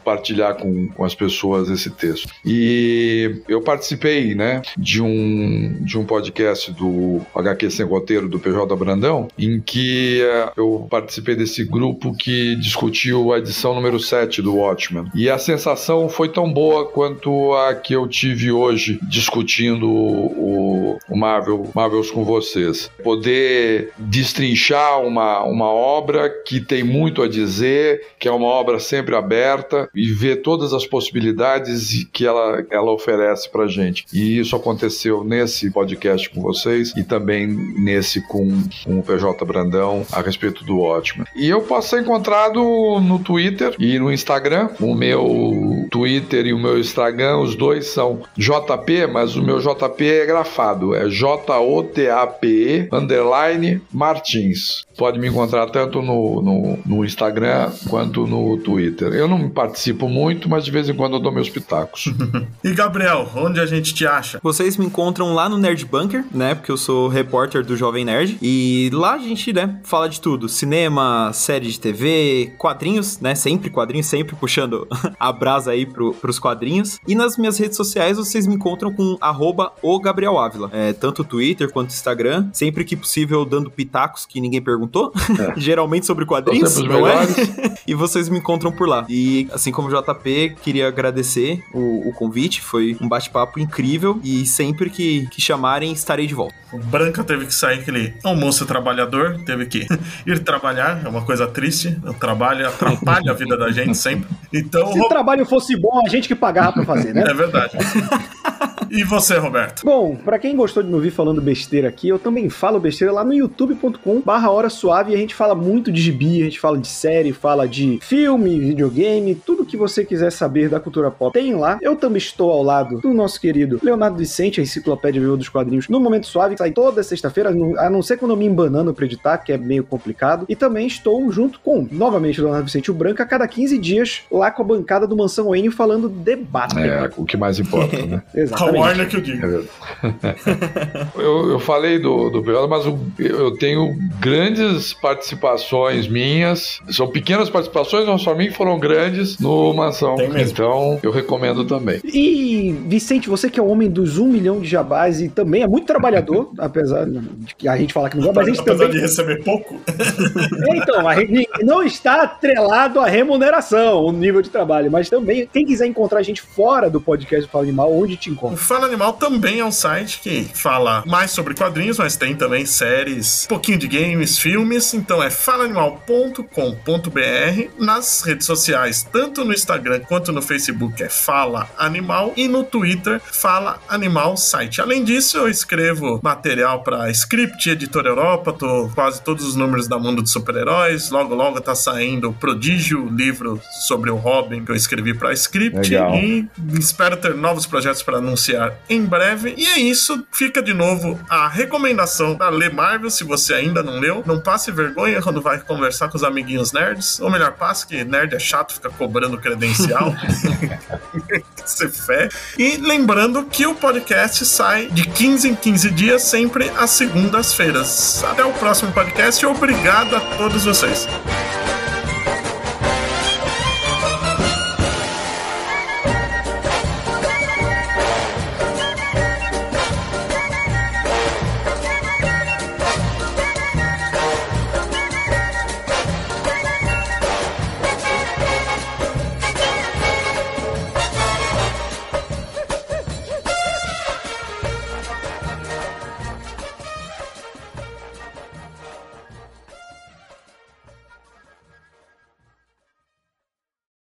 partilhar com, com as pessoas esse texto. E eu participei né, de, um, de um podcast podcast HQ Sem Roteiro do PJ Brandão, em que uh, eu participei desse grupo que discutiu a edição número 7 do Watchmen. E a sensação foi tão boa quanto a que eu tive hoje discutindo o, o Marvel, Marvels com vocês. Poder destrinchar uma, uma obra que tem muito a dizer, que é uma obra sempre aberta e ver todas as possibilidades que ela, ela oferece pra gente. E isso aconteceu nesse podcast com vocês e também nesse com, com o PJ Brandão a respeito do ótimo. E eu posso ser encontrado no Twitter e no Instagram. O meu Twitter e o meu Instagram, os dois são JP, mas o meu JP é grafado, é J-O-T-A-P-E underline Martins. Pode me encontrar tanto no, no, no, Instagram quanto no Twitter. Eu não participo muito, mas de vez em quando eu dou meus pitacos. e Gabriel, onde a gente te acha? Vocês me encontram lá no Nerd Bunker, né? Porque eu sou repórter do Jovem Nerd. E lá a gente, né, fala de tudo: cinema, série de TV, quadrinhos, né? Sempre quadrinhos, sempre puxando a brasa aí pro, pros quadrinhos. E nas minhas redes sociais vocês me encontram com o Gabriel Ávila. É, tanto Twitter quanto Instagram. Sempre que possível, dando pitacos que ninguém perguntou, é. geralmente sobre quadrinhos, não é? e vocês me encontram por lá. E assim como o JP, queria agradecer o, o convite, foi um bate-papo incrível e sempre que, que chamarem, estarei de volta. O Branca teve que sair aquele almoço trabalhador, teve que ir trabalhar, é uma coisa triste. O trabalho atrapalha a vida da gente sempre. Então, Se o trabalho fosse bom, a gente que pagava pra fazer, né? É verdade. E você, Roberto? Bom, para quem gostou de me ouvir falando besteira aqui, eu também falo besteira lá no youtube.com barra hora suave e a gente fala muito de gibi, a gente fala de série, fala de filme, videogame, tudo que você quiser saber da cultura pop tem lá. Eu também estou ao lado do nosso querido Leonardo Vicente, a enciclopédia viva dos quadrinhos, no Momento Suave, que sai toda sexta-feira, a não ser quando eu me embanando pra editar, que é meio complicado. E também estou junto com, novamente, o Leonardo Vicente o Branco, a cada 15 dias, lá com a bancada do Mansão Enio falando debate. É, o que mais importa, né? Exatamente. A Warner que eu digo. eu, eu falei do, do Pelada, mas eu, eu tenho grandes participações minhas. São pequenas participações, mas para mim foram grandes no Mansão. Então, eu recomendo também. E, Vicente, você que é o homem dos um milhão de jabás e também é muito trabalhador, apesar de que a gente fala que não gosta, mas a gente apesar também... de receber pouco. É, então, a gente não está atrelado à remuneração, o nível de trabalho, mas também, quem quiser encontrar a gente fora do podcast Fala Animal, onde te encontra? O Fala Animal também é um site que fala mais sobre quadrinhos, mas tem também séries, um pouquinho de games, filmes, então é falaanimal.com.br nas redes sociais, tanto no Instagram quanto no Facebook é Fala Animal e no Twitter Fala Animal Site. Além disso, eu escrevo material para Script, Editora Europa, tô quase todos os números da Mundo de Super-Heróis. Logo, logo tá saindo o Prodígio, livro sobre o Robin que eu escrevi para Script. Legal. E espero ter novos projetos para anunciar em breve. E é isso. Fica de novo a recomendação para ler Marvel, se você ainda não leu. Não passe vergonha quando vai conversar com os amiguinhos nerds. Ou melhor, passe que nerd é chato, fica cobrando credencial. Ser fé. E lembrando que o podcast sai de 15 em 15 dias, sempre às segundas-feiras. Até o próximo podcast e obrigado a todos vocês.